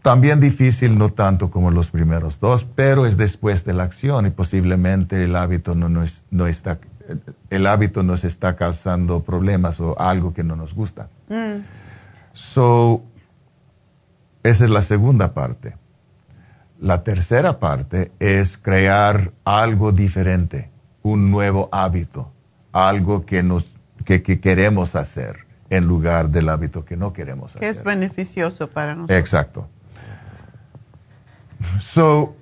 S13: También difícil, no tanto como los primeros dos, pero es después de la acción y posiblemente el hábito no, nos- no está, el hábito nos está causando problemas o algo que no nos gusta.
S3: Mm.
S13: So, esa es la segunda parte. La tercera parte es crear algo diferente, un nuevo hábito, algo que, nos, que, que queremos hacer en lugar del hábito que no queremos
S3: Que
S13: hacer.
S3: es beneficioso para nosotros.
S13: Exacto. So,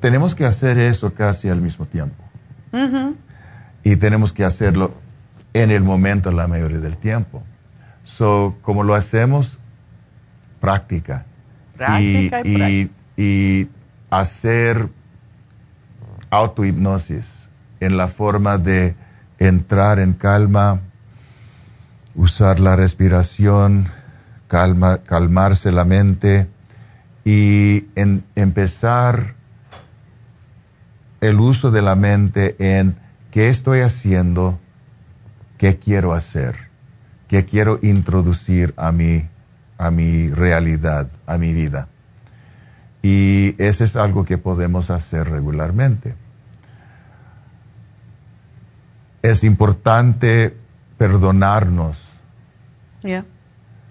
S13: tenemos que hacer eso casi al mismo tiempo. Y tenemos que hacerlo en el momento la mayoría del tiempo. So, como lo hacemos, práctica.
S3: Práctica y
S13: y, y hacer autohipnosis en la forma de entrar en calma, usar la respiración, calma- calmarse la mente y en- empezar el uso de la mente en qué estoy haciendo, qué quiero hacer, qué quiero introducir a mi, a mi realidad, a mi vida. Y eso es algo que podemos hacer regularmente. Es importante perdonarnos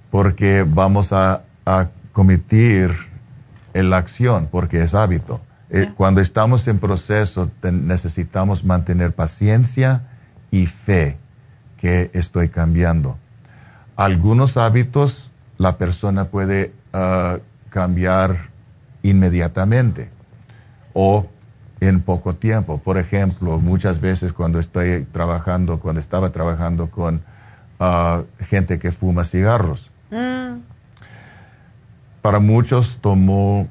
S13: porque vamos a, a cometer la acción, porque es hábito. Eh, Cuando estamos en proceso, necesitamos mantener paciencia y fe que estoy cambiando. Algunos hábitos la persona puede ah, cambiar inmediatamente o en poco tiempo. Por ejemplo, muchas veces cuando estoy trabajando, cuando estaba trabajando con ah, gente que fuma cigarros,
S3: Mm.
S13: para muchos tomó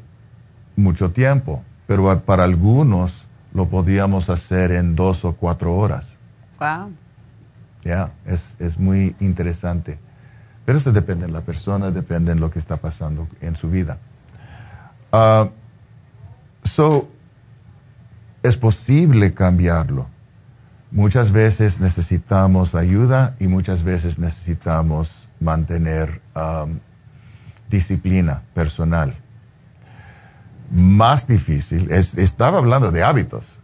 S13: mucho tiempo, pero para algunos lo podíamos hacer en dos o cuatro horas.
S3: Wow.
S13: Ya, es, es muy interesante. Pero eso depende de la persona, depende de lo que está pasando en su vida. Ah, so, es posible cambiarlo. Muchas veces necesitamos ayuda y muchas veces necesitamos mantener disciplina personal. Más difícil, es- estaba hablando de hábitos.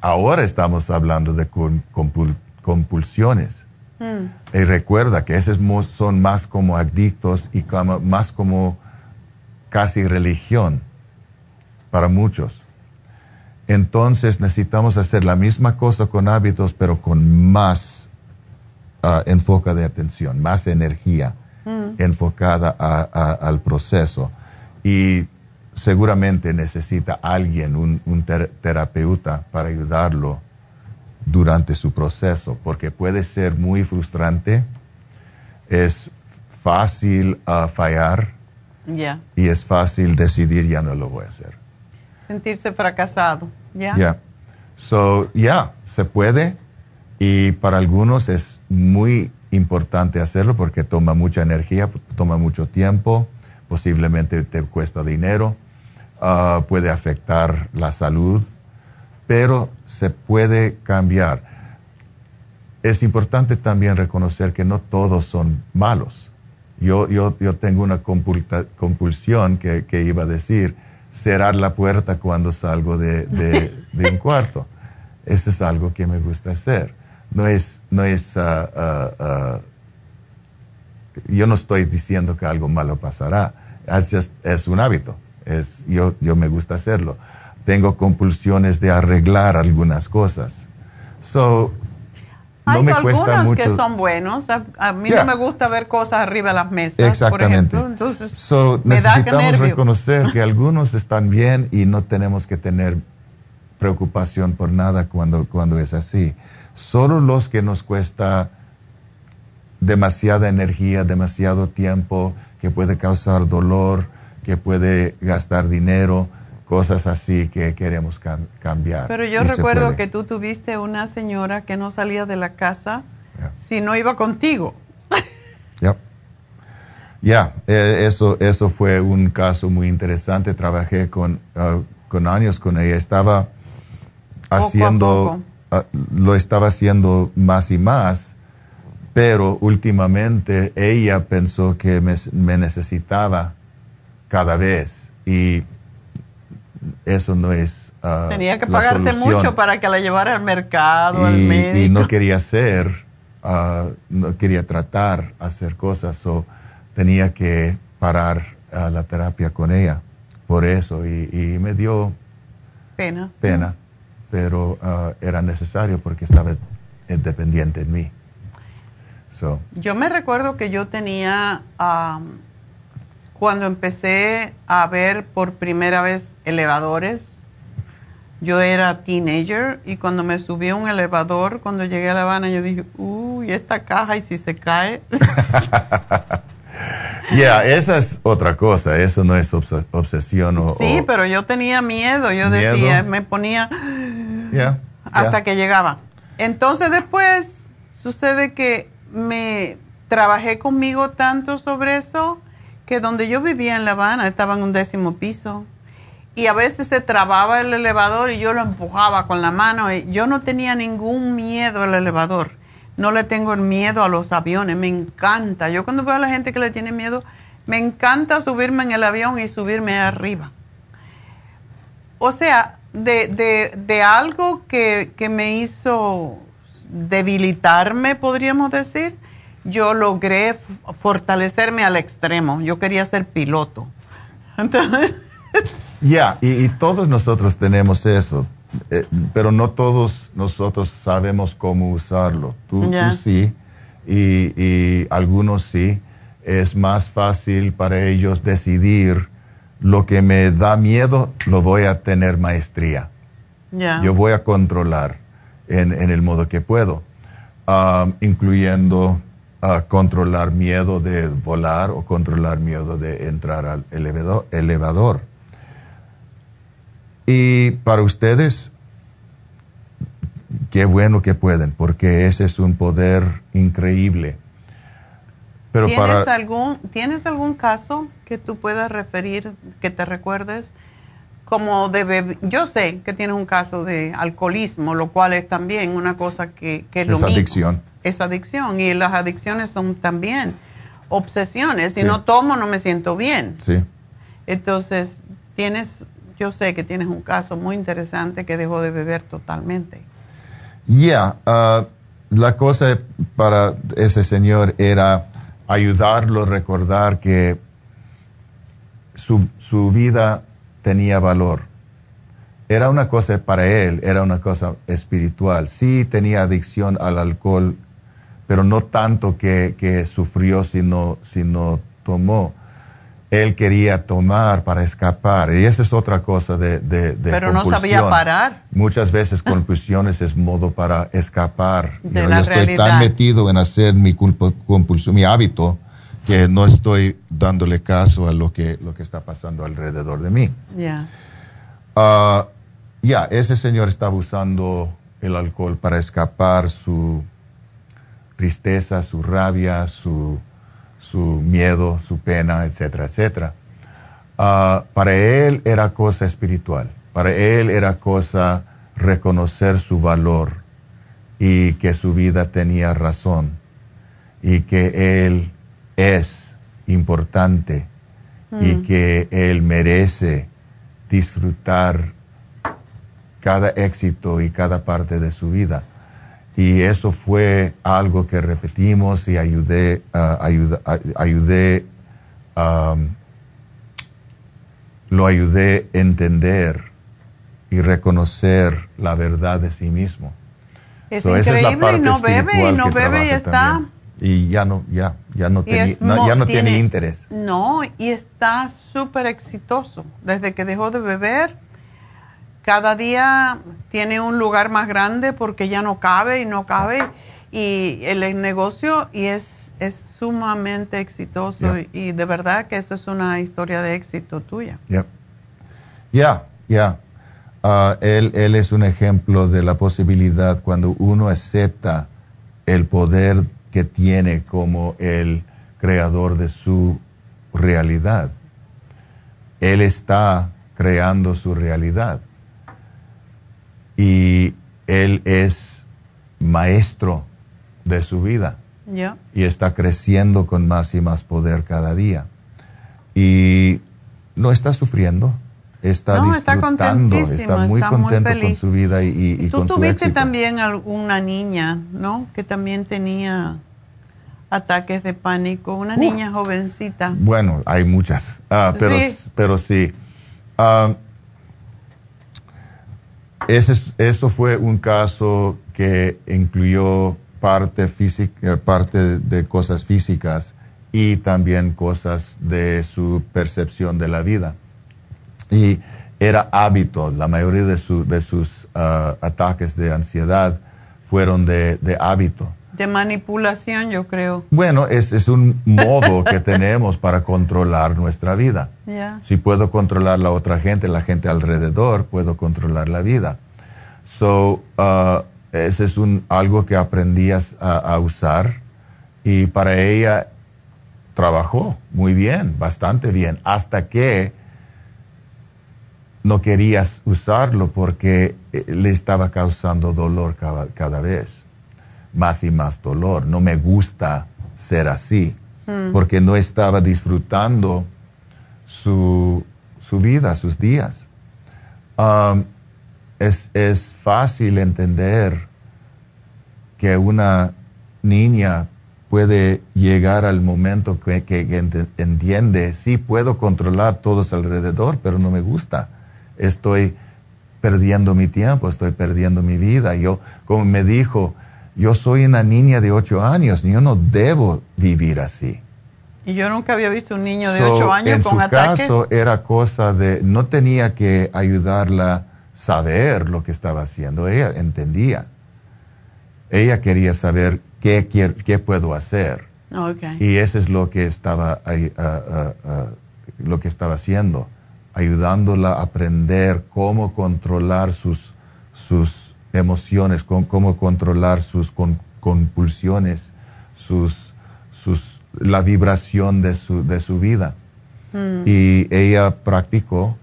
S13: Ahora estamos hablando de com- compul- compulsiones.
S3: Mm.
S13: Y recuerda que esos son más como adictos y como- más como casi religión para muchos. Entonces necesitamos hacer la misma cosa con hábitos, pero con más ah, enfoque de atención, más energía
S3: Mm.
S13: enfocada a- a- al proceso. Y seguramente necesita alguien, un, un ter- terapeuta, para ayudarlo durante su proceso, porque puede ser muy frustrante, es fácil ah, fallar
S3: Ya.
S13: y es fácil decidir ya no lo voy a hacer.
S3: Sentirse fracasado. Ya.
S13: Yeah. So, yeah, se puede y para algunos es muy importante hacerlo porque toma mucha energía, toma mucho tiempo, posiblemente te cuesta dinero, ah, puede afectar la salud, pero se puede cambiar. Es importante también reconocer que no todos son malos. Yo, yo, yo tengo una compulsión que, que iba a decir, cerrar la puerta cuando salgo de, de- un cuarto. Eso es algo que me gusta hacer. No es, no es, ah, ah, ah, yo no estoy diciendo que algo malo pasará. Just- es un hábito. Es, yo, yo me gusta hacerlo. Tengo compulsiones de arreglar algunas cosas. So, no
S3: Hay
S13: me cuesta mucho.
S3: que son buenos. A, a mí
S13: Yeah.
S3: no me gusta ver cosas arriba de las mesas,
S13: Exactamente.
S3: por ejemplo. Entonces,
S13: So, necesitamos reconocer que algunos están bien y no tenemos que tener preocupación por nada cuando, cuando es así. Solo los que nos cuesta demasiada energía, demasiado tiempo, que puede causar dolor, que puede gastar dinero, cosas así que queremos cam- cambiar.
S3: Pero yo recuerdo que tú tuviste una señora que no salía de la casa si no iba contigo.
S13: Yep. Ya, eh, eso, eso fue un caso muy interesante. Trabajé con, ah, con años con ella. Estaba haciendo, ah, lo estaba haciendo más y más, pero últimamente ella pensó que me, me necesitaba cada vez y eso no es ah,
S3: Tenía que pagarte mucho para que la llevara al mercado, al
S13: y,
S3: médico.
S13: y no quería hacer, ah, no quería tratar, hacer cosas, o tenía que parar ah, la terapia con ella por eso y, y me dio
S3: Pena.
S13: pena, pero era necesario porque estaba dependiente en mí. So,
S3: Yo me recuerdo que yo tenía, am, cuando empecé a ver por primera vez elevadores, yo era teenager y cuando me subí a un elevador, cuando llegué a La Habana, yo dije, uy, esta caja y si se cae.
S13: yeah, esa es otra cosa, eso no es obs- obsesión o...
S3: sí,
S13: o-
S3: pero yo tenía miedo, yo
S13: Miedo.
S3: decía, me ponía
S13: yeah,
S3: hasta
S13: yeah.
S3: que llegaba. Entonces después sucede que me trabajé conmigo tanto sobre eso que donde yo vivía en La Habana estaba en un décimo piso y a veces se trababa el elevador y yo lo empujaba con la mano y yo no tenía ningún miedo al elevador. No le tengo miedo a los aviones, me encanta. Yo cuando veo a la gente que le tiene miedo, me encanta subirme en el avión y subirme arriba. O sea, de, de, de algo que, que me hizo debilitarme, podríamos decir, yo logré fortalecerme al extremo. Yo quería ser piloto. Entonces,
S13: Ya, y, y todos nosotros tenemos eso, eh, pero no todos nosotros sabemos cómo usarlo. Tú, tú
S3: Ya.
S13: sí, y, y algunos sí. Es más fácil para ellos decidir lo que me da miedo, lo voy a tener maestría.
S3: ya.
S13: Yo voy a controlar en, en el modo que puedo, um, incluyendo ah, controlar miedo de volar o controlar miedo de entrar al elevador. elevador. Y para ustedes, qué bueno que pueden, porque ese es un poder increíble. Pero
S3: ¿Tienes,
S13: para...
S3: algún, ¿Tienes algún caso que tú puedas referir, que te recuerdes? Como de bebé. Yo sé que tienes un caso de alcoholismo, lo cual es también una cosa que, que es, lo mismo. Es adicción. Y las adicciones son también obsesiones. Si
S13: Sí.
S3: no tomo, no me siento bien.
S13: Sí.
S3: Entonces, tienes, yo sé que tienes un caso muy interesante que dejó de beber totalmente.
S13: Ya, ah, la cosa para ese señor era ayudarlo a recordar que su, su vida tenía valor. Era una cosa para él, era una cosa espiritual. Sí tenía adicción al alcohol, pero no tanto que, que sufrió sino, sino tomó. Él quería tomar para escapar. Y esa es otra cosa de, de, de
S3: Pero no sabía parar.
S13: Muchas veces compulsiones es modo para escapar.
S3: De
S13: yo,
S3: la
S13: yo estoy
S3: realidad.
S13: tan metido en hacer mi culpo- compulsión, mi hábito, que no estoy dándole caso a lo que, lo que está pasando alrededor de mí.
S3: Ya.
S13: Ah, ya, ese señor estaba usando el alcohol para escapar su tristeza, su rabia, su, su miedo, su pena, etcétera, etcétera. Ah, para él era cosa espiritual, para él era cosa reconocer su valor y que su vida tenía razón y que él es importante y
S14: Mm.
S13: que él merece disfrutar cada éxito y cada parte de su vida. Y eso fue algo que repetimos y ayudé, ah, ayuda- ayudé, am, lo ayudé a entender y reconocer la verdad de sí mismo.
S3: Es
S13: So, esa
S3: increíble y
S13: parte
S3: no bebe y no bebe y está.
S13: también. Y ya no, ya, ya no,
S3: y es
S13: no, ya no tiene, interés.
S3: No, y está súper exitoso. Desde que dejó de beber, cada día tiene un lugar más grande porque ya no cabe y no cabe. Y el, negocio y es, es sumamente exitoso.
S13: Yeah.
S3: Y, de verdad que eso es una historia de éxito tuya.
S13: Ya, ya, ya. Ah, él, él es un ejemplo de la posibilidad cuando uno acepta el poder que tiene como el creador de su realidad. Él está creando su realidad. Y él es maestro de su vida y está creciendo con más y más poder cada día. Y no está sufriendo, está
S3: No,
S13: disfrutando, está, muy
S3: está muy
S13: contento con su vida y, y- y
S3: Tú
S13: con su
S3: tuviste
S13: éxito.
S3: también al- una niña, ¿no? Que también tenía ataques de pánico, una niña jovencita.
S13: Bueno, hay muchas, Ah, pero,
S3: Sí.
S13: pero sí. Ah, ese es- eso fue un caso que incluyó parte, física, parte de cosas físicas y también cosas de su percepción de la vida. Y era hábito, la mayoría de, su- de sus ah, ataques de ansiedad fueron de hábito.
S3: De manipulación, yo creo.
S13: Bueno, es, es un modo que tenemos para controlar nuestra vida. Si puedo controlar la otra gente, la gente alrededor, puedo controlar la vida. So, uh, ese es un, algo que aprendí a, a usar y para ella trabajó muy bien, bastante bien, hasta que no querías usarlo porque eh, le estaba causando dolor cada, cada vez, más y más dolor. No me gusta ser así,
S14: Mm.
S13: porque no estaba disfrutando su, su vida, sus días. Um, es, es fácil entender que una niña puede llegar al momento que, que- que ent- entiende, sí puedo controlar todos alrededor, pero no me gusta. Estoy perdiendo mi tiempo, estoy perdiendo mi vida. Yo, como me dijo, yo soy una niña de ocho años, yo no debo vivir así.
S3: Y yo nunca había visto un niño de
S13: So,
S3: 8 años
S13: en
S3: con
S13: su caso era cosa de, no tenía que ayudarla a saber lo que estaba haciendo, ella entendía. Ella quería saber qué, qué puedo hacer.
S3: Ok.
S13: Y eso es lo que estaba, ah, ah, ah, lo que estaba haciendo, ayudándola a aprender cómo controlar sus, sus emociones, cómo, cómo controlar sus con- compulsiones, sus, sus, la vibración de su, de su vida.
S14: Mm.
S13: Y ella practicó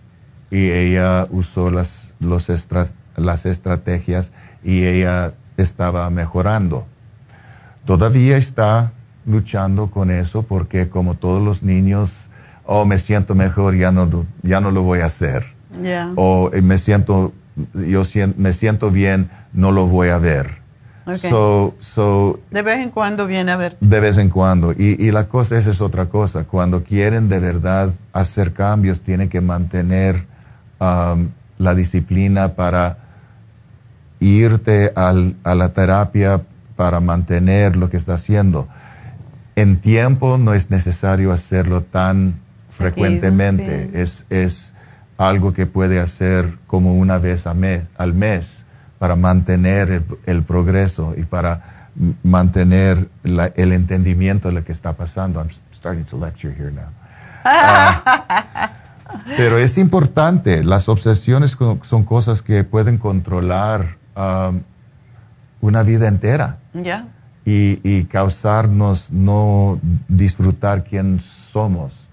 S13: y ella usó las, los estra- las estrategias y ella estaba mejorando. Todavía está luchando con eso porque como todos los niños, oh, me siento mejor, ya no, lo- ya no lo voy a hacer. O eh, me siento, yo me siento bien, no lo voy a ver. So, so,
S3: De vez en cuando viene a ver.
S13: de vez en cuando. Y, y la cosa esa es otra cosa. Cuando quieren de verdad hacer cambios, tienen que mantener um, la disciplina para irte al- a la terapia para mantener lo que está haciendo. En tiempo no es necesario hacerlo tan frecuentemente. Es, es algo que puede hacer como una vez mes, al mes para mantener el, progreso y para mantener el entendimiento de lo que está pasando. I'm starting to lecture here now. Ah, pero es importante, las obsesiones son cosas que pueden controlar um, una vida entera. Y, y, causarnos no disfrutar quién somos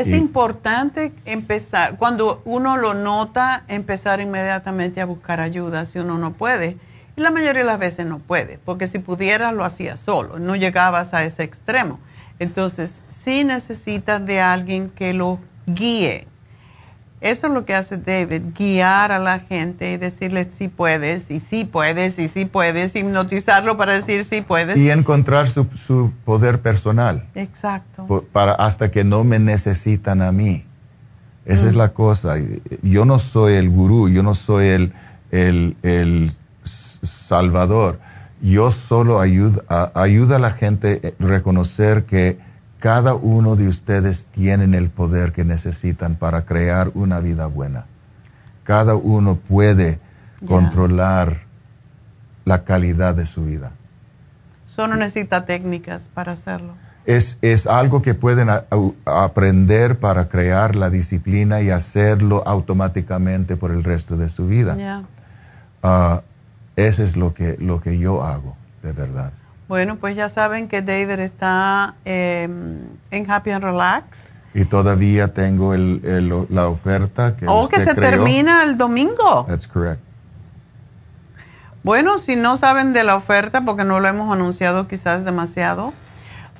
S3: es importante empezar, cuando uno lo nota, empezar inmediatamente a buscar ayuda si uno no puede. Y la mayoría de las veces no puede, porque si pudiera lo hacía solo, no llegabas a ese extremo. Entonces, sí necesitas de alguien que lo guíe eso es lo que hace David, guiar a la gente y decirle si puedes, y si puedes, y si puedes, hipnotizarlo para decir si puedes.
S13: Y encontrar su, poder personal.
S3: Exacto.
S13: Para, hasta que no me necesitan a mí. Esa es la cosa. Yo no soy el gurú, yo no soy el, el, salvador. Yo solo ayudo ayuda a la gente a reconocer que cada uno de ustedes tienen el poder que necesitan para crear una vida buena. Cada uno puede controlar la calidad de su vida.
S3: Solo necesita técnicas para hacerlo.
S13: Es, es algo que pueden aprender para crear la disciplina y hacerlo automáticamente por el resto de su vida. Uh, eso es lo que, lo que yo hago, de verdad.
S3: Bueno, pues ya saben que David está em, en Happy and Relax.
S13: Y todavía tengo el, la oferta que
S3: Oh, que se termina el domingo.
S13: That's correct.
S3: Bueno, si no saben de la oferta, porque no lo hemos anunciado quizás demasiado,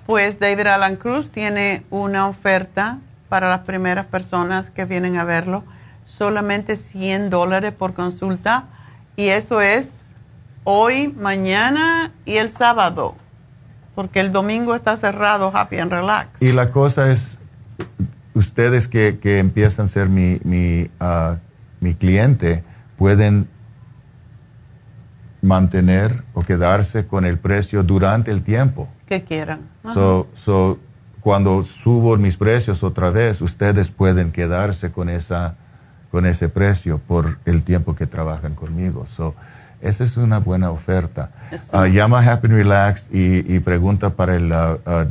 S3: pues David Alan Cruz tiene una oferta para las primeras personas que vienen a verlo, solamente 100 dólares por consulta, y eso es hoy, mañana y el sábado, porque el domingo está cerrado Happy and Relax.
S13: Y la cosa es, ustedes que, empiezan a ser mi, mi, ah, mi cliente pueden mantener o quedarse con el precio durante el tiempo.
S3: Que quieran.
S13: So, so, cuando subo mis precios otra vez, ustedes pueden quedarse con, esa, con ese precio por el tiempo que trabajan conmigo. So, esa es una buena oferta. Ah, llama Happy and Relax y, pregunta para el uh, uh,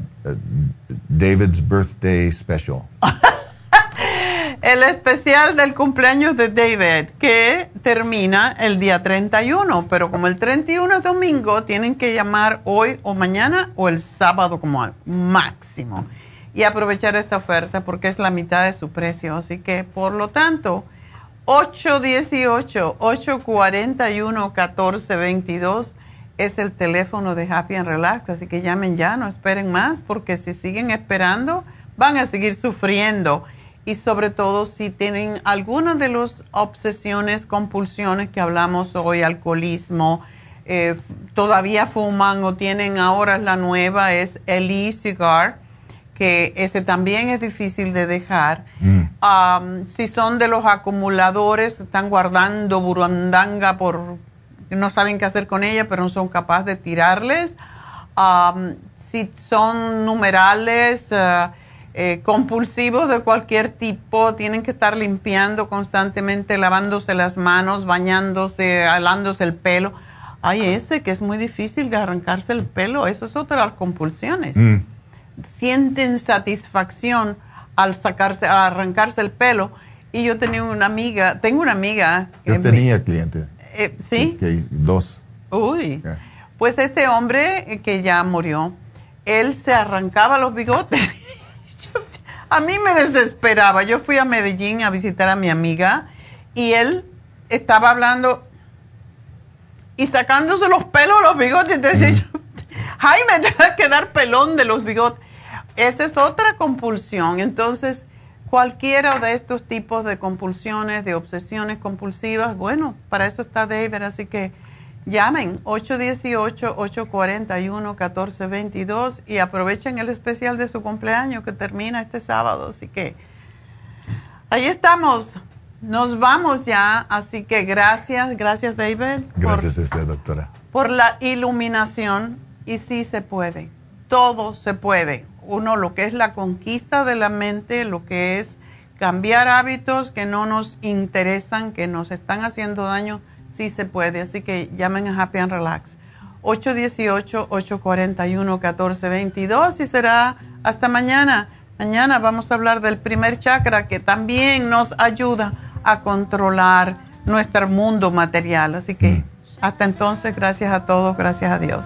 S13: David's Birthday Special.
S3: el especial del cumpleaños de David, que termina el día 31, pero como el 31 es domingo, tienen que llamar hoy o mañana o el sábado como máximo y aprovechar esta oferta porque es la mitad de su precio. Así que, por lo tanto, 818-841-1422 es el teléfono de Happy and Relax, así que llamen ya, no esperen más, porque si siguen esperando van a seguir sufriendo. Y sobre todo si tienen alguna de las obsesiones, compulsiones que hablamos hoy, alcoholismo, eh, todavía fuman o tienen ahora la nueva, es el e-cigar que ese también es difícil de dejar. Mm. si son de los acumuladores, están guardando burundanga por no saben qué hacer con ella, pero no son capaces de tirarles. si son numerales, eh, eh, compulsivos de cualquier tipo, tienen que estar limpiando constantemente, lavándose las manos, bañándose, alándose el pelo. Hay ese que es muy difícil de arrancarse el pelo, eso es otra de las compulsiones. Mm sienten satisfacción al sacarse, al arrancarse el pelo. Y yo tenía una amiga, tengo una amiga.
S13: Yo tenía cliente.
S3: Eh, ¿Sí?
S13: dos.
S3: Uy. Pues este hombre que ya murió, él se arrancaba los bigotes. a mí me desesperaba. Yo fui a Medellín a visitar a mi amiga y él estaba hablando y sacándose los pelos los bigotes. Entonces, Jaime, te va a quedar pelón de los bigotes. Esa es otra compulsión. Entonces, cualquiera de estos tipos de compulsiones, de obsesiones compulsivas, bueno, para eso está David, así que llamen 818-841-1422 y aprovechen el especial de su cumpleaños que termina este sábado. Así que ahí estamos. Nos vamos ya, así que gracias, gracias David.
S13: Gracias a usted, doctora
S3: por la iluminación y sí se puede, todo se puede. Uno, lo que es la conquista de la mente, lo que es cambiar hábitos que no nos interesan, que nos están haciendo daño, sí se puede. Así que llamen a Happy and Relax. 818-841-1422 y será hasta mañana. Mañana vamos a hablar del primer chakra que también nos ayuda a controlar nuestro mundo material. Así que hasta entonces, gracias a todos, gracias a Dios.